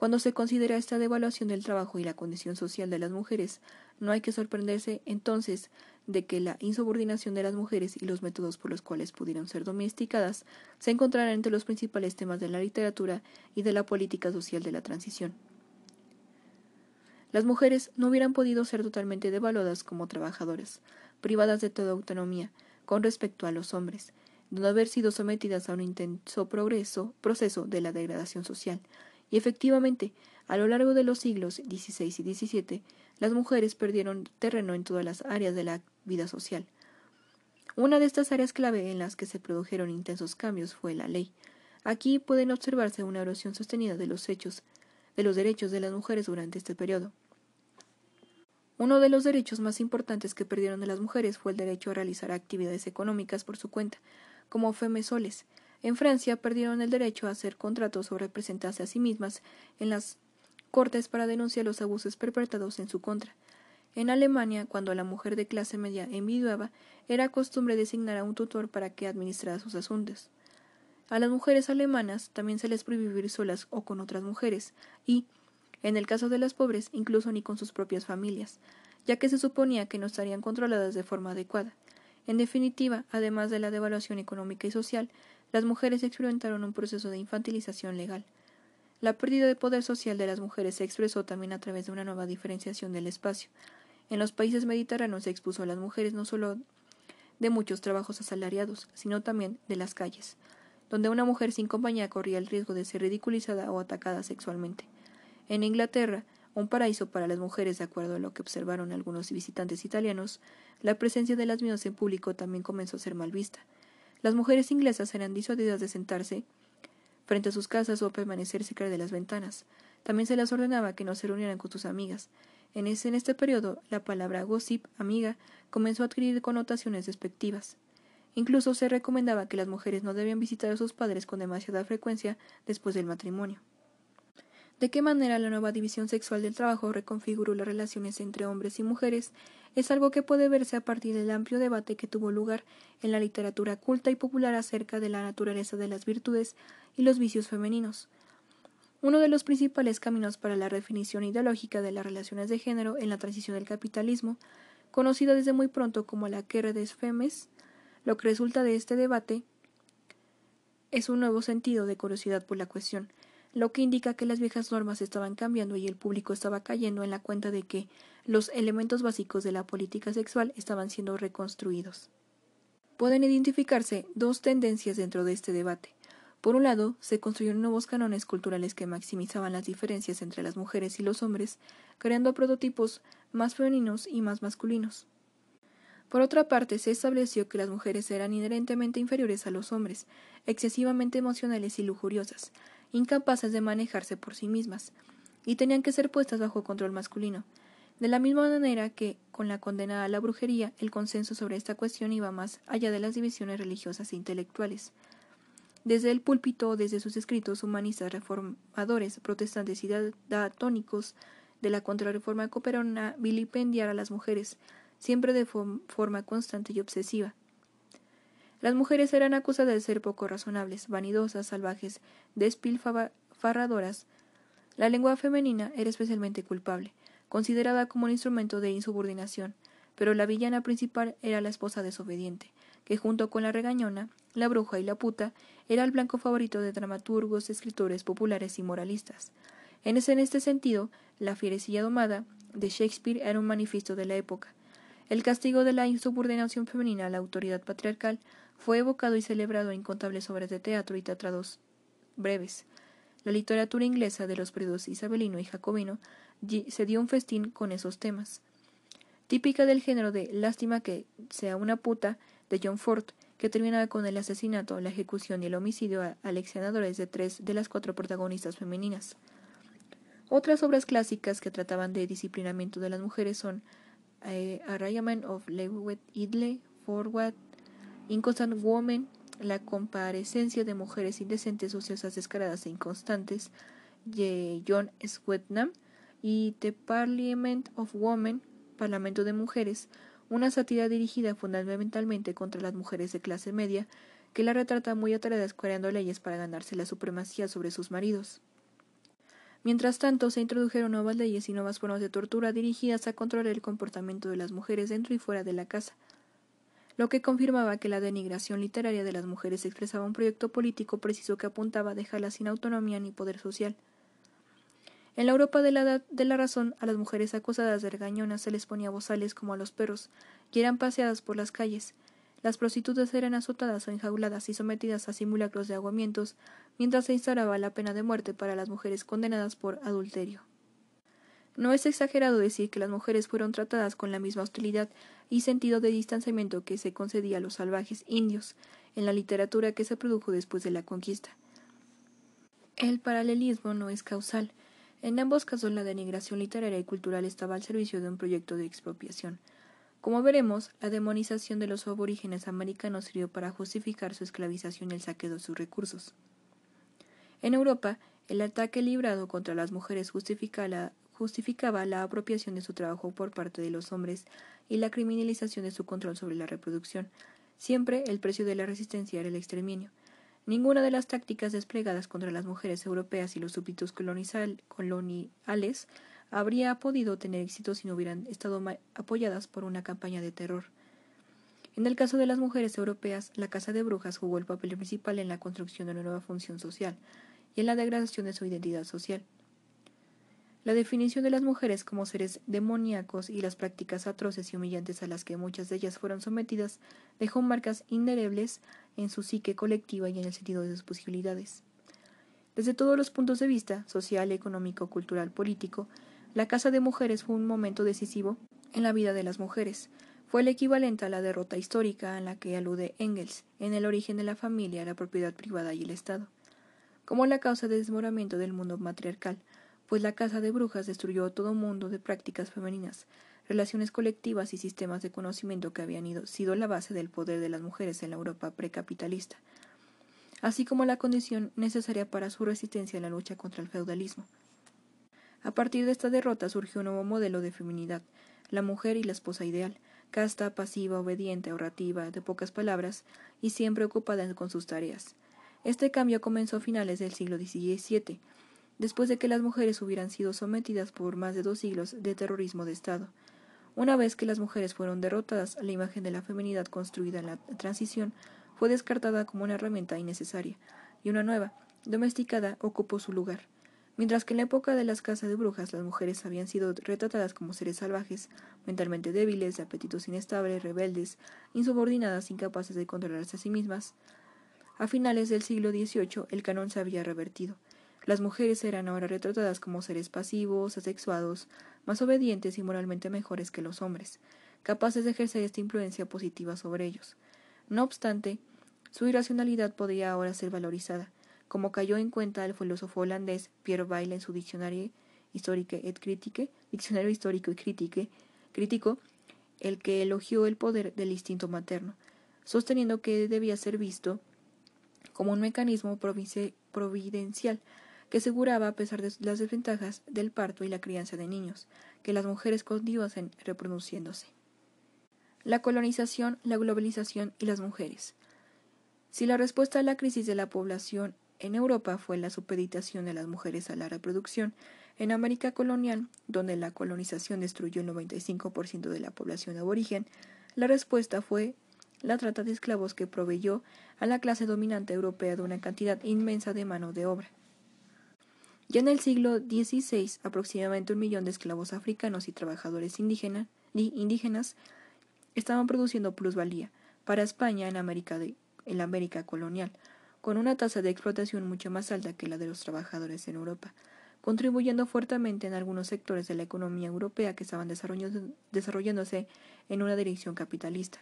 Cuando se considera esta devaluación del trabajo y la condición social de las mujeres, no hay que sorprenderse entonces de que la insubordinación de las mujeres y los métodos por los cuales pudieron ser domesticadas se encontrarán entre los principales temas de la literatura y de la política social de la transición. las mujeres no hubieran podido ser totalmente devaluadas como trabajadoras, privadas de toda autonomía con respecto a los hombres, de no haber sido sometidas a un intenso progreso, proceso de la degradación social. Y efectivamente, a lo largo de los siglos XVI y XVII, las mujeres perdieron terreno en todas las áreas de la vida social. Una de estas áreas clave en las que se produjeron intensos cambios fue la ley. Aquí pueden observarse una erosión sostenida de los hechos, de los derechos de las mujeres durante este periodo. Uno de los derechos más importantes que perdieron las mujeres fue el derecho a realizar actividades económicas por su cuenta, como femesoles. En Francia perdieron el derecho a hacer contratos o representarse a sí mismas en las cortes para denunciar los abusos perpetrados en su contra. En Alemania, cuando la mujer de clase media enviduaba, era costumbre designar a un tutor para que administrara sus asuntos. A las mujeres alemanas también se les prohibió vivir solas o con otras mujeres, y, en el caso de las pobres, incluso ni con sus propias familias, ya que se suponía que no estarían controladas de forma adecuada. En definitiva, además de la devaluación económica y social, las mujeres experimentaron un proceso de infantilización legal. La pérdida de poder social de las mujeres se expresó también a través de una nueva diferenciación del espacio. En los países mediterráneos se expuso a las mujeres no solo de muchos trabajos asalariados, sino también de las calles, donde una mujer sin compañía corría el riesgo de ser ridiculizada o atacada sexualmente. En Inglaterra, un paraíso para las mujeres, de acuerdo a lo que observaron algunos visitantes italianos, la presencia de las mismas en público también comenzó a ser mal vista. Las mujeres inglesas eran disuadidas de sentarse frente a sus casas o permanecer cerca de las ventanas. También se les ordenaba que no se reunieran con sus amigas. En, en este periodo, la palabra gossip, amiga, comenzó a adquirir connotaciones despectivas. Incluso se recomendaba que las mujeres no debían visitar a sus padres con demasiada frecuencia después del matrimonio. De qué manera la nueva división sexual del trabajo reconfiguró las relaciones entre hombres y mujeres es algo que puede verse a partir del amplio debate que tuvo lugar en la literatura culta y popular acerca de la naturaleza de las virtudes y los vicios femeninos. Uno de los principales caminos para la definición ideológica de las relaciones de género en la transición del capitalismo, conocida desde muy pronto como la guerra des femes, lo que resulta de este debate es un nuevo sentido de curiosidad por la cuestión, lo que indica que las viejas normas estaban cambiando y el público estaba cayendo en la cuenta de que los elementos básicos de la política sexual estaban siendo reconstruidos. Pueden identificarse dos tendencias dentro de este debate. Por un lado, se construyeron nuevos cánones culturales que maximizaban las diferencias entre las mujeres y los hombres, creando prototipos más femeninos y más masculinos. Por otra parte, se estableció que las mujeres eran inherentemente inferiores a los hombres, excesivamente emocionales y lujuriosas, incapaces de manejarse por sí mismas, y tenían que ser puestas bajo control masculino. De la misma manera que, con la condena a la brujería, el consenso sobre esta cuestión iba más allá de las divisiones religiosas e intelectuales. Desde el púlpito, desde sus escritos humanistas reformadores, protestantes y datónicos de la contrarreforma cooperaron a vilipendiar a las mujeres, siempre de forma constante y obsesiva. Las mujeres eran acusadas de ser poco razonables, vanidosas, salvajes, despilfarradoras. La lengua femenina era especialmente culpable, considerada como un instrumento de insubordinación, pero la villana principal era la esposa desobediente, que junto con la regañona, la bruja y la puta, era el blanco favorito de dramaturgos, escritores populares y moralistas. En, ese, en este sentido, la fierecilla domada de Shakespeare era un manifiesto de la época. El castigo de la insubordinación femenina a la autoridad patriarcal fue evocado y celebrado en incontables obras de teatro y teatrados breves. La literatura inglesa de los periodos isabelino y jacobino se dio un festín con esos temas. Típica del género de Lástima que sea una puta de John Ford, que terminaba con el asesinato, la ejecución y el homicidio aleccionadores de tres de las cuatro protagonistas femeninas. Otras obras clásicas que trataban de disciplinamiento de las mujeres son eh, of Lewet Idle, Forward, Inconstant Woman, la comparecencia de mujeres indecentes, ociosas, descaradas e inconstantes, de John Swetnam, y The Parliament of Women, Parlamento de Mujeres, una sátira dirigida fundamentalmente contra las mujeres de clase media, que la retrata muy atareadas creando leyes para ganarse la supremacía sobre sus maridos. Mientras tanto, se introdujeron nuevas leyes y nuevas formas de tortura dirigidas a controlar el comportamiento de las mujeres dentro y fuera de la casa, lo que confirmaba que la denigración literaria de las mujeres expresaba un proyecto político preciso que apuntaba a dejarlas sin autonomía ni poder social. En la Europa de la edad de la razón, a las mujeres acusadas de regañonas se les ponía bozales como a los perros, y eran paseadas por las calles. Las prostitutas eran azotadas o enjauladas y sometidas a simulacros de aguamientos, mientras se instauraba la pena de muerte para las mujeres condenadas por adulterio. No es exagerado decir que las mujeres fueron tratadas con la misma hostilidad y sentido de distanciamiento que se concedía a los salvajes indios en la literatura que se produjo después de la conquista. El paralelismo no es causal. En ambos casos la denigración literaria y cultural estaba al servicio de un proyecto de expropiación. Como veremos, la demonización de los aborígenes americanos sirvió para justificar su esclavización y el saqueo de sus recursos. En Europa, el ataque librado contra las mujeres justificaba la apropiación de su trabajo por parte de los hombres y la criminalización de su control sobre la reproducción. Siempre el precio de la resistencia era el exterminio. Ninguna de las tácticas desplegadas contra las mujeres europeas y los súbditos coloniales habría podido tener éxito si no hubieran estado apoyadas por una campaña de terror. En el caso de las mujeres europeas, la Casa de Brujas jugó el papel principal en la construcción de una nueva función social y en la degradación de su identidad social. La definición de las mujeres como seres demoníacos y las prácticas atroces y humillantes a las que muchas de ellas fueron sometidas dejó marcas indelebles en su psique colectiva y en el sentido de sus posibilidades. Desde todos los puntos de vista, social, económico, cultural, político, la Casa de Mujeres fue un momento decisivo en la vida de las mujeres. Fue el equivalente a la derrota histórica en la que alude Engels en el origen de la familia, la propiedad privada y el Estado, como la causa de desmoramiento del mundo matriarcal, pues la Casa de Brujas destruyó todo mundo de prácticas femeninas, relaciones colectivas y sistemas de conocimiento que habían ido, sido la base del poder de las mujeres en la Europa precapitalista, así como la condición necesaria para su resistencia en la lucha contra el feudalismo. A partir de esta derrota surgió un nuevo modelo de feminidad, la mujer y la esposa ideal, casta, pasiva, obediente, ahorrativa, de pocas palabras y siempre ocupada con sus tareas. Este cambio comenzó a finales del siglo XVII, después de que las mujeres hubieran sido sometidas por más de dos siglos de terrorismo de Estado. Una vez que las mujeres fueron derrotadas, la imagen de la feminidad construida en la transición fue descartada como una herramienta innecesaria, y una nueva, domesticada, ocupó su lugar. Mientras que en la época de las casas de brujas las mujeres habían sido retratadas como seres salvajes, mentalmente débiles, de apetitos inestables, rebeldes, insubordinadas, incapaces de controlarse a sí mismas, a finales del siglo XVIII el canon se había revertido. Las mujeres eran ahora retratadas como seres pasivos, asexuados, más obedientes y moralmente mejores que los hombres, capaces de ejercer esta influencia positiva sobre ellos. No obstante, su irracionalidad podía ahora ser valorizada, como cayó en cuenta el filósofo holandés Pierre Bayle en su Diccionario histórico et critique, Diccionario histórico y critique, crítico, el que elogió el poder del instinto materno, sosteniendo que debía ser visto como un mecanismo providencial que aseguraba, a pesar de las desventajas del parto y la crianza de niños, que las mujeres continuasen reproduciéndose. La colonización, la globalización y las mujeres. Si la respuesta a la crisis de la población en Europa fue la supeditación de las mujeres a la reproducción. En América colonial, donde la colonización destruyó el 95% de la población aborigen, la respuesta fue la trata de esclavos que proveyó a la clase dominante europea de una cantidad inmensa de mano de obra. Ya en el siglo XVI, aproximadamente un millón de esclavos africanos y trabajadores indígenas estaban produciendo plusvalía para España en América, en la América colonial, con una tasa de explotación mucho más alta que la de los trabajadores en Europa, contribuyendo fuertemente en algunos sectores de la economía europea que estaban desarrollándose en una dirección capitalista.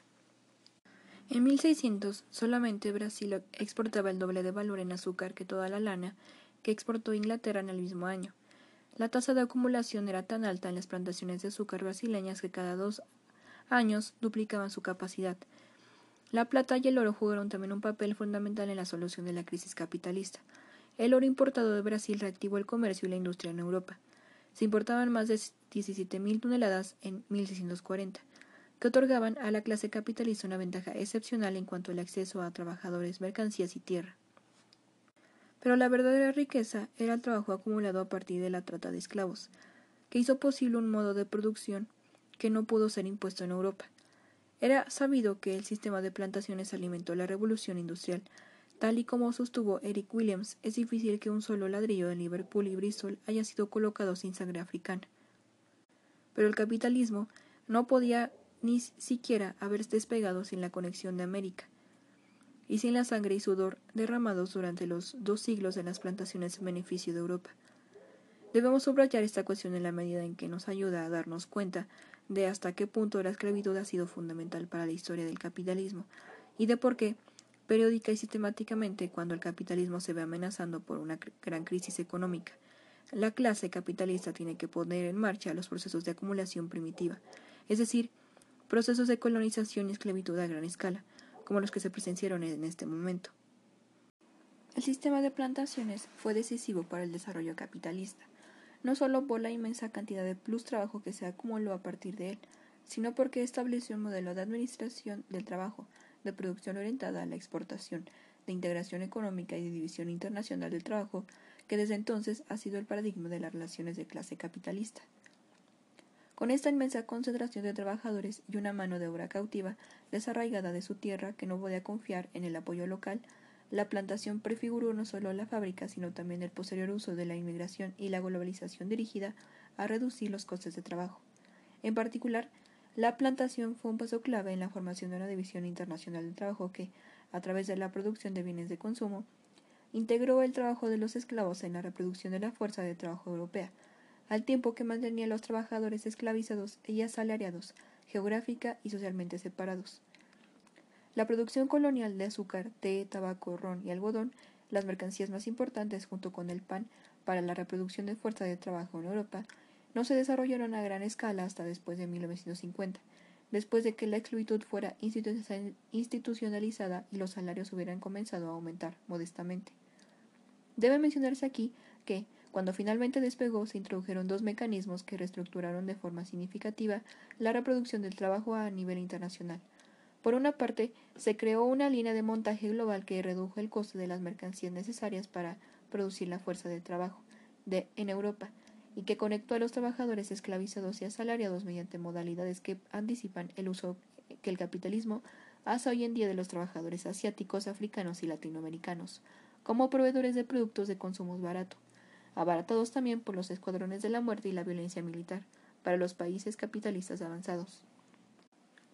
En 1600, solamente Brasil exportaba el doble de valor en azúcar que toda la lana que exportó Inglaterra en el mismo año. La tasa de acumulación era tan alta en las plantaciones de azúcar brasileñas que cada dos años duplicaban su capacidad, la plata y el oro jugaron también un papel fundamental en la solución de la crisis capitalista. El oro importado de Brasil reactivó el comercio y la industria en Europa. Se importaban más de 17.000 toneladas en 1640, que otorgaban a la clase capitalista una ventaja excepcional en cuanto al acceso a trabajadores, mercancías y tierra. Pero la verdadera riqueza era el trabajo acumulado a partir de la trata de esclavos, que hizo posible un modo de producción que no pudo ser impuesto en Europa. Era sabido que el sistema de plantaciones alimentó la revolución industrial, Tal y como sostuvo Eric Williams, es difícil que un solo ladrillo de Liverpool y Bristol haya sido colocado sin sangre africana. Pero el capitalismo no podía ni siquiera haber despegado sin la conexión de América y sin la sangre y sudor derramados durante los dos siglos en las plantaciones en beneficio de Europa. Debemos subrayar esta cuestión en la medida en que nos ayuda a darnos cuenta de hasta qué punto la esclavitud ha sido fundamental para la historia del capitalismo y de por qué periódica y sistemáticamente cuando el capitalismo se ve amenazando por una gran crisis económica. La clase capitalista tiene que poner en marcha los procesos de acumulación primitiva, es decir, procesos de colonización y esclavitud a gran escala, como los que se presenciaron en este momento. El sistema de plantaciones fue decisivo para el desarrollo capitalista, no solo por la inmensa cantidad de plus trabajo que se acumuló a partir de él, sino porque estableció un modelo de administración del trabajo, de producción orientada a la exportación, de integración económica y de división internacional del trabajo, que desde entonces ha sido el paradigma de las relaciones de clase capitalista. Con esta inmensa concentración de trabajadores y una mano de obra cautiva, desarraigada de su tierra, que no podía confiar en el apoyo local, la plantación prefiguró no solo la fábrica, sino también el posterior uso de la inmigración y la globalización dirigida a reducir los costes de trabajo. En particular, la plantación fue un paso clave en la formación de una división internacional del trabajo que, a través de la producción de bienes de consumo, integró el trabajo de los esclavos en la reproducción de la fuerza de trabajo europea, al tiempo que mantenía a los trabajadores esclavizados y asalariados, geográfica y socialmente separados. La producción colonial de azúcar, té, tabaco, ron y algodón, las mercancías más importantes junto con el pan para la reproducción de fuerza de trabajo en Europa, no se desarrollaron a gran escala hasta después de 1950, después de que la esclavitud fuera institucionalizada y los salarios hubieran comenzado a aumentar modestamente. Debe mencionarse aquí que, cuando finalmente despegó, se introdujeron dos mecanismos que reestructuraron de forma significativa la reproducción del trabajo a nivel internacional. Por una parte, se creó una línea de montaje global que redujo el costo de las mercancías necesarias para producir la fuerza de trabajo en Europa, y que conectó a los trabajadores esclavizados y asalariados mediante modalidades que anticipan el uso que el capitalismo hace hoy en día de los trabajadores asiáticos, africanos y latinoamericanos, como proveedores de productos de consumo barato, abaratados también por los escuadrones de la muerte y la violencia militar, para los países capitalistas avanzados.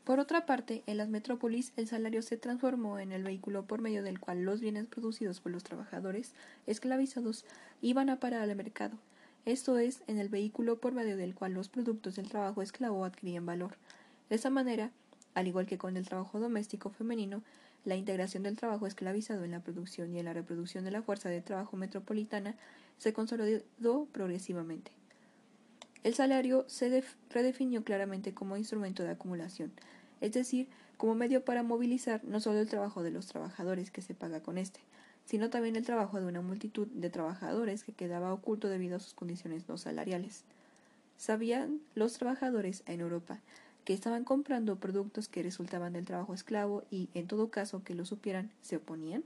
Por otra parte, en las metrópolis el salario se transformó en el vehículo por medio del cual los bienes producidos por los trabajadores esclavizados iban a parar al mercado, esto es, en el vehículo por medio del cual los productos del trabajo esclavo adquirían valor. De esa manera, al igual que con el trabajo doméstico femenino, la integración del trabajo esclavizado en la producción y en la reproducción de la fuerza de trabajo metropolitana se consolidó progresivamente. El salario se redefinió claramente como instrumento de acumulación, es decir, como medio para movilizar no solo el trabajo de los trabajadores que se paga con este, sino también el trabajo de una multitud de trabajadores que quedaba oculto debido a sus condiciones no salariales. ¿Sabían los trabajadores en Europa que estaban comprando productos que resultaban del trabajo esclavo y, en todo caso que lo supieran, se oponían?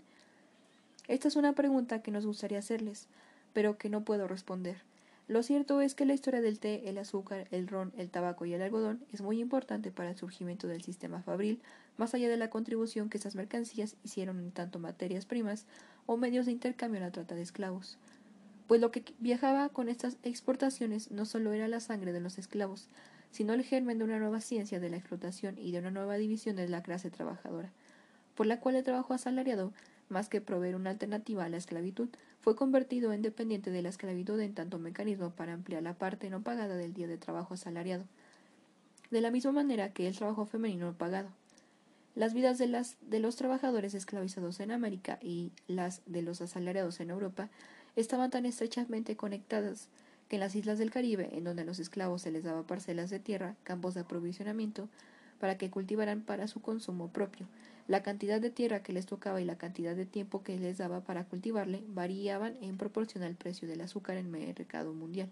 Esta es una pregunta que nos gustaría hacerles, pero que no puedo responder. Lo cierto es que la historia del té, el azúcar, el ron, el tabaco y el algodón es muy importante para el surgimiento del sistema fabril, más allá de la contribución que estas mercancías hicieron en tanto materias primas o medios de intercambio en la trata de esclavos. Pues lo que viajaba con estas exportaciones no solo era la sangre de los esclavos, sino el germen de una nueva ciencia de la explotación y de una nueva división de la clase trabajadora, por la cual el trabajo asalariado, más que proveer una alternativa a la esclavitud, fue convertido en dependiente de la esclavitud en tanto mecanismo para ampliar la parte no pagada del día de trabajo asalariado, de la misma manera que el trabajo femenino no pagado. Las vidas de, las, de los trabajadores esclavizados en América y las de los asalariados en Europa estaban tan estrechamente conectadas que en las islas del Caribe, en donde a los esclavos se les daba parcelas de tierra, campos de aprovisionamiento, para que cultivaran para su consumo propio, la cantidad de tierra que les tocaba y la cantidad de tiempo que les daba para cultivarle variaban en proporción al precio del azúcar en el mercado mundial,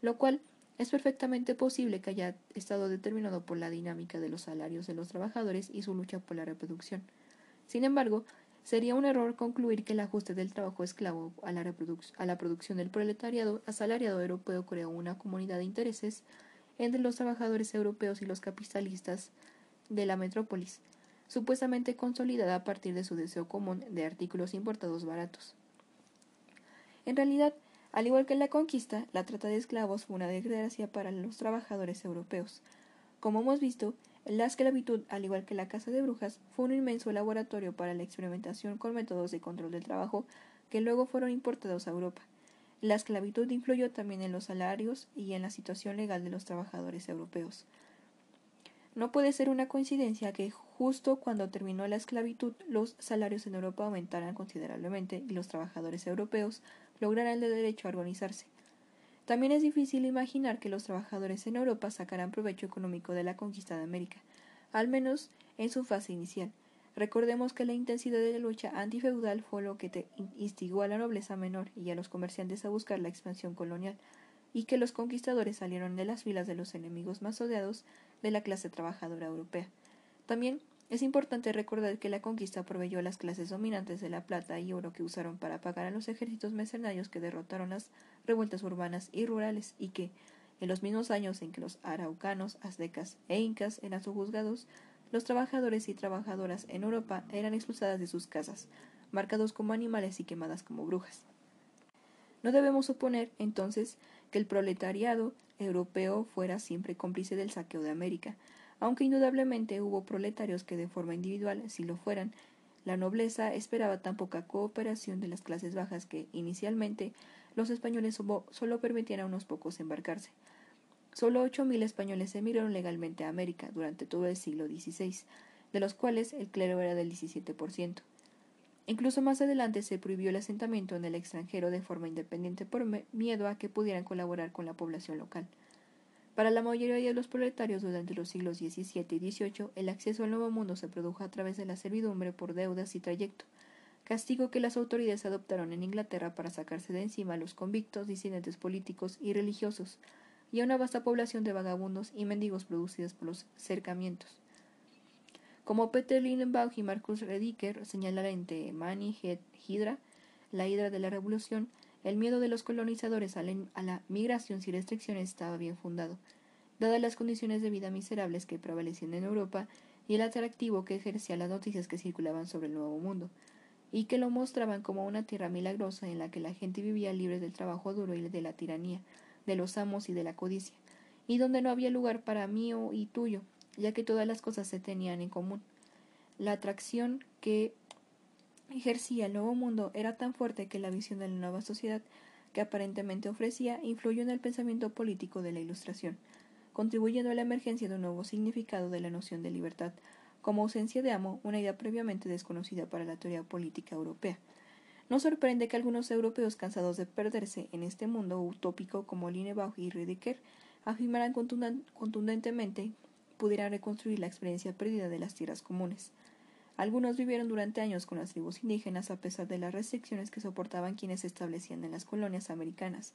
lo cual es perfectamente posible que haya estado determinado por la dinámica de los salarios de los trabajadores y su lucha por la reproducción. Sin embargo, sería un error concluir que el ajuste del trabajo esclavo a la, a la producción del proletariado asalariado europeo creó una comunidad de intereses entre los trabajadores europeos y los capitalistas de la metrópolis, supuestamente consolidada a partir de su deseo común de artículos importados baratos. En realidad, al igual que la conquista, la trata de esclavos fue una desgracia para los trabajadores europeos. Como hemos visto, la esclavitud, al igual que la caza de brujas, fue un inmenso laboratorio para la experimentación con métodos de control del trabajo que luego fueron importados a Europa. La esclavitud influyó también en los salarios y en la situación legal de los trabajadores europeos. No puede ser una coincidencia que justo cuando terminó la esclavitud los salarios en Europa aumentaran considerablemente y los trabajadores europeos lograran el derecho a organizarse. También es difícil imaginar que los trabajadores en Europa sacaran provecho económico de la conquista de América, al menos en su fase inicial. Recordemos que la intensidad de la lucha antifeudal fue lo que instigó a la nobleza menor y a los comerciantes a buscar la expansión colonial, y que los conquistadores salieron de las filas de los enemigos más odiados de la clase trabajadora europea. También es importante recordar que la conquista proveyó a las clases dominantes de la plata y oro que usaron para pagar a los ejércitos mercenarios que derrotaron las revueltas urbanas y rurales y que, en los mismos años en que los araucanos, aztecas e incas eran subjuzgados, los trabajadores y trabajadoras en Europa eran expulsadas de sus casas, marcados como animales y quemadas como brujas. No debemos suponer, entonces, el proletariado europeo fuera siempre cómplice del saqueo de América, aunque indudablemente hubo proletarios que de forma individual, si lo fueran, la nobleza esperaba tan poca cooperación de las clases bajas que, inicialmente, los españoles solo permitían a unos pocos embarcarse. Solo ocho mil españoles emigraron legalmente a América durante todo el siglo XVI, de los cuales el clero era del 17%. Incluso más adelante se prohibió el asentamiento en el extranjero de forma independiente por miedo a que pudieran colaborar con la población local. Para la mayoría de los proletarios durante los siglos XVII y XVIII, el acceso al Nuevo Mundo se produjo a través de la servidumbre por deudas y trayecto, castigo que las autoridades adoptaron en Inglaterra para sacarse de encima a los convictos, disidentes políticos y religiosos, y a una vasta población de vagabundos y mendigos producidos por los cercamientos. Como Peter Lindenbach y Marcus Rediker señalaron entre Mani Hydra, la hidra de la revolución, el miedo de los colonizadores a la, migración sin restricciones estaba bien fundado, dadas las condiciones de vida miserables que prevalecían en Europa y el atractivo que ejercían las noticias que circulaban sobre el Nuevo Mundo, y que lo mostraban como una tierra milagrosa en la que la gente vivía libre del trabajo duro y de la tiranía, de los amos y de la codicia, y donde no había lugar para mío y tuyo, ya que todas las cosas se tenían en común. La atracción que ejercía el nuevo mundo era tan fuerte que la visión de la nueva sociedad que aparentemente ofrecía influyó en el pensamiento político de la Ilustración, contribuyendo a la emergencia de un nuevo significado de la noción de libertad, como ausencia de amo, una idea previamente desconocida para la teoría política europea. No sorprende que algunos europeos cansados de perderse en este mundo utópico como Linebauch y Rediker afirmaran contundentemente pudieran reconstruir la experiencia perdida de las tierras comunes. Algunos vivieron durante años con las tribus indígenas a pesar de las restricciones que soportaban quienes se establecían en las colonias americanas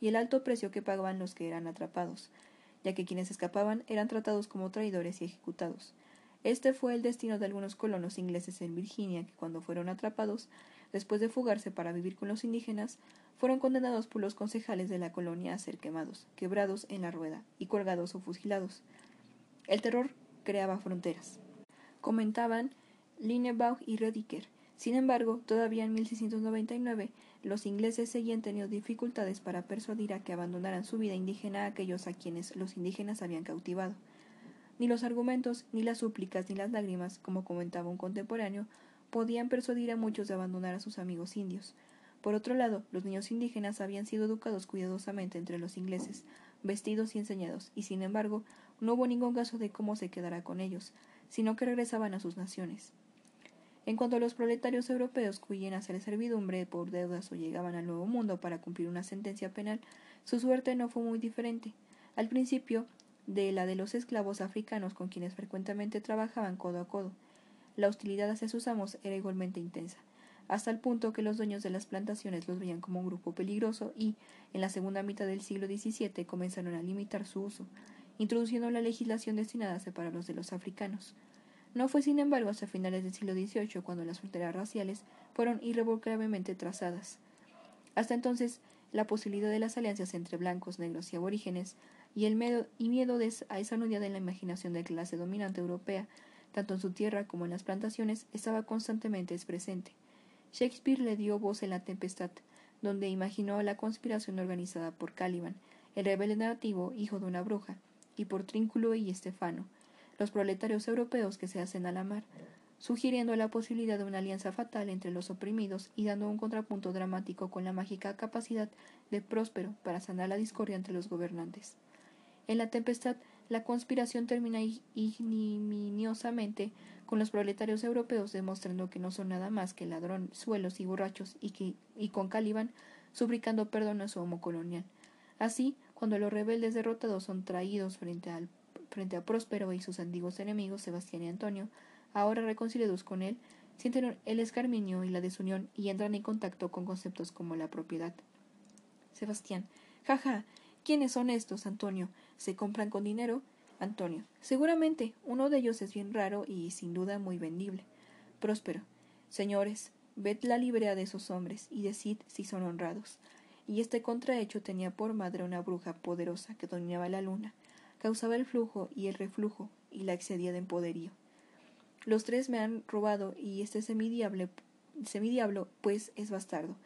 y el alto precio que pagaban los que eran atrapados, ya que quienes escapaban eran tratados como traidores y ejecutados. Este fue el destino de algunos colonos ingleses en Virginia que cuando fueron atrapados después de fugarse para vivir con los indígenas, fueron condenados por los concejales de la colonia a ser quemados, quebrados en la rueda y colgados o fusilados. El terror creaba fronteras. Comentaban Linnebaugh y Rediker. Sin embargo, todavía en 1699, los ingleses seguían teniendo dificultades para persuadir a que abandonaran su vida indígena a aquellos a quienes los indígenas habían cautivado. Ni los argumentos, ni las súplicas, ni las lágrimas, como comentaba un contemporáneo, podían persuadir a muchos de abandonar a sus amigos indios. Por otro lado, los niños indígenas habían sido educados cuidadosamente entre los ingleses, vestidos y enseñados, y sin embargo, no hubo ningún caso de cómo se quedara con ellos, sino que regresaban a sus naciones. En cuanto a los proletarios europeos que huían a hacer servidumbre por deudas o llegaban al Nuevo Mundo para cumplir una sentencia penal, su suerte no fue muy diferente. Al principio, de la de los esclavos africanos con quienes frecuentemente trabajaban codo a codo. La hostilidad hacia sus amos era igualmente intensa, hasta el punto que los dueños de las plantaciones los veían como un grupo peligroso y, en la segunda mitad del siglo XVII, comenzaron a limitar su uso, introduciendo la legislación destinada a separarlos de los africanos. No fue, sin embargo, hasta finales del siglo XVIII cuando las fronteras raciales fueron irrevocablemente trazadas. Hasta entonces, la posibilidad de las alianzas entre blancos, negros y aborígenes y el miedo, y miedo a esa unidad en la imaginación de la clase dominante europea tanto en su tierra como en las plantaciones, estaba constantemente presente. Shakespeare le dio voz en La Tempestad, donde imaginó la conspiración organizada por Caliban, el rebelde nativo, hijo de una bruja, y por Trínculo y Estefano, los proletarios europeos que se hacen a la mar, sugiriendo la posibilidad de una alianza fatal entre los oprimidos y dando un contrapunto dramático con la mágica capacidad de Próspero para sanar la discordia entre los gobernantes. En la tempestad, la conspiración termina ignominiosamente con los proletarios europeos demostrando que no son nada más que ladrones, suelos y borrachos y, que, y con Caliban suplicando perdón a su homo colonial. Así, cuando los rebeldes derrotados son traídos frente, al, frente a Próspero y sus antiguos enemigos, Sebastián y Antonio, ahora reconciliados con él, sienten el escarminio y la desunión y entran en contacto con conceptos como la propiedad. Sebastián. Jaja. ¿Quiénes son estos, Antonio? ¿Se compran con dinero? Antonio. Seguramente. Uno de ellos es bien raro y sin duda muy vendible. Próspero. Señores, ved la librea de esos hombres y decid si son honrados. Y este contrahecho tenía por madre una bruja poderosa que dominaba la luna, causaba el flujo y el reflujo y la excedía de empoderío. Los tres me han robado y este semidiablo, semidiablo pues es bastardo.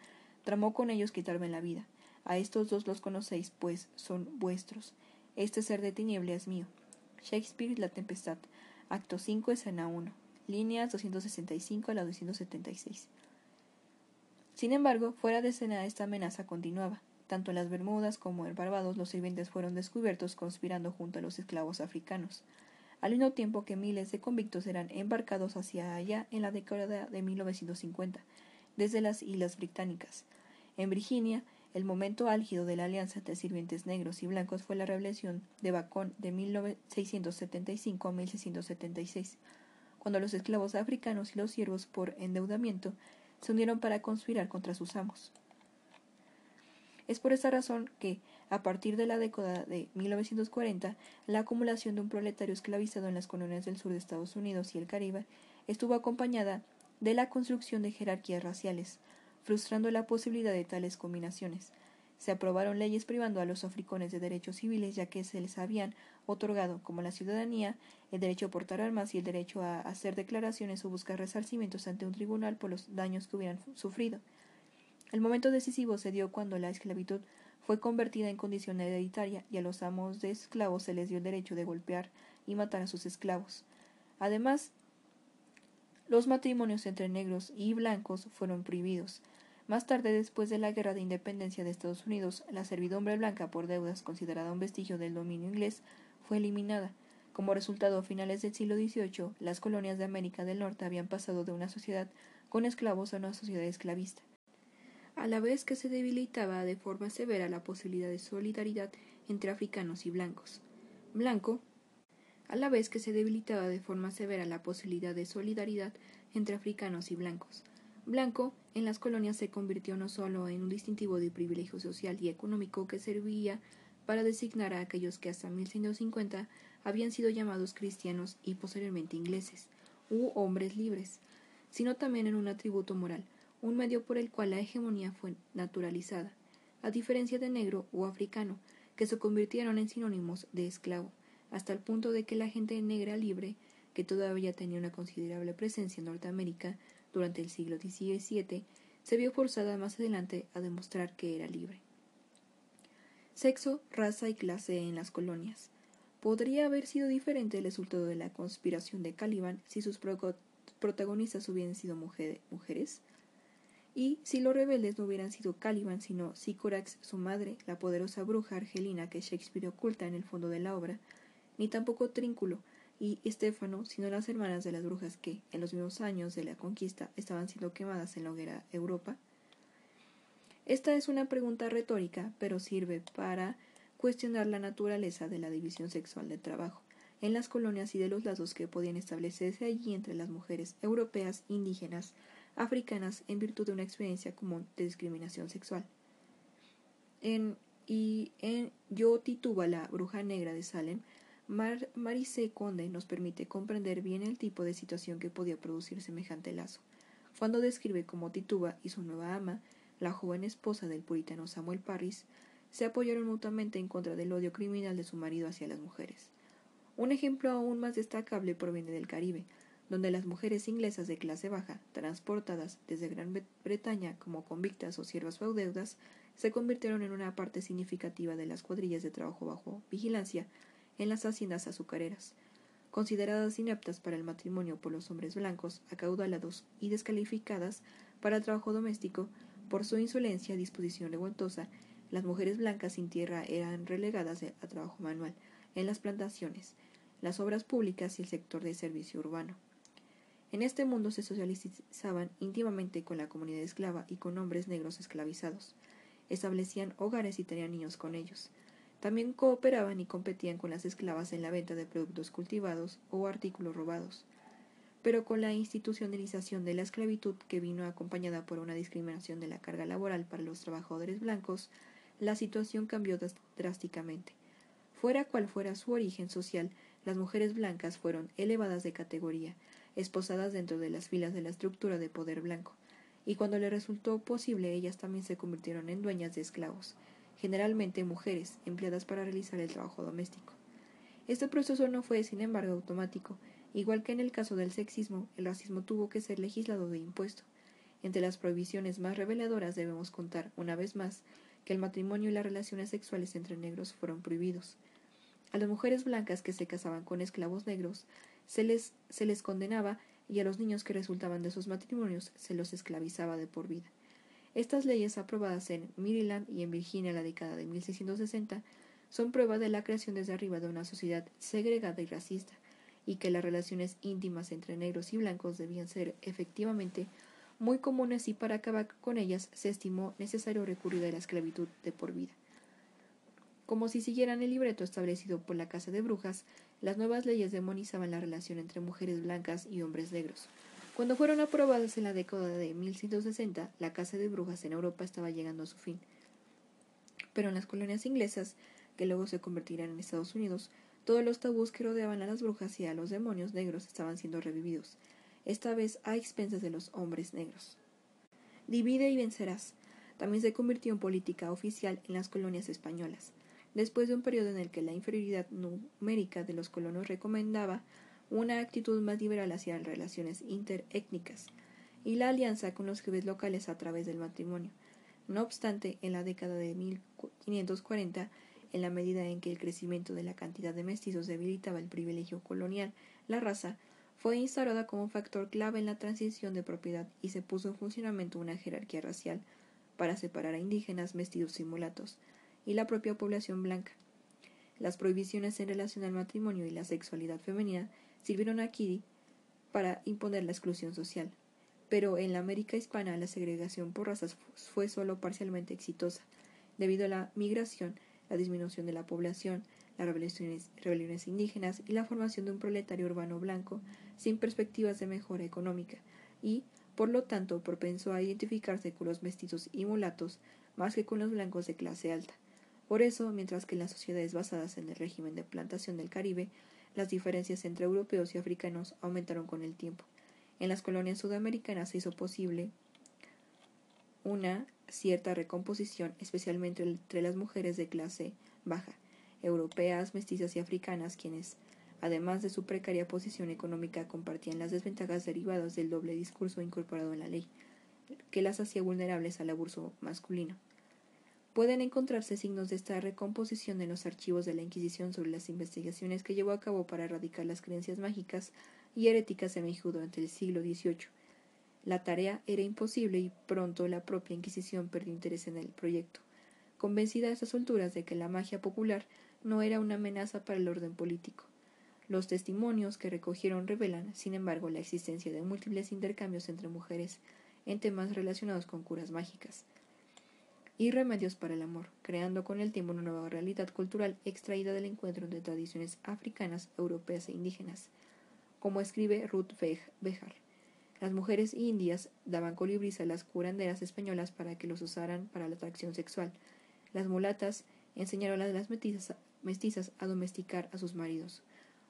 Tramó con ellos quitarme la vida. A estos dos los conocéis, pues son vuestros. Este ser de tinieblas es mío. Shakespeare La Tempestad. Acto 5, escena 1. Líneas 265 a la 276. Sin embargo, fuera de escena esta amenaza continuaba. Tanto en las Bermudas como en Barbados los sirvientes fueron descubiertos conspirando junto a los esclavos africanos, al mismo tiempo que miles de convictos eran embarcados hacia allá en la década de 1950, desde las Islas Británicas. En Virginia, el momento álgido de la alianza entre sirvientes negros y blancos fue la rebelión de Bacón de 1675 a 1676, cuando los esclavos africanos y los siervos por endeudamiento se unieron para conspirar contra sus amos. Es por esta razón que, a partir de la década de 1940, la acumulación de un proletario esclavizado en las colonias del sur de Estados Unidos y el Caribe estuvo acompañada de la construcción de jerarquías raciales, frustrando la posibilidad de tales combinaciones. Se aprobaron leyes privando a los africanos de derechos civiles ya que se les habían otorgado, como la ciudadanía, el derecho a portar armas y el derecho a hacer declaraciones o buscar resarcimientos ante un tribunal por los daños que hubieran sufrido. El momento decisivo se dio cuando la esclavitud fue convertida en condición hereditaria y a los amos de esclavos se les dio el derecho de golpear y matar a sus esclavos. Además, los matrimonios entre negros y blancos fueron prohibidos. Más tarde, después de la Guerra de Independencia de Estados Unidos, la servidumbre blanca por deudas, considerada un vestigio del dominio inglés, fue eliminada. Como resultado, a finales del siglo XVIII, las colonias de América del Norte habían pasado de una sociedad con esclavos a una sociedad esclavista. A la vez que se debilitaba de forma severa la posibilidad de solidaridad entre africanos y blancos. Blanco, a la vez que se debilitaba de forma severa la posibilidad de solidaridad entre africanos y blancos. Blanco en las colonias se convirtió no solo en un distintivo de privilegio social y económico que servía para designar a aquellos que hasta 1150 habían sido llamados cristianos y posteriormente ingleses, u hombres libres, sino también en un atributo moral, un medio por el cual la hegemonía fue naturalizada, a diferencia de negro o africano, que se convirtieron en sinónimos de esclavo, hasta el punto de que la gente negra libre, que todavía tenía una considerable presencia en Norteamérica durante el siglo XVII, se vio forzada más adelante a demostrar que era libre. Sexo, raza y clase en las colonias. ¿Podría haber sido diferente el resultado de la conspiración de Caliban si sus protagonistas hubieran sido mujeres? Y si los rebeldes no hubieran sido Caliban, sino Sycorax, su madre, la poderosa bruja argelina que Shakespeare oculta en el fondo de la obra, ni tampoco Trínculo y Estéfano, sino las hermanas de las brujas que, en los mismos años de la conquista, estaban siendo quemadas en la hoguera Europa, esta es una pregunta retórica, pero sirve para cuestionar la naturaleza de la división sexual del trabajo en las colonias y de los lazos que podían establecerse allí entre las mujeres europeas, indígenas, africanas, en virtud de una experiencia común de discriminación sexual. En, y en Yo Tituba, la bruja negra de Salem, Mar Marise Conde nos permite comprender bien el tipo de situación que podía producir semejante lazo, cuando describe cómo Tituba y su nueva ama la joven esposa del puritano Samuel Parris, se apoyaron mutuamente en contra del odio criminal de su marido hacia las mujeres. Un ejemplo aún más destacable proviene del Caribe, donde las mujeres inglesas de clase baja, transportadas desde Gran Bretaña como convictas o siervas feudeudas, se convirtieron en una parte significativa de las cuadrillas de trabajo bajo vigilancia en las haciendas azucareras, consideradas ineptas para el matrimonio por los hombres blancos, acaudalados y descalificadas para el trabajo doméstico por su insolencia, disposición revoltosa, las mujeres blancas sin tierra eran relegadas a trabajo manual en las plantaciones, las obras públicas y el sector de servicio urbano. En este mundo se socializaban íntimamente con la comunidad esclava y con hombres negros esclavizados. Establecían hogares y tenían niños con ellos. También cooperaban y competían con las esclavas en la venta de productos cultivados o artículos robados. Pero con la institucionalización de la esclavitud que vino acompañada por una discriminación de la carga laboral para los trabajadores blancos, la situación cambió drásticamente. Fuera cual fuera su origen social, las mujeres blancas fueron elevadas de categoría, esposadas dentro de las filas de la estructura de poder blanco, y cuando le resultó posible ellas también se convirtieron en dueñas de esclavos, generalmente mujeres, empleadas para realizar el trabajo doméstico. Este proceso no fue, sin embargo, automático. Igual que en el caso del sexismo, el racismo tuvo que ser legislado de impuesto. Entre las prohibiciones más reveladoras debemos contar, una vez más, que el matrimonio y las relaciones sexuales entre negros fueron prohibidos. A las mujeres blancas que se casaban con esclavos negros se les, se les condenaba y a los niños que resultaban de sus matrimonios se los esclavizaba de por vida. Estas leyes aprobadas en Maryland y en Virginia en la década de 1660 son prueba de la creación desde arriba de una sociedad segregada y racista, y que las relaciones íntimas entre negros y blancos debían ser efectivamente muy comunes y para acabar con ellas se estimó necesario recurrir a la esclavitud de por vida. Como si siguieran el libreto establecido por la Casa de Brujas, las nuevas leyes demonizaban la relación entre mujeres blancas y hombres negros. Cuando fueron aprobadas en la década de 1160, la Casa de Brujas en Europa estaba llegando a su fin. Pero en las colonias inglesas, que luego se convertirán en Estados Unidos, todos los tabús que rodeaban a las brujas y a los demonios negros estaban siendo revividos esta vez a expensas de los hombres negros. Divide y vencerás. También se convirtió en política oficial en las colonias españolas, después de un periodo en el que la inferioridad numérica de los colonos recomendaba una actitud más liberal hacia las relaciones interétnicas y la alianza con los jefes locales a través del matrimonio. No obstante, en la década de 1540, en la medida en que el crecimiento de la cantidad de mestizos debilitaba el privilegio colonial, la raza fue instaurada como factor clave en la transición de propiedad y se puso en funcionamiento una jerarquía racial para separar a indígenas, mestizos y mulatos, y la propia población blanca. Las prohibiciones en relación al matrimonio y la sexualidad femenina sirvieron aquí para imponer la exclusión social. Pero en la América hispana la segregación por razas fue solo parcialmente exitosa, debido a la migración, la disminución de la población, las rebeliones, rebeliones indígenas y la formación de un proletario urbano blanco sin perspectivas de mejora económica y, por lo tanto, propenso a identificarse con los mestizos y mulatos más que con los blancos de clase alta. Por eso, mientras que en las sociedades basadas en el régimen de plantación del Caribe, las diferencias entre europeos y africanos aumentaron con el tiempo. En las colonias sudamericanas se hizo posible una cierta recomposición, especialmente entre las mujeres de clase baja, europeas, mestizas y africanas, quienes Además de su precaria posición económica, compartían las desventajas derivadas del doble discurso incorporado en la ley, que las hacía vulnerables al abuso masculino. Pueden encontrarse signos de esta recomposición en los archivos de la Inquisición sobre las investigaciones que llevó a cabo para erradicar las creencias mágicas y heréticas en México durante el siglo XVIII. La tarea era imposible y pronto la propia Inquisición perdió interés en el proyecto, convencida a estas alturas de que la magia popular no era una amenaza para el orden político. Los testimonios que recogieron revelan, sin embargo, la existencia de múltiples intercambios entre mujeres en temas relacionados con curas mágicas y remedios para el amor, creando con el tiempo una nueva realidad cultural extraída del encuentro entre tradiciones africanas, europeas e indígenas. Como escribe Ruth Bejar, las mujeres indias daban colibríes a las curanderas españolas para que los usaran para la atracción sexual. Las mulatas enseñaron a las mestizas a domesticar a sus maridos.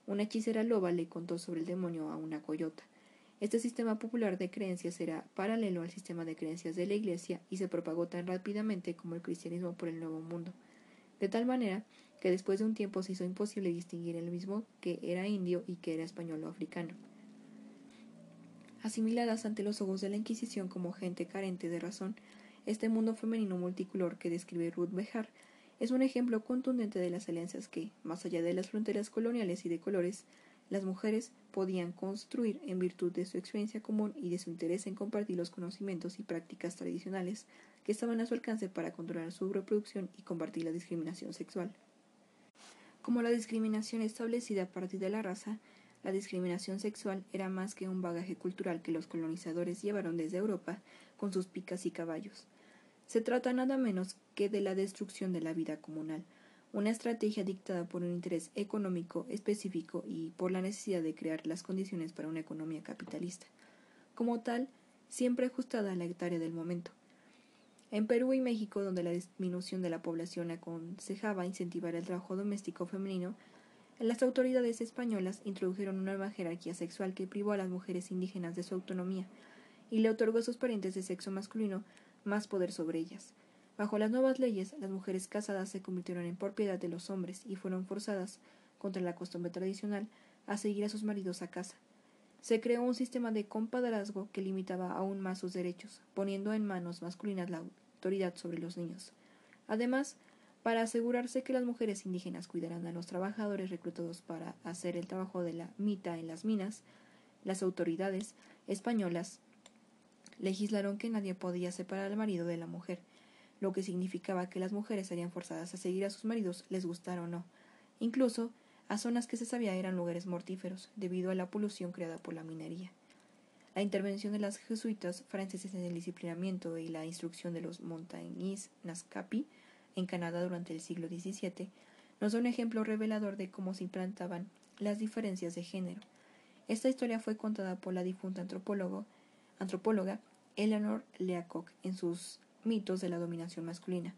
Una hechicera loba le contó sobre el demonio a una coyota. Este sistema popular de creencias era paralelo al sistema de creencias de la Iglesia y se propagó tan rápidamente como el cristianismo por el Nuevo Mundo, de tal manera que después de un tiempo se hizo imposible distinguir el mismo que era indio y que era español o africano. Asimiladas ante los ojos de la Inquisición como gente carente de razón, este mundo femenino multicolor que describe Ruth Behar es un ejemplo contundente de las alianzas que, más allá de las fronteras coloniales y de colores, las mujeres podían construir en virtud de su experiencia común y de su interés en compartir los conocimientos y prácticas tradicionales que estaban a su alcance para controlar su reproducción y combatir la discriminación sexual. Como la discriminación establecida a partir de la raza, la discriminación sexual era más que un bagaje cultural que los colonizadores llevaron desde Europa con sus picas y caballos. Se trata nada menos que de la destrucción de la vida comunal, una estrategia dictada por un interés económico específico y por la necesidad de crear las condiciones para una economía capitalista, como tal, siempre ajustada a la hectárea del momento. En Perú y México, donde la disminución de la población aconsejaba incentivar el trabajo doméstico femenino, las autoridades españolas introdujeron una nueva jerarquía sexual que privó a las mujeres indígenas de su autonomía y le otorgó a sus parientes de sexo masculino más poder sobre ellas. Bajo las nuevas leyes, las mujeres casadas se convirtieron en propiedad de los hombres y fueron forzadas, contra la costumbre tradicional, a seguir a sus maridos a casa. Se creó un sistema de compadrazgo que limitaba aún más sus derechos, poniendo en manos masculinas la autoridad sobre los niños. Además, para asegurarse que las mujeres indígenas cuidaran a los trabajadores reclutados para hacer el trabajo de la mita en las minas, las autoridades españolas legislaron que nadie podía separar al marido de la mujer, lo que significaba que las mujeres serían forzadas a seguir a sus maridos, les gustara o no, incluso a zonas que se sabía eran lugares mortíferos, debido a la polución creada por la minería. La intervención de las jesuitas franceses en el disciplinamiento y la instrucción de los Montagnis Nascapi en Canadá durante el siglo XVII nos da un ejemplo revelador de cómo se implantaban las diferencias de género. Esta historia fue contada por la difunta antropóloga Eleanor Leacock en sus Mitos de la dominación masculina,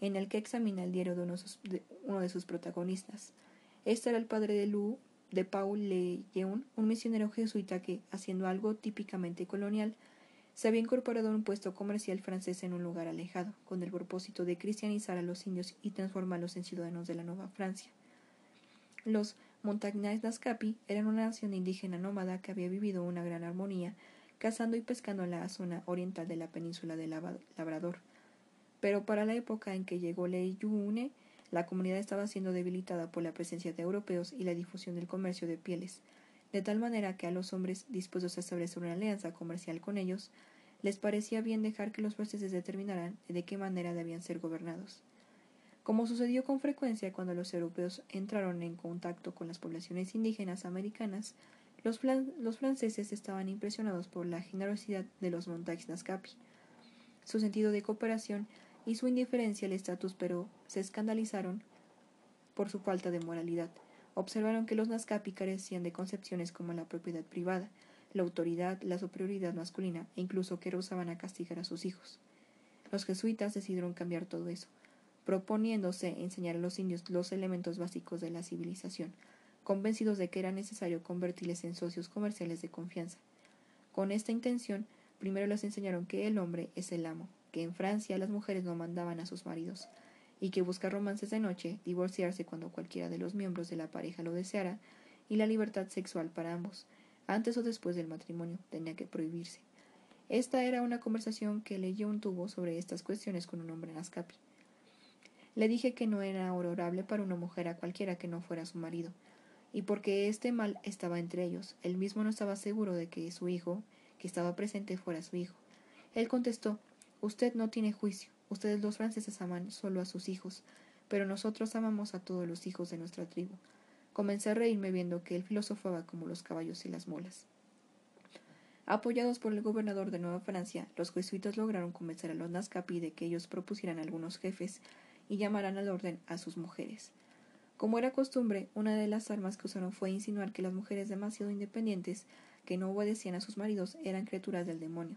en el que examina el diario de uno de sus, protagonistas. Este era el padre de Lou, de Paul Lejeune, un misionero jesuita que, haciendo algo típicamente colonial, se había incorporado a un puesto comercial francés en un lugar alejado, con el propósito de cristianizar a los indios y transformarlos en ciudadanos de la Nueva Francia. Los Montagnais Nascapi eran una nación indígena nómada que había vivido una gran armonía cazando y pescando en la zona oriental de la península de Labrador. Pero para la época en que llegó Yune, la comunidad estaba siendo debilitada por la presencia de europeos y la difusión del comercio de pieles, de tal manera que a los hombres dispuestos a establecer una alianza comercial con ellos, les parecía bien dejar que los franceses determinaran de qué manera debían ser gobernados. Como sucedió con frecuencia cuando los europeos entraron en contacto con las poblaciones indígenas americanas, los, franceses estaban impresionados por la generosidad de los Montagues Nascapi, su sentido de cooperación y su indiferencia al estatus, pero se escandalizaron por su falta de moralidad. Observaron que los Nascapi carecían de concepciones como la propiedad privada, la autoridad, la superioridad masculina e incluso que rehusaban a castigar a sus hijos. Los jesuitas decidieron cambiar todo eso, proponiéndose enseñar a los indios los elementos básicos de la civilización, convencidos de que era necesario convertirles en socios comerciales de confianza. Con esta intención, primero les enseñaron que el hombre es el amo, que en Francia las mujeres no mandaban a sus maridos, y que buscar romances de noche, divorciarse cuando cualquiera de los miembros de la pareja lo deseara, y la libertad sexual para ambos, antes o después del matrimonio, tenía que prohibirse. Esta era una conversación que León tuvo sobre estas cuestiones con un hombre en Ascapi. Le dije que no era honorable para una mujer a cualquiera que no fuera su marido, y porque este mal estaba entre ellos. Él mismo no estaba seguro de que su hijo, que estaba presente, fuera su hijo. Él contestó Usted no tiene juicio. Ustedes los franceses aman solo a sus hijos, pero nosotros amamos a todos los hijos de nuestra tribu. Comencé a reírme viendo que él filosofaba como los caballos y las molas. Apoyados por el gobernador de Nueva Francia, los jesuitas lograron convencer a los Nazcapi de que ellos propusieran algunos jefes y llamaran al orden a sus mujeres. Como era costumbre, una de las armas que usaron fue insinuar que las mujeres demasiado independientes, que no obedecían a sus maridos, eran criaturas del demonio.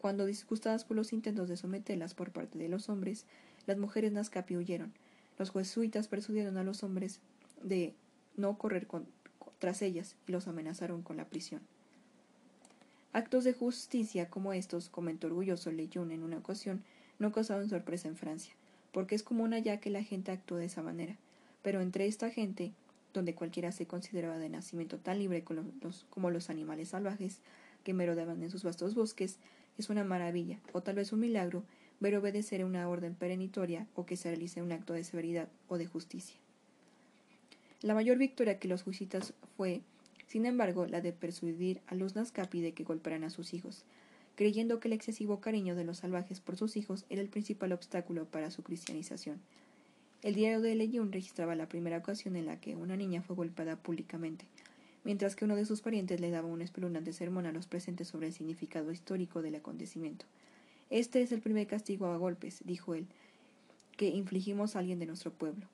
Cuando disgustadas por los intentos de someterlas por parte de los hombres, las mujeres Nazcapi huyeron. Los jesuitas persuadieron a los hombres de no correr tras ellas y los amenazaron con la prisión. Actos de justicia como estos, comentó orgulloso Leyun en una ocasión, no causaron sorpresa en Francia, porque es común allá que la gente actúe de esa manera Pero entre esta gente, donde cualquiera se consideraba de nacimiento tan libre como los animales salvajes que merodeaban en sus vastos bosques, es una maravilla, o tal vez un milagro, ver obedecer una orden perenitoria o que se realice un acto de severidad o de justicia. La mayor victoria que los juicitas fue, sin embargo, la de persuadir a los Nazcapi de que golpearan a sus hijos, creyendo que el excesivo cariño de los salvajes por sus hijos era el principal obstáculo para su cristianización. El diario de Leyún registraba la primera ocasión en la que una niña fue golpeada públicamente, mientras que uno de sus parientes le daba un espeluznante sermón a los presentes sobre el significado histórico del acontecimiento. Este es el primer castigo a golpes, dijo él, que infligimos a alguien de nuestro pueblo.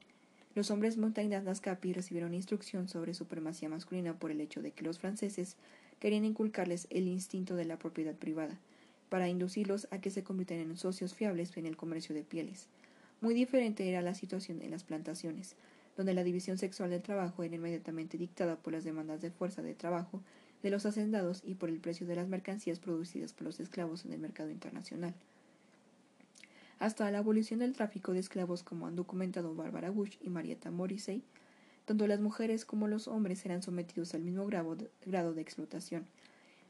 Los hombres montañas Nazcapi recibieron instrucción sobre supremacía masculina por el hecho de que los franceses querían inculcarles el instinto de la propiedad privada, para inducirlos a que se convirtieran en socios fiables en el comercio de pieles. Muy diferente era la situación en las plantaciones, donde la división sexual del trabajo era inmediatamente dictada por las demandas de fuerza de trabajo de los hacendados y por el precio de las mercancías producidas por los esclavos en el mercado internacional. Hasta la abolición del tráfico de esclavos, como han documentado Barbara Bush y Marietta Morrissey, tanto las mujeres como los hombres eran sometidos al mismo grado de, explotación.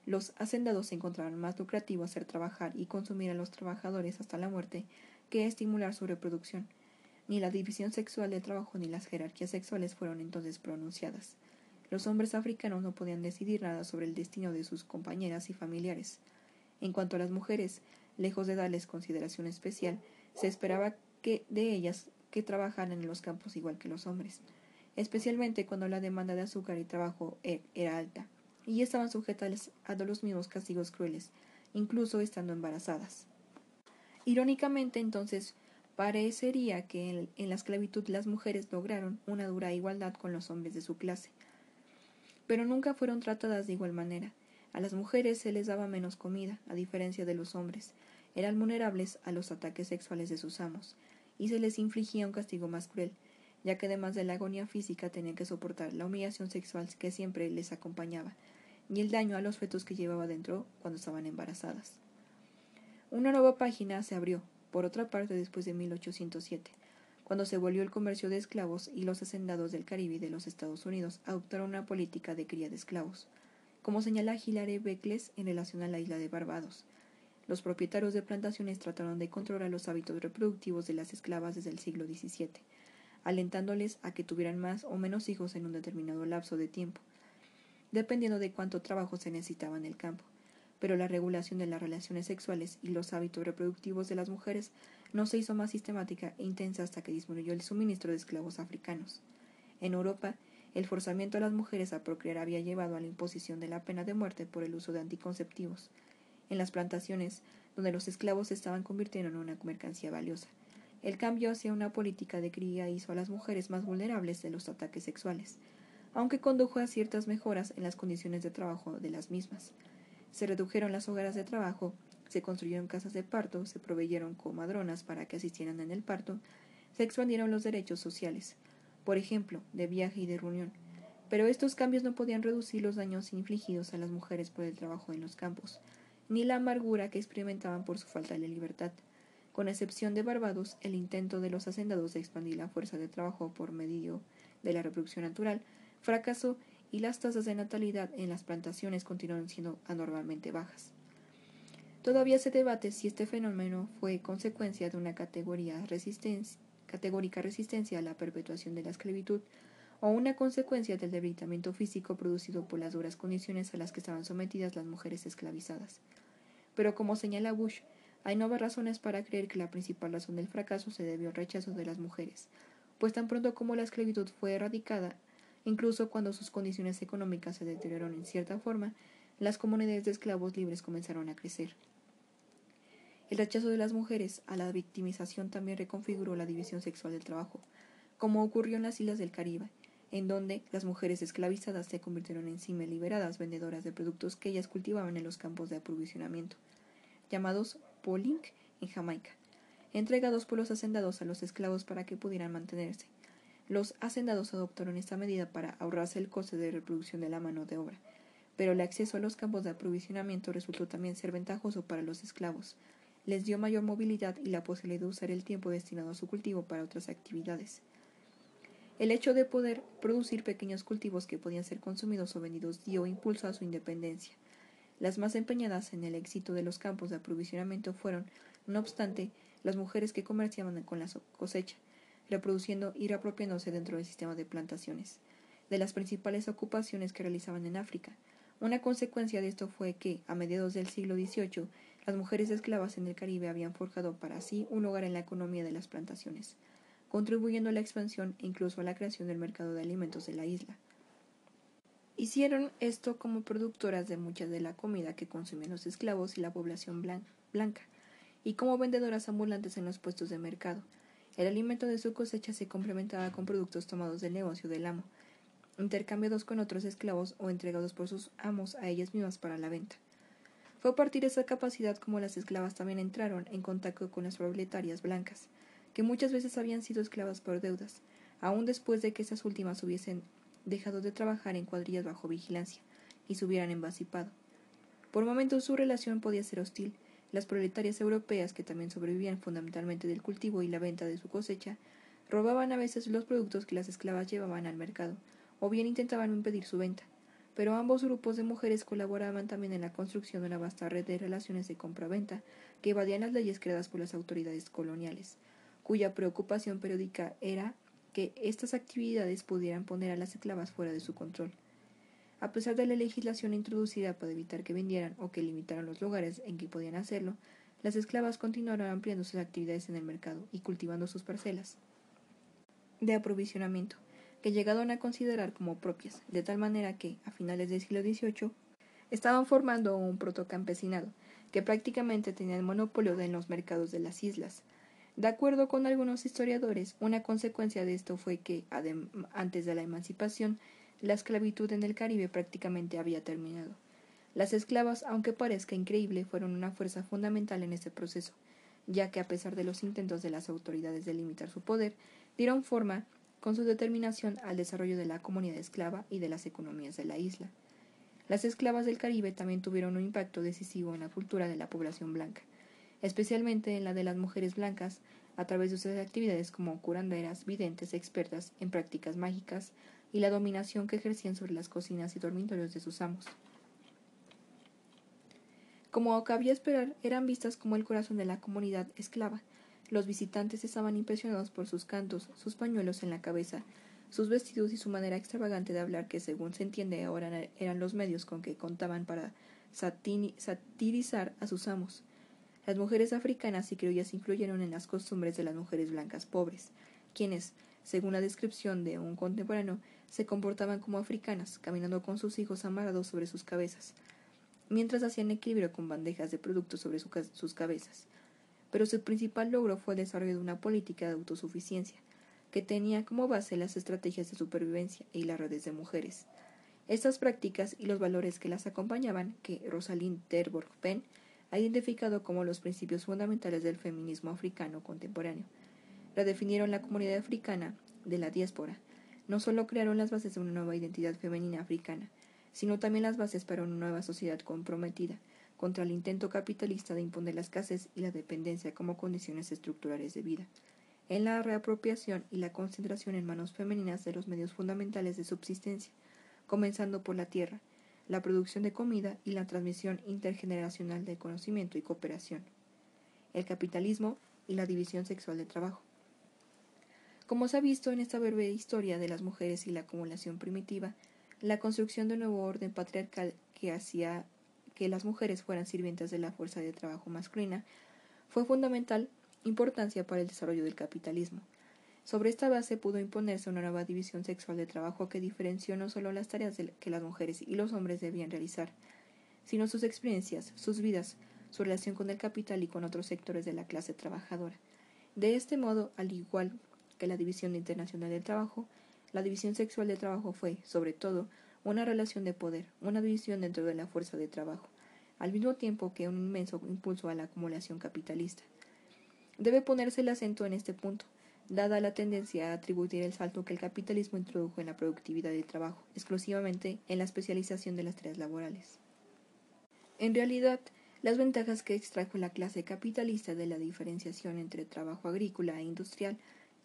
Los hacendados se encontraban más lucrativo hacer trabajar y consumir a los trabajadores hasta la muerte que estimular su reproducción. Ni la división sexual del trabajo ni las jerarquías sexuales fueron entonces pronunciadas. Los hombres africanos no podían decidir nada sobre el destino de sus compañeras y familiares. En cuanto a las mujeres, lejos de darles consideración especial, se esperaba que de ellas que trabajaran en los campos igual que los hombres especialmente cuando la demanda de azúcar y trabajo e, era alta, y estaban sujetas a los mismos castigos crueles, incluso estando embarazadas. Irónicamente, entonces, parecería que en, la esclavitud las mujeres lograron una dura igualdad con los hombres de su clase, pero nunca fueron tratadas de igual manera. A las mujeres se les daba menos comida, a diferencia de los hombres, eran vulnerables a los ataques sexuales de sus amos, y se les infligía un castigo más cruel, ya que además de la agonía física tenían que soportar la humillación sexual que siempre les acompañaba, y el daño a los fetos que llevaba dentro cuando estaban embarazadas. Una nueva página se abrió, por otra parte, después de 1807, cuando se volvió el comercio de esclavos y los hacendados del Caribe de los Estados Unidos adoptaron una política de cría de esclavos, como señala Hilary Beckles en relación a la isla de Barbados. Los propietarios de plantaciones trataron de controlar los hábitos reproductivos de las esclavas desde el siglo XVII, alentándoles a que tuvieran más o menos hijos en un determinado lapso de tiempo, dependiendo de cuánto trabajo se necesitaba en el campo. Pero la regulación de las relaciones sexuales y los hábitos reproductivos de las mujeres no se hizo más sistemática e intensa hasta que disminuyó el suministro de esclavos africanos. En Europa, el forzamiento a las mujeres a procrear había llevado a la imposición de la pena de muerte por el uso de anticonceptivos. En las plantaciones, donde los esclavos se estaban convirtiendo en una mercancía valiosa, el cambio hacia una política de cría hizo a las mujeres más vulnerables de los ataques sexuales, aunque condujo a ciertas mejoras en las condiciones de trabajo de las mismas. Se redujeron las hogaras de trabajo, se construyeron casas de parto, se proveyeron comadronas para que asistieran en el parto, se expandieron los derechos sociales, por ejemplo, de viaje y de reunión. Pero estos cambios no podían reducir los daños infligidos a las mujeres por el trabajo en los campos, ni la amargura que experimentaban por su falta de libertad. Con excepción de Barbados, el intento de los hacendados de expandir la fuerza de trabajo por medio de la reproducción natural fracasó y las tasas de natalidad en las plantaciones continuaron siendo anormalmente bajas. Todavía se debate si este fenómeno fue consecuencia de una categoría categórica resistencia a la perpetuación de la esclavitud o una consecuencia del debilitamiento físico producido por las duras condiciones a las que estaban sometidas las mujeres esclavizadas. Pero como señala Bush, hay nuevas razones para creer que la principal razón del fracaso se debió al rechazo de las mujeres, pues tan pronto como la esclavitud fue erradicada, incluso cuando sus condiciones económicas se deterioraron en cierta forma, las comunidades de esclavos libres comenzaron a crecer. El rechazo de las mujeres a la victimización también reconfiguró la división sexual del trabajo, como ocurrió en las islas del Caribe, en donde las mujeres esclavizadas se convirtieron en sí liberadas vendedoras de productos que ellas cultivaban en los campos de aprovisionamiento, llamados Polink en Jamaica, entregados por los hacendados a los esclavos para que pudieran mantenerse. Los hacendados adoptaron esta medida para ahorrarse el coste de reproducción de la mano de obra, pero el acceso a los campos de aprovisionamiento resultó también ser ventajoso para los esclavos. Les dio mayor movilidad y la posibilidad de usar el tiempo destinado a su cultivo para otras actividades. El hecho de poder producir pequeños cultivos que podían ser consumidos o vendidos dio impulso a su independencia. Las más empeñadas en el éxito de los campos de aprovisionamiento fueron, no obstante, las mujeres que comerciaban con la cosecha, reproduciendo y reapropiándose dentro del sistema de plantaciones, de las principales ocupaciones que realizaban en África. Una consecuencia de esto fue que, a mediados del siglo XVIII, las mujeres esclavas en el Caribe habían forjado para sí un lugar en la economía de las plantaciones contribuyendo a la expansión e incluso a la creación del mercado de alimentos de la isla. Hicieron esto como productoras de mucha de la comida que consumían los esclavos y la población blanca, y como vendedoras ambulantes en los puestos de mercado. El alimento de su cosecha se complementaba con productos tomados del negocio del amo, intercambiados con otros esclavos o entregados por sus amos a ellas mismas para la venta. Fue a partir de esa capacidad como las esclavas también entraron en contacto con las proletarias blancas, que muchas veces habían sido esclavas por deudas, aun después de que esas últimas hubiesen dejado de trabajar en cuadrillas bajo vigilancia y se hubieran emancipado. Por momentos su relación podía ser hostil. Las proletarias europeas, que también sobrevivían fundamentalmente del cultivo y la venta de su cosecha, robaban a veces los productos que las esclavas llevaban al mercado, o bien intentaban impedir su venta. Pero ambos grupos de mujeres colaboraban también en la construcción de una vasta red de relaciones de compra-venta que evadían las leyes creadas por las autoridades coloniales cuya preocupación periódica era que estas actividades pudieran poner a las esclavas fuera de su control. A pesar de la legislación introducida para evitar que vendieran o que limitaran los lugares en que podían hacerlo, las esclavas continuaron ampliando sus actividades en el mercado y cultivando sus parcelas de aprovisionamiento, que llegaron a considerar como propias, de tal manera que, a finales del siglo XVIII, estaban formando un protocampesinado, que prácticamente tenía el monopolio de los mercados de las islas, de acuerdo con algunos historiadores, una consecuencia de esto fue que, antes de la emancipación, la esclavitud en el Caribe prácticamente había terminado. Las esclavas, aunque parezca increíble, fueron una fuerza fundamental en este proceso, ya que a pesar de los intentos de las autoridades de limitar su poder, dieron forma, con su determinación, al desarrollo de la comunidad esclava y de las economías de la isla. Las esclavas del Caribe también tuvieron un impacto decisivo en la cultura de la población blanca especialmente en la de las mujeres blancas, a través de sus actividades como curanderas, videntes, expertas en prácticas mágicas y la dominación que ejercían sobre las cocinas y dormitorios de sus amos. Como cabía esperar, eran vistas como el corazón de la comunidad esclava. Los visitantes estaban impresionados por sus cantos, sus pañuelos en la cabeza, sus vestidos y su manera extravagante de hablar que, según se entiende ahora, eran los medios con que contaban para satirizar a sus amos. Las mujeres africanas y criollas influyeron en las costumbres de las mujeres blancas pobres, quienes, según la descripción de un contemporáneo, se comportaban como africanas, caminando con sus hijos amarrados sobre sus cabezas, mientras hacían equilibrio con bandejas de productos sobre sus cabezas. Pero su principal logro fue el desarrollo de una política de autosuficiencia, que tenía como base las estrategias de supervivencia y las redes de mujeres. Estas prácticas y los valores que las acompañaban, que Rosalind Terborg Penn ha identificado como los principios fundamentales del feminismo africano contemporáneo. Redefinieron la comunidad africana de la diáspora. No solo crearon las bases de una nueva identidad femenina africana, sino también las bases para una nueva sociedad comprometida contra el intento capitalista de imponer la escasez y la dependencia como condiciones estructurales de vida, en la reapropiación y la concentración en manos femeninas de los medios fundamentales de subsistencia, comenzando por la tierra, la producción de comida y la transmisión intergeneracional de conocimiento y cooperación, el capitalismo y la división sexual del trabajo. Como se ha visto en esta breve historia de las mujeres y la acumulación primitiva, la construcción de un nuevo orden patriarcal que hacía que las mujeres fueran sirvientas de la fuerza de trabajo masculina fue fundamental importancia para el desarrollo del capitalismo, sobre esta base pudo imponerse una nueva división sexual de trabajo que diferenció no solo las tareas que las mujeres y los hombres debían realizar, sino sus experiencias, sus vidas, su relación con el capital y con otros sectores de la clase trabajadora. De este modo, al igual que la división internacional del trabajo, la división sexual del trabajo fue, sobre todo, una relación de poder, una división dentro de la fuerza de trabajo, al mismo tiempo que un inmenso impulso a la acumulación capitalista. Debe ponerse el acento en este punto, dada la tendencia a atribuir el salto que el capitalismo introdujo en la productividad del trabajo, exclusivamente en la especialización de las tareas laborales. En realidad, las ventajas que extrajo la clase capitalista de la diferenciación entre trabajo agrícola e industrial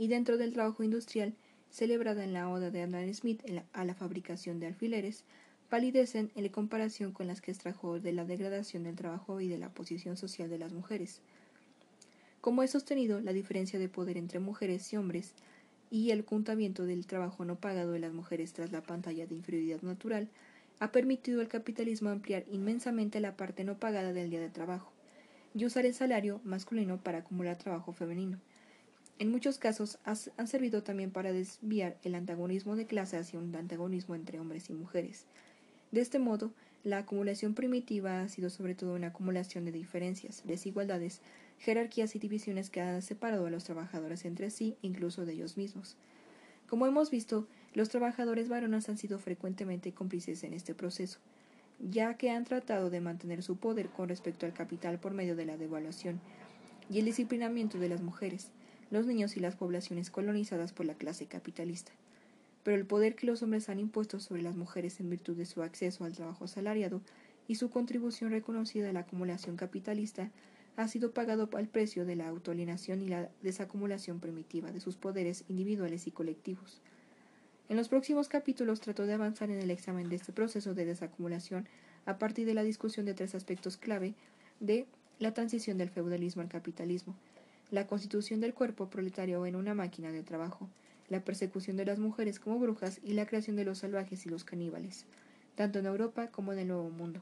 y dentro del trabajo industrial celebrada en la Oda de Adam Smith a la fabricación de alfileres, palidecen en comparación con las que extrajo de la degradación del trabajo y de la posición social de las mujeres. Como he sostenido, la diferencia de poder entre mujeres y hombres y el ocultamiento del trabajo no pagado de las mujeres tras la pantalla de inferioridad natural ha permitido al capitalismo ampliar inmensamente la parte no pagada del día de trabajo y usar el salario masculino para acumular trabajo femenino. En muchos casos han servido también para desviar el antagonismo de clase hacia un antagonismo entre hombres y mujeres, de este modo, la acumulación primitiva ha sido sobre todo una acumulación de diferencias, desigualdades, jerarquías y divisiones que han separado a los trabajadores entre sí, incluso de ellos mismos. Como hemos visto, los trabajadores varones han sido frecuentemente cómplices en este proceso, ya que han tratado de mantener su poder con respecto al capital por medio de la devaluación y el disciplinamiento de las mujeres, los niños y las poblaciones colonizadas por la clase capitalista pero el poder que los hombres han impuesto sobre las mujeres en virtud de su acceso al trabajo asalariado y su contribución reconocida a la acumulación capitalista ha sido pagado al precio de la autoalienación y la desacumulación primitiva de sus poderes individuales y colectivos. En los próximos capítulos trató de avanzar en el examen de este proceso de desacumulación a partir de la discusión de tres aspectos clave de la transición del feudalismo al capitalismo, la constitución del cuerpo proletario en una máquina de trabajo, la persecución de las mujeres como brujas y la creación de los salvajes y los caníbales, tanto en Europa como en el Nuevo Mundo.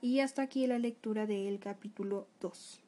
Y hasta aquí la lectura del capítulo 2.